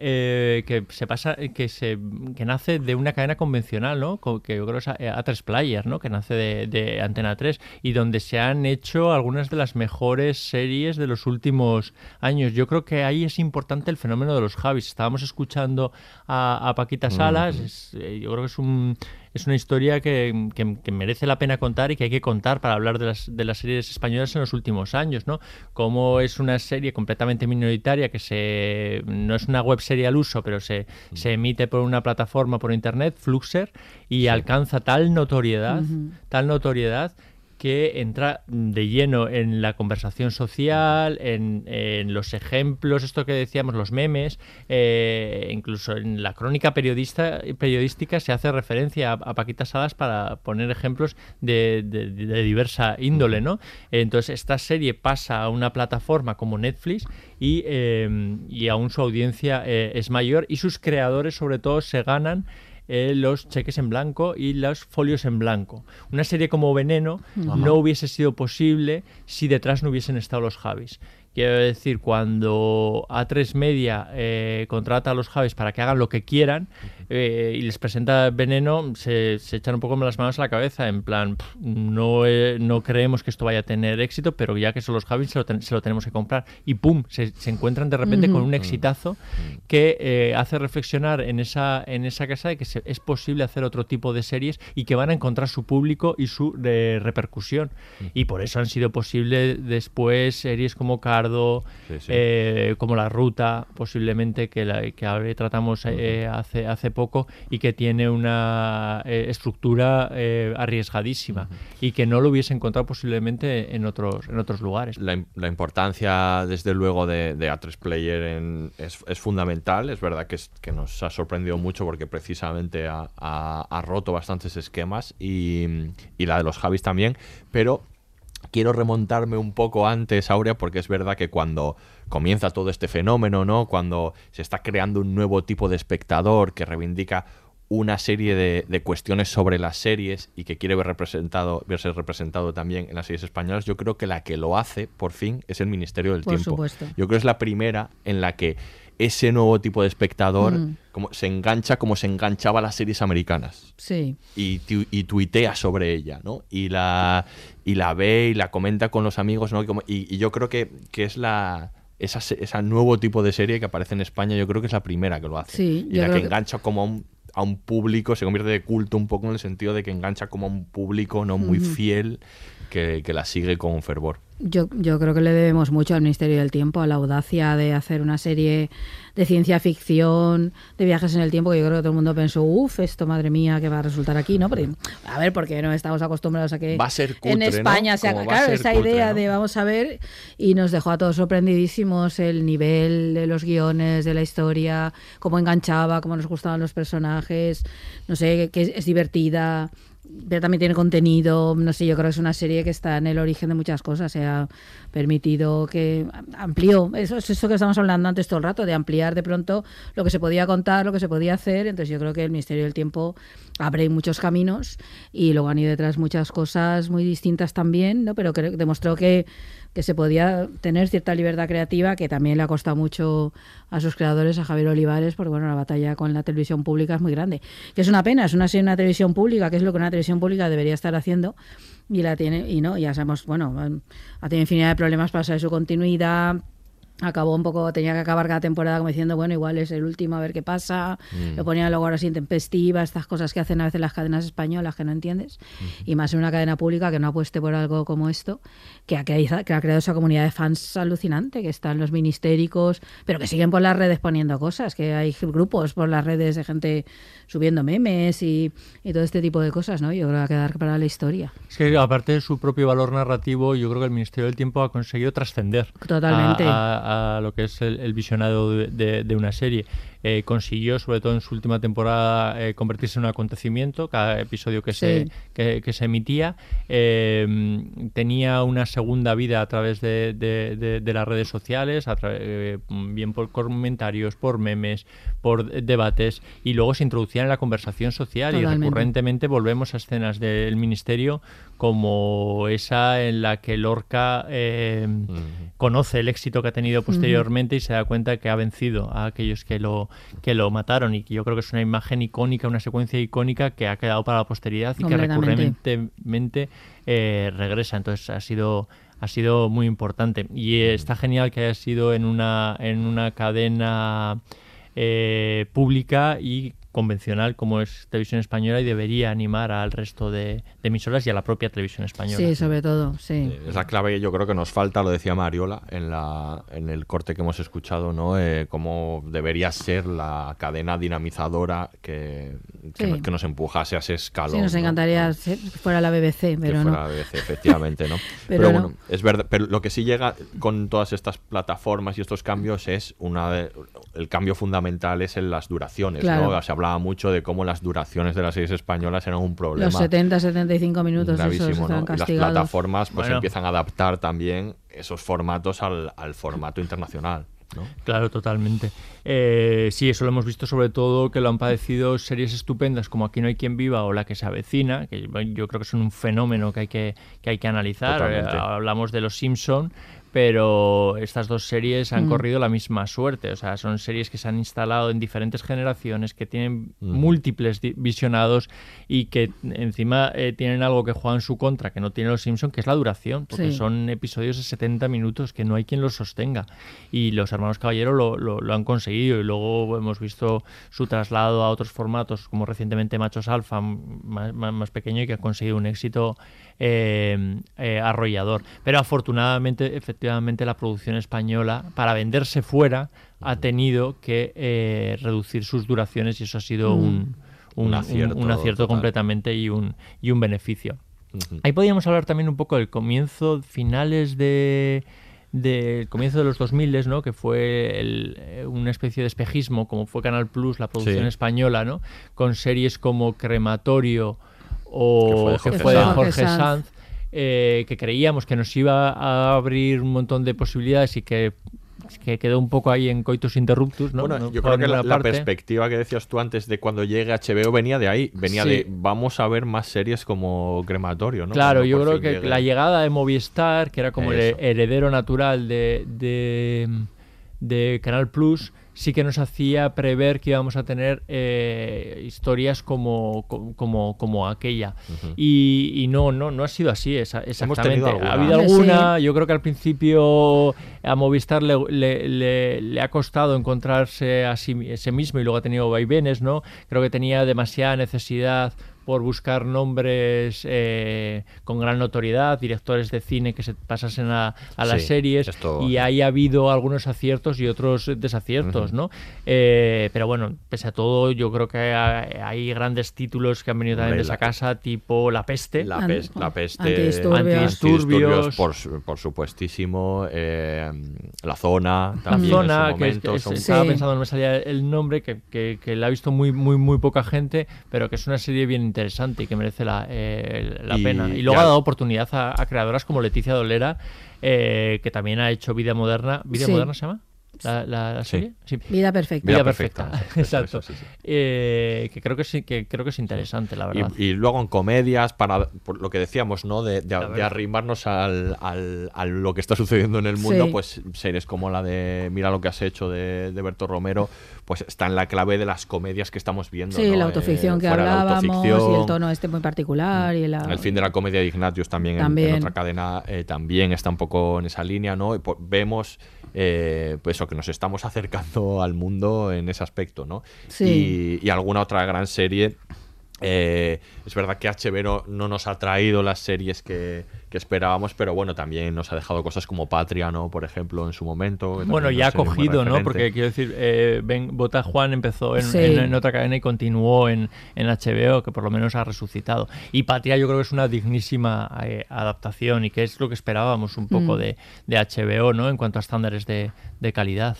E: eh, que se pasa que se que nace de una cadena convencional no que yo creo es A- A3 Player no que nace de, de Antena 3 y donde se han hecho algunas de las mejores series de los últimos años. Yo creo que ahí es importante el fenómeno de los Javis. Estábamos escuchando a, a Paquita Salas es, eh, yo creo que es un es una historia que, que- que merece la pena contar y que hay que contar para hablar de las, de las series españolas en los últimos años, ¿no? Como es una serie completamente minoritaria que se no es una web serie al uso, pero se, se emite por una plataforma por internet, Fluxer, y alcanza tal notoriedad, tal notoriedad que entra de lleno en la conversación social, en, en los ejemplos, esto que decíamos, los memes, eh, incluso en la crónica periodista, periodística se hace referencia a, a Paquita Salas para poner ejemplos de, de- diversa índole, ¿no? Entonces esta serie pasa a una plataforma como Netflix y, eh, y aún su audiencia eh, es mayor y sus creadores sobre todo se ganan eh, los cheques en blanco y los folios en blanco. Una serie como Veneno no hubiese sido posible si detrás no hubiesen estado los Javis. Quiero decir, cuando A3 Media eh, contrata a los Javis para que hagan lo que quieran eh, y les presenta Veneno, se, se echan un poco las manos a la cabeza, en plan, "Pff, no, eh, no creemos que esto vaya a tener éxito, pero ya que son los Javis se lo, ten- se lo tenemos que comprar. Y ¡pum! Se, se encuentran de repente con un exitazo que eh, hace reflexionar en esa, en esa casa de que se- es posible hacer otro tipo de series y que van a encontrar su público y su eh, repercusión. Y por eso han sido posibles después series como
C: Sí, sí.
E: eh, como La Ruta, posiblemente que, la, que ahora tratamos eh, hace, hace poco y que tiene una eh, estructura eh, arriesgadísima y que no lo hubiese encontrado posiblemente en otros, en otros lugares.
C: La, la importancia, desde luego, de, de A3 Player en- es, es fundamental. Es verdad que, es- que nos ha sorprendido mucho porque precisamente ha, ha- ha roto bastantes esquemas y, y la de los Javis también. Pero quiero remontarme un poco antes, Aurea, porque es verdad que cuando comienza todo este fenómeno, ¿no? Cuando se está creando un nuevo tipo de espectador que reivindica una serie de, de cuestiones sobre las series y que quiere ver representado, verse representado también en las series españolas, yo creo que la que lo hace, por fin, es el Ministerio del
D: Por
C: Tiempo.
D: supuesto.
C: Yo creo que es la primera en la que ese nuevo tipo de espectador
D: Mm.
C: como, se engancha como se enganchaba a las series americanas
D: Sí.
C: y, y tuitea sobre ella, ¿no? Y la, y la ve y la comenta con los amigos, ¿no? Y, como- y- y yo creo que, que es la... Esa, nuevo tipo de serie que aparece en España, yo creo que es la primera que lo hace.
D: Sí,
C: y la que
D: que-
C: engancha como a un, a un público, se convierte de culto un poco en el sentido de que engancha como a un público no muy fiel que, que la sigue con fervor.
D: Yo, yo creo que le debemos mucho al Ministerio del Tiempo, a la audacia de hacer una serie de ciencia ficción, de viajes en el tiempo, que yo creo que todo el mundo pensó, uff, esto, madre mía, que va a resultar aquí, ¿no? A ver, porque no estamos acostumbrados a que
C: Va a ser
D: en
C: cutre,
D: España
C: ¿no?
D: se haga, claro, esa
C: cutre,
D: idea
C: ¿no?
D: de vamos a ver, y nos dejó a todos sorprendidísimos el nivel de los guiones, de la historia, cómo enganchaba, cómo nos gustaban los personajes, no sé, que es, es divertida pero también tiene contenido, no sé, yo creo que es una serie que está en el origen de muchas cosas, se ha permitido que amplió, eso es eso que estamos hablando antes todo el rato, de ampliar de pronto lo que se podía contar, lo que se podía hacer, entonces yo creo que el Ministerio del Tiempo abre muchos caminos y luego han ido detrás muchas cosas muy distintas también, ¿no? pero que demostró que, que se podía tener cierta libertad creativa, que también le ha costado mucho a sus creadores, a Javier Olivares, porque bueno, la batalla con la televisión pública es muy grande. Que es una pena, es una una televisión pública, que es lo que una televisión pública debería estar haciendo, y la tiene, y no, ya sabemos, bueno, ha tenido infinidad de problemas para saber su continuidad. Acabó un poco, tenía que acabar cada temporada como diciendo, bueno, igual es el último, a ver qué pasa.
M: Mm.
D: Lo ponían luego ahora así intempestiva, estas cosas que hacen a veces las cadenas españolas que no entiendes. Y más en una cadena pública que no apueste por algo como esto, que ha, creado, que ha creado esa comunidad de fans alucinante, que están los ministéricos, pero que siguen por las redes poniendo cosas, que hay grupos por las redes de gente subiendo memes y, y todo este tipo de cosas, ¿no? Yo creo que va a quedar para la historia.
E: Es que aparte de su propio valor narrativo, yo creo que el Ministerio del Tiempo ha conseguido trascender
D: Totalmente.
E: a, a- a lo que es el, el visionado de, de- de una serie. Eh, consiguió, sobre todo en su última temporada, eh, convertirse en un acontecimiento, cada episodio que, se, que, que se emitía. eh, tenía una segunda vida a través de, de- de- de las redes sociales, a eh, bien por comentarios, por memes, por debates, y luego se introducía en la conversación social y recurrentemente volvemos a escenas del ministerio como esa en la que Lorca eh, conoce el éxito que ha tenido posteriormente y se da cuenta que ha vencido a aquellos que lo, que lo mataron y que yo creo que es una imagen icónica, una secuencia icónica que ha quedado para la posteridad y que recurrentemente eh, regresa. Entonces ha sido ha sido muy importante y está genial que haya sido en una en una cadena eh, pública y convencional como es televisión española y debería animar al resto de, de emisoras y a la propia televisión española.
D: Sí, sobre todo, sí.
C: Es la clave yo creo que nos falta, lo decía Mariola en, la, en el corte que hemos escuchado, ¿no? Eh, cómo debería ser la cadena dinamizadora que, que,
D: Sí.
C: nos, que nos empujase a ese escalón.
D: Sí, nos
C: ¿no?
D: encantaría ser- que fuera la BBC, pero
C: que
D: no.
C: fuera BBC, efectivamente, ¿no? [laughs]
D: Pero
C: pero
D: no.
C: bueno, es verdad. Pero lo que sí llega con todas estas plataformas y estos cambios es una de- el cambio fundamental es en las duraciones,
D: Claro.
C: ¿no? Se hablaba mucho de cómo las duraciones de las series españolas eran un problema.
D: Los 70, 75 minutos esos
C: gravísimo,
D: están
C: ¿no? Y las plataformas pues
E: Bueno.
C: empiezan a adaptar también esos formatos al, al formato internacional. ¿no?
E: Claro, totalmente. Eh, sí, eso lo hemos visto sobre todo que lo han padecido series estupendas como Aquí no hay quien viva o La que se avecina, que yo creo que son un fenómeno que hay que, que, hay que analizar. Eh, hablamos de Los Simpson, pero estas dos series han
D: Mm.
E: corrido la misma suerte. O sea, son series que se han instalado en diferentes generaciones, que tienen
C: Mm.
E: múltiples visionados y que encima eh, tienen algo que juega en su contra, que no tiene Los Simpson, que es la duración, porque
D: Sí.
E: son episodios de 70 minutos que no hay quien los sostenga. Y los hermanos Caballero lo, lo- lo han conseguido y luego hemos visto su traslado a otros formatos, como recientemente Machos Alfa, más, más- más pequeño y que ha conseguido un éxito eh, eh, arrollador. Pero afortunadamente, efectivamente, la producción española, para venderse fuera, ha tenido que eh, reducir sus duraciones y eso ha sido
C: Mm.
E: un, un-
C: Un acierto
E: un acierto
C: total.
E: completamente y un, y un beneficio. Ahí podríamos hablar también un poco del comienzo, finales de del comienzo de los 2000, ¿no? que fue el- eh, una especie de espejismo, como fue Canal Plus, la producción
C: Sí.
E: española, ¿no? con series como Crematorio o
C: Que fue de Jorge
E: fue de
C: Sanz.
E: Jorge
D: Jorge Sanz.
E: Sanz, eh, que creíamos que nos iba a abrir un montón de posibilidades y que, que quedó un poco ahí en coitus interruptus. ¿no?
C: Bueno,
E: No
C: yo creo que la, perspectiva que decías tú antes de cuando llegue HBO venía de ahí, venía
E: Sí.
C: de vamos a ver más series como Crematorio, ¿no?
E: Claro,
C: Cuando
E: yo creo que
C: llegue.
E: la llegada de Movistar, que era como el heredero natural de, de, de Canal Plus, sí que nos hacía prever que íbamos a tener eh, historias como, como, como, aquella. Y, y no, no, no ha sido así esa- exactamente.
C: tenido
E: Ha habido alguna, yo creo que al principio a Movistar le, le- le- le ha costado encontrarse a sí, ese mismo y luego ha tenido vaivenes, ¿no? Creo que tenía demasiada necesidad por buscar nombres eh, con gran notoriedad, directores de cine que se pasasen a, a las
C: Sí,
E: series
C: esto-
E: y ahí ha habido algunos aciertos y otros desaciertos, ¿no? Eh, pero bueno, pese a todo, yo creo que hay, hay grandes títulos que han venido también de esa
C: la-
E: casa, tipo La Peste.
C: La,
D: An-
C: pes- la peste,
D: antidisturbios.
E: Antidisturbios.
C: por, por supuestísimo, eh, La Zona,
E: La
C: también
E: zona,
C: en su
E: que, es-
C: momento,
E: que es-
C: son-
E: estaba
D: Sí.
E: pensando, no me salía el nombre, que, que, que la ha visto muy, muy, muy poca gente, pero que es una serie bien interesante y que merece la, eh, la
C: Y
E: pena. Y luego
C: ya-
E: ha dado oportunidad a, a creadoras como Leticia Dolera, eh, que también ha hecho Vida Moderna. ¿Vida
D: Sí.
E: Moderna se llama? ¿La, la- la
C: Sí.
E: serie? Sí.
D: Vida perfecta.
E: Vida,
C: Vida
E: perfecta, exacto.
C: eso, sí, sí.
E: Eh, que creo que sí, que creo que es interesante, la verdad.
C: Y, y luego en comedias, para por lo que decíamos, ¿no? De, de- arrimarnos al, al- a lo que está sucediendo en el mundo,
D: Sí.
C: pues series como la de Mira lo que has hecho de, de Berto Romero, pues está en la clave de las comedias que estamos viendo.
D: Sí,
C: ¿no?
D: la
C: Eh,
D: autoficción que
C: de la
D: hablábamos y
C: autoficción,
D: el tono este muy particular y la...
C: El fin de la comedia de Ignatius también, en- En,
D: También.
C: otra cadena eh, también está un poco en esa línea, ¿no? Y vemos eh, pues eso, que nos estamos acercando [laughs] al mundo en ese aspecto, ¿no?
D: Sí.
C: Y, y alguna otra gran serie. eh, es verdad que HBO no nos ha traído las series que, que esperábamos, pero bueno, también nos ha dejado cosas como Patria, ¿no? Por ejemplo, en su momento.
E: Bueno, ya ha cogido, ¿no? Porque quiero decir, eh, ben, Bota Juan empezó en,
D: Sí.
E: en- en otra cadena y continuó en, en HBO, que por lo menos ha resucitado. Y Patria yo creo que es una dignísima eh, adaptación y que es lo que esperábamos un poco
D: Mm.
E: de, de HBO, ¿no? En cuanto a estándares de, de calidad.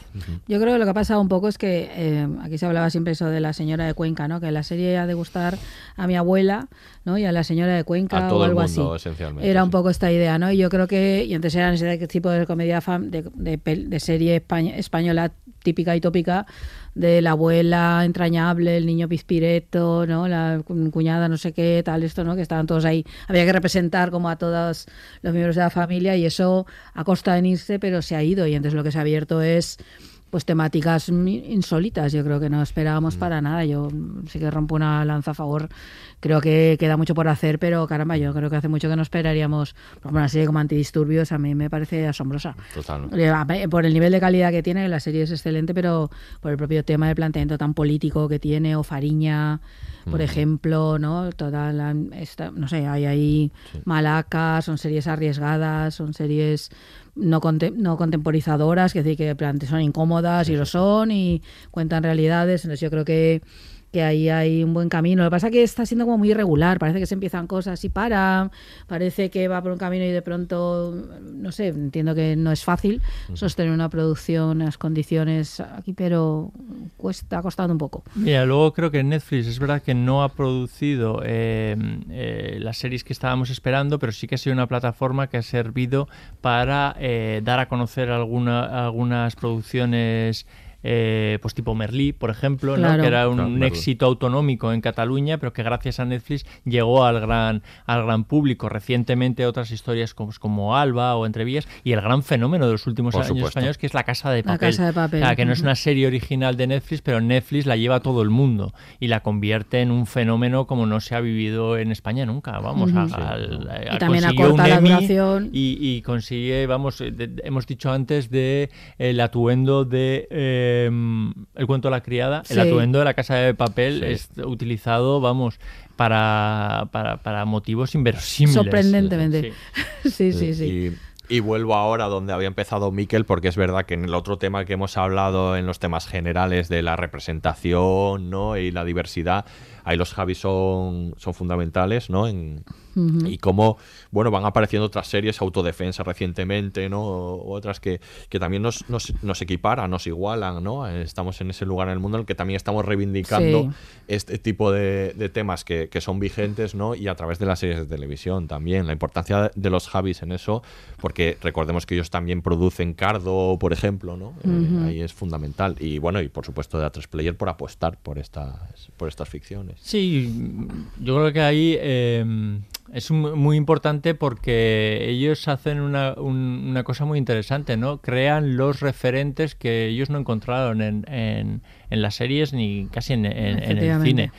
D: Yo creo que lo que ha pasado un poco es que eh, aquí se hablaba siempre eso de la señora de Cuenca, ¿no? Que la serie ha de gustar a mi abuela, ¿no? Y a la señora de Cuenca
C: A todo
D: o
C: el
D: algo
C: mundo,
D: así.
C: esencialmente,
D: Era
C: sí.
D: un poco esta idea, ¿no? Y yo creo que y entonces eran ese tipo de comedia fam- de, de serie españ- española típica y tópica de la abuela entrañable, el niño pispireto, ¿no? La cu- cuñada no sé qué, tal esto, ¿no? Que estaban todos ahí. Había que representar como a todos los miembros de la familia y eso a costa de irse, pero se ha ido y entonces lo que se ha abierto es pues temáticas insólitas. Yo creo que no esperábamos para nada. Yo mm, sí que rompo una lanza a favor. Creo que queda mucho por hacer, pero caramba, yo creo que hace mucho que no esperaríamos. Por una serie como Antidisturbios a mí me parece asombrosa.
C: Totalmente.
D: Eh, Por el nivel de calidad que tiene, la serie es excelente, pero por el propio tema de planteamiento tan político que tiene, o Fariña, por
C: Mm.
D: ejemplo, ¿no? Toda la, esta- no sé, hay ahí Malaca, son series arriesgadas, son series no, conte- no contemporizadoras, que decir que son incómodas y lo son, y cuentan realidades, entonces yo creo que que ahí hay un buen camino. Lo que pasa es que está siendo como muy irregular. Parece que se empiezan cosas y paran. Parece que va por un camino y de pronto, no sé, entiendo que no es fácil sostener una producción en las condiciones aquí, pero cuesta, ha costado un poco.
E: Mira, luego creo que Netflix es verdad que no ha producido eh, eh, las series que estábamos esperando, pero sí que ha sido una plataforma que ha servido para eh, dar a conocer alguna, algunas producciones. Eh, pues tipo Merlí, por ejemplo, que era un
C: Claro,
E: éxito autonómico en Cataluña, pero que gracias a Netflix llegó al gran, al gran público. Recientemente otras historias como, como Alba o Entrevías y el gran fenómeno de los últimos
C: Por
E: años
C: supuesto.
E: españoles que es La Casa de
D: La
E: Papel.
D: Casa de Papel.
E: O sea, que no es una serie original de Netflix, pero Netflix la lleva a todo el mundo y la convierte en un fenómeno como no se ha vivido en España nunca. Vamos, a- al-
D: Y
E: a-
D: también
E: consiguió
D: acorta
E: un
D: la
E: Emmy
D: duración.
E: Y, y consigue, vamos, de- de- hemos dicho antes de el atuendo de eh, El cuento de la criada, el atuendo de la casa de papel
C: Sí.
E: es utilizado, vamos, para, para, para motivos inverosímiles.
D: Sorprendentemente.
E: Sí. [laughs]
D: Sí, sí, sí.
C: Y, y vuelvo ahora donde había empezado Miquel, porque es verdad que en el otro tema que hemos hablado, en los temas generales de la representación ¿no? y la diversidad, ahí los Javis son, son fundamentales, ¿no? En, Y cómo, bueno, van apareciendo otras series, autodefensa recientemente, ¿no? O otras que, que también nos, nos, nos equiparan, nos igualan, ¿no? Estamos en ese lugar en el mundo en el que también estamos reivindicando
D: Sí.
C: este tipo de, de temas que, que son vigentes, ¿no? Y a través de las series de televisión también. La importancia de los Javis en eso, porque recordemos que ellos también producen Cardo, por ejemplo, ¿no? Eh, ahí es fundamental. Y bueno, y por supuesto de A3 Player por apostar por estas, por estas ficciones.
E: Sí, yo creo que ahí eh, es un- muy importante porque ellos hacen una, un- una cosa muy interesante, ¿no? Crean los referentes que ellos no encontraron en, en- en las series ni casi en, en- el cine.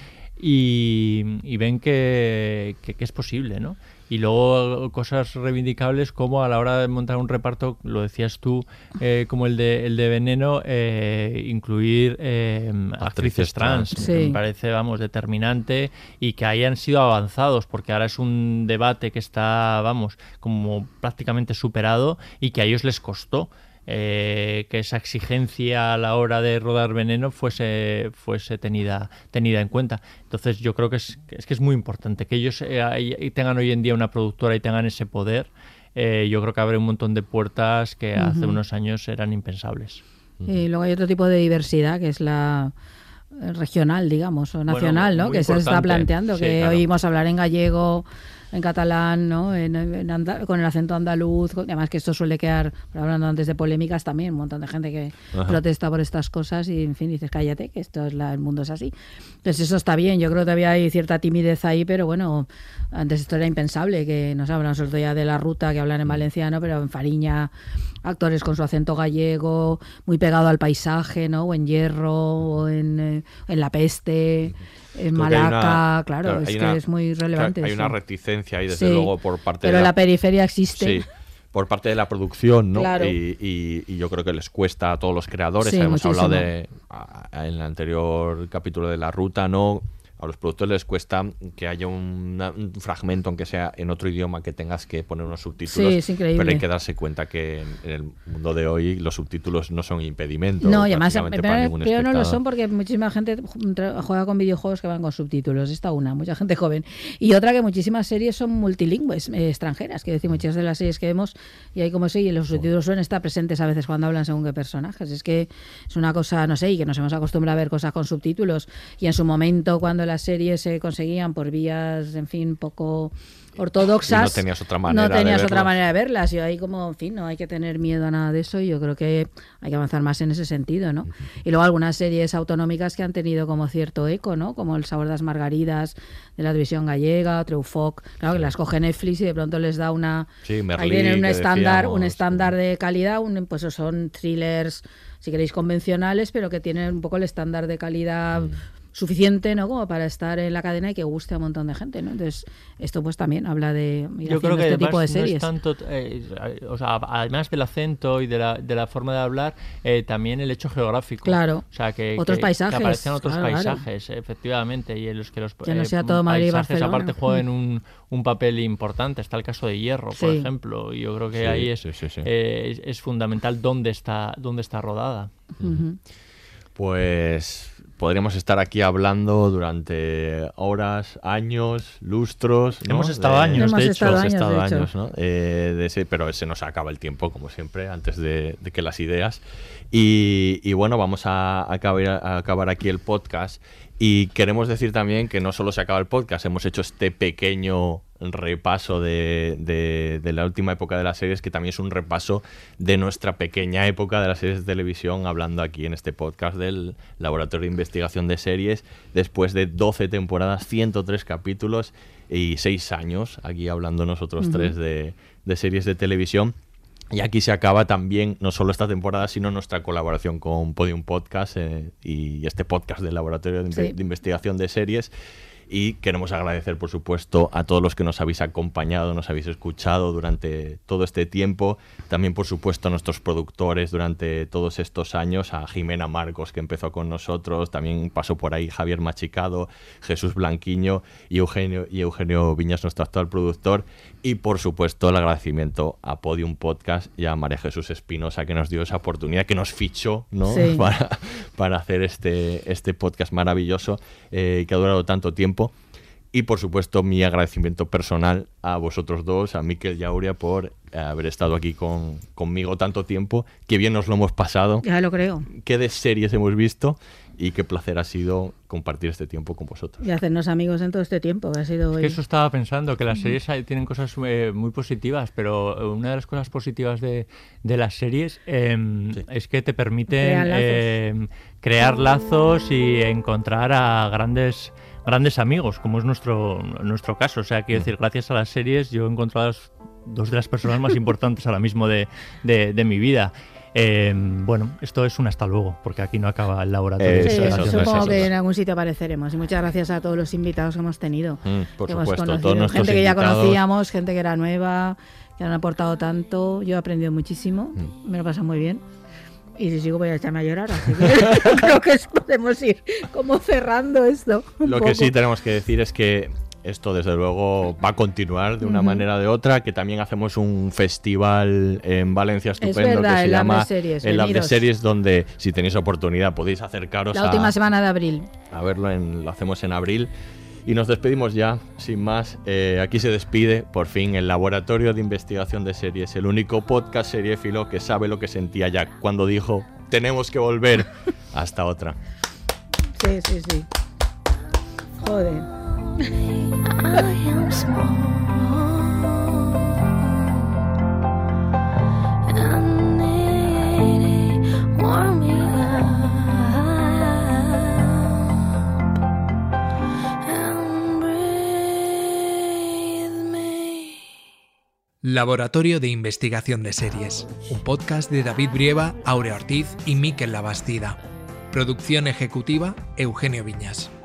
E: Y, y ven que, que- que es posible, ¿no? Y luego cosas reivindicables como a la hora de montar un reparto, lo decías tú, eh, como el de, el de Veneno, eh, incluir eh, actrices trans.
D: Sí.
E: Me parece, vamos, determinante y que hayan sido avanzados, porque ahora es un debate que está, vamos, como prácticamente superado y que a ellos les costó. Eh, que esa exigencia a la hora de rodar veneno fuese, fuese tenida, tenida en cuenta. Entonces yo creo que es, es que es muy importante que ellos eh, tengan hoy en día una productora y tengan ese poder. eh, yo creo que abre un montón de puertas que hace
D: Ujú.
E: unos años eran impensables.
D: Y luego hay otro tipo de diversidad que es la eh, regional, digamos, o nacional, ¿no?
E: muy
D: Que se está
E: importante.
D: planteando,
E: Sí,
D: que
E: claro.
D: oímos hablar en gallego, en catalán, ¿no? En, en anda- con el acento andaluz, con- además que esto suele quedar, hablando antes de polémicas también, un montón de gente que
C: Ajá.
D: protesta por estas cosas y, en fin, dices, cállate, que esto es la, el mundo es así. Entonces eso está bien, yo creo que todavía hay cierta timidez ahí, pero bueno, antes esto era impensable, que nos hablan sobre todo ya de la ruta, que hablan en valenciano, pero en Fariña, actores con su acento gallego, muy pegado al paisaje, ¿no? O en Hierro, o en, eh, en La Peste, en Malaca,
C: una-
D: claro, es que es muy
C: claro,
D: relevante.
C: hay una reticencia ahí, desde
D: Sí,
C: luego, por parte
D: Pero
C: de
D: la periferia existe.
C: Sí, por parte de la producción, ¿no?
D: Claro.
C: Y, y- y yo creo que les cuesta a todos los creadores.
D: Sí,
C: Hemos hablado de a- a- en el anterior capítulo de la ruta, ¿no? A los productores les cuesta que haya una- un fragmento, aunque sea en otro idioma, que tengas que poner unos subtítulos.
D: Sí, es increíble.
C: Pero hay que darse cuenta que en, en el mundo de hoy los subtítulos no son impedimento.
D: No, y además, pero,
C: para ningún
D: pero no lo son porque muchísima gente juega con videojuegos que van con subtítulos. Esta una, mucha gente joven. Y otra que muchísimas series son multilingües, eh, extranjeras. Quiero decir, muchas de las series que vemos, y hay como sí, y los subtítulos suelen estar presentes a veces cuando hablan según qué personajes. Es que es una cosa, no sé, y que nos hemos acostumbrado a ver cosas con subtítulos. Y en su momento, cuando las series se conseguían por vías, en fin, poco ortodoxas.
C: Y no tenías otra manera
D: No tenías
C: de
D: otra
C: verlas.
D: manera de verlas. Yo ahí como, en fin, no hay que tener miedo a nada de eso y yo creo que hay que avanzar más en ese sentido, ¿no? Y luego algunas series autonómicas que han tenido como cierto eco, ¿no? Como El sabor de las margaridas de la división gallega, Treufoc, claro que las coge Netflix y de pronto les da una...
C: Sí, Merlí,
D: ahí viene un estándar, un estándar de calidad, un, pues son thrillers, si queréis, convencionales, pero que tienen un poco el estándar de calidad suficiente, ¿no? Como para estar en la cadena y que guste a un montón de gente, ¿no? Entonces, esto pues también habla de ir
E: Yo creo que
D: este tipo de
E: además no es
D: series.
E: tanto, eh, o sea, además del acento y de la, de la forma de hablar, eh, también el hecho geográfico.
D: Claro.
E: O sea, que,
D: Otros
E: que-
D: paisajes,
E: Que aparezcan otros
D: claro, claro.
E: paisajes, efectivamente, y en los que los
D: Que no
E: eh,
D: sea todo Madrid y
E: paisajes
D: Barcelona.
E: aparte jueguen un, un papel importante. Está el caso de Hierro, por
D: Sí.
E: ejemplo, y yo creo que
C: Sí,
E: ahí es,
C: sí, sí, sí.
E: eh, es, es fundamental dónde está, dónde está rodada.
C: Pues podríamos estar aquí hablando durante horas, años, lustros. ¿no?
E: Hemos estado años, de hecho.
D: estado
C: Hemos
D: años,
C: estado años, ¿no? Eh, de ese- pero se nos acaba el tiempo, como siempre, antes de, de que las ideas. Y, y bueno, vamos a acabar, a acabar aquí el podcast. Y queremos decir también que no solo se acaba el podcast, hemos hecho este pequeño repaso de, de- de la última época de las series, que también es un repaso de nuestra pequeña época de las series de televisión, hablando aquí en este podcast del Laboratorio de Investigación de Series, después de 12 temporadas, 103 capítulos y 6 años, aquí hablando nosotros tres de, de series de televisión. Y aquí se acaba también no solo esta temporada, sino nuestra colaboración con Podium Podcast eh, y este podcast del Laboratorio de,
D: Sí.
C: de Investigación de Series. Y queremos agradecer, por supuesto, a todos los que nos habéis acompañado, nos habéis escuchado durante todo este tiempo. También, por supuesto, a nuestros productores durante todos estos años, a Jimena Marcos, que empezó con nosotros. También pasó por ahí Javier Machicado, Jesús Blanquiño y Eugenio, y Eugenio Viñas, nuestro actual productor. Y, por supuesto, el agradecimiento a Podium Podcast y a María Jesús Espinosa, que nos dio esa oportunidad, que nos fichó ¿no?
D: Sí. [laughs]
C: para, para hacer este, este podcast maravilloso eh, que ha durado tanto tiempo. Y por supuesto mi agradecimiento personal a vosotros dos, a Miquel y a Aurea por eh, haber estado aquí con, conmigo tanto tiempo. Qué bien nos lo hemos pasado.
D: Ya lo creo.
C: Qué de series hemos visto y qué placer ha sido compartir este tiempo con vosotros.
D: Y hacernos amigos en todo este tiempo, que ha sido...
E: Es
D: hoy-
E: que eso estaba pensando, que las series tienen cosas eh, muy positivas, pero una de las cosas positivas de, de las series em, es que te permiten
D: Crear lazos.
E: em, crear lazos y encontrar a grandes grandes amigos, como es nuestro, nuestro caso. O sea, quiero decir, gracias a las series yo he encontrado a dos de las personas más importantes ahora mismo de, de- de mi vida. Em, bueno, esto es un hasta luego, porque aquí no acaba el laboratorio.
D: Sí,
E: de investigación.
D: supongo que en algún sitio apareceremos. Y muchas gracias a todos los invitados que hemos tenido.
C: Mm, por
D: que hemos
C: supuesto,
D: conocido.
C: todos nuestros
D: gente que ya conocíamos, gente que era nueva, que han aportado tanto. Yo he aprendido muchísimo,
C: Mm.
D: me lo paso muy bien. Y si sigo voy a echarme a llorar, así que [laughs] creo que podemos ir como cerrando esto. un
C: Lo que
D: poco.
C: sí tenemos que decir es que esto desde luego va a continuar de una manera o de otra, que también hacemos un festival en Valencia estupendo
D: verdad,
C: que se
D: el
C: llama
D: Series,
C: el Lab de. Series, donde si tenéis oportunidad podéis acercaros
D: La
C: a,
D: última semana de abril.
C: a verlo, en- lo hacemos en abril. Y nos despedimos ya, sin más. Eh, aquí se despide, por fin, el Laboratorio de Investigación de Series, el único podcast seriéfilo que sabe lo que sentía Jack cuando dijo, tenemos que volver. [laughs] Hasta otra.
D: Sí, sí, sí. Joder.
F: Laboratorio de Investigación de Series, un podcast de David Brieva, Aurea Ortiz y Miquel Labastida. Producción ejecutiva, Eugenio Viñas.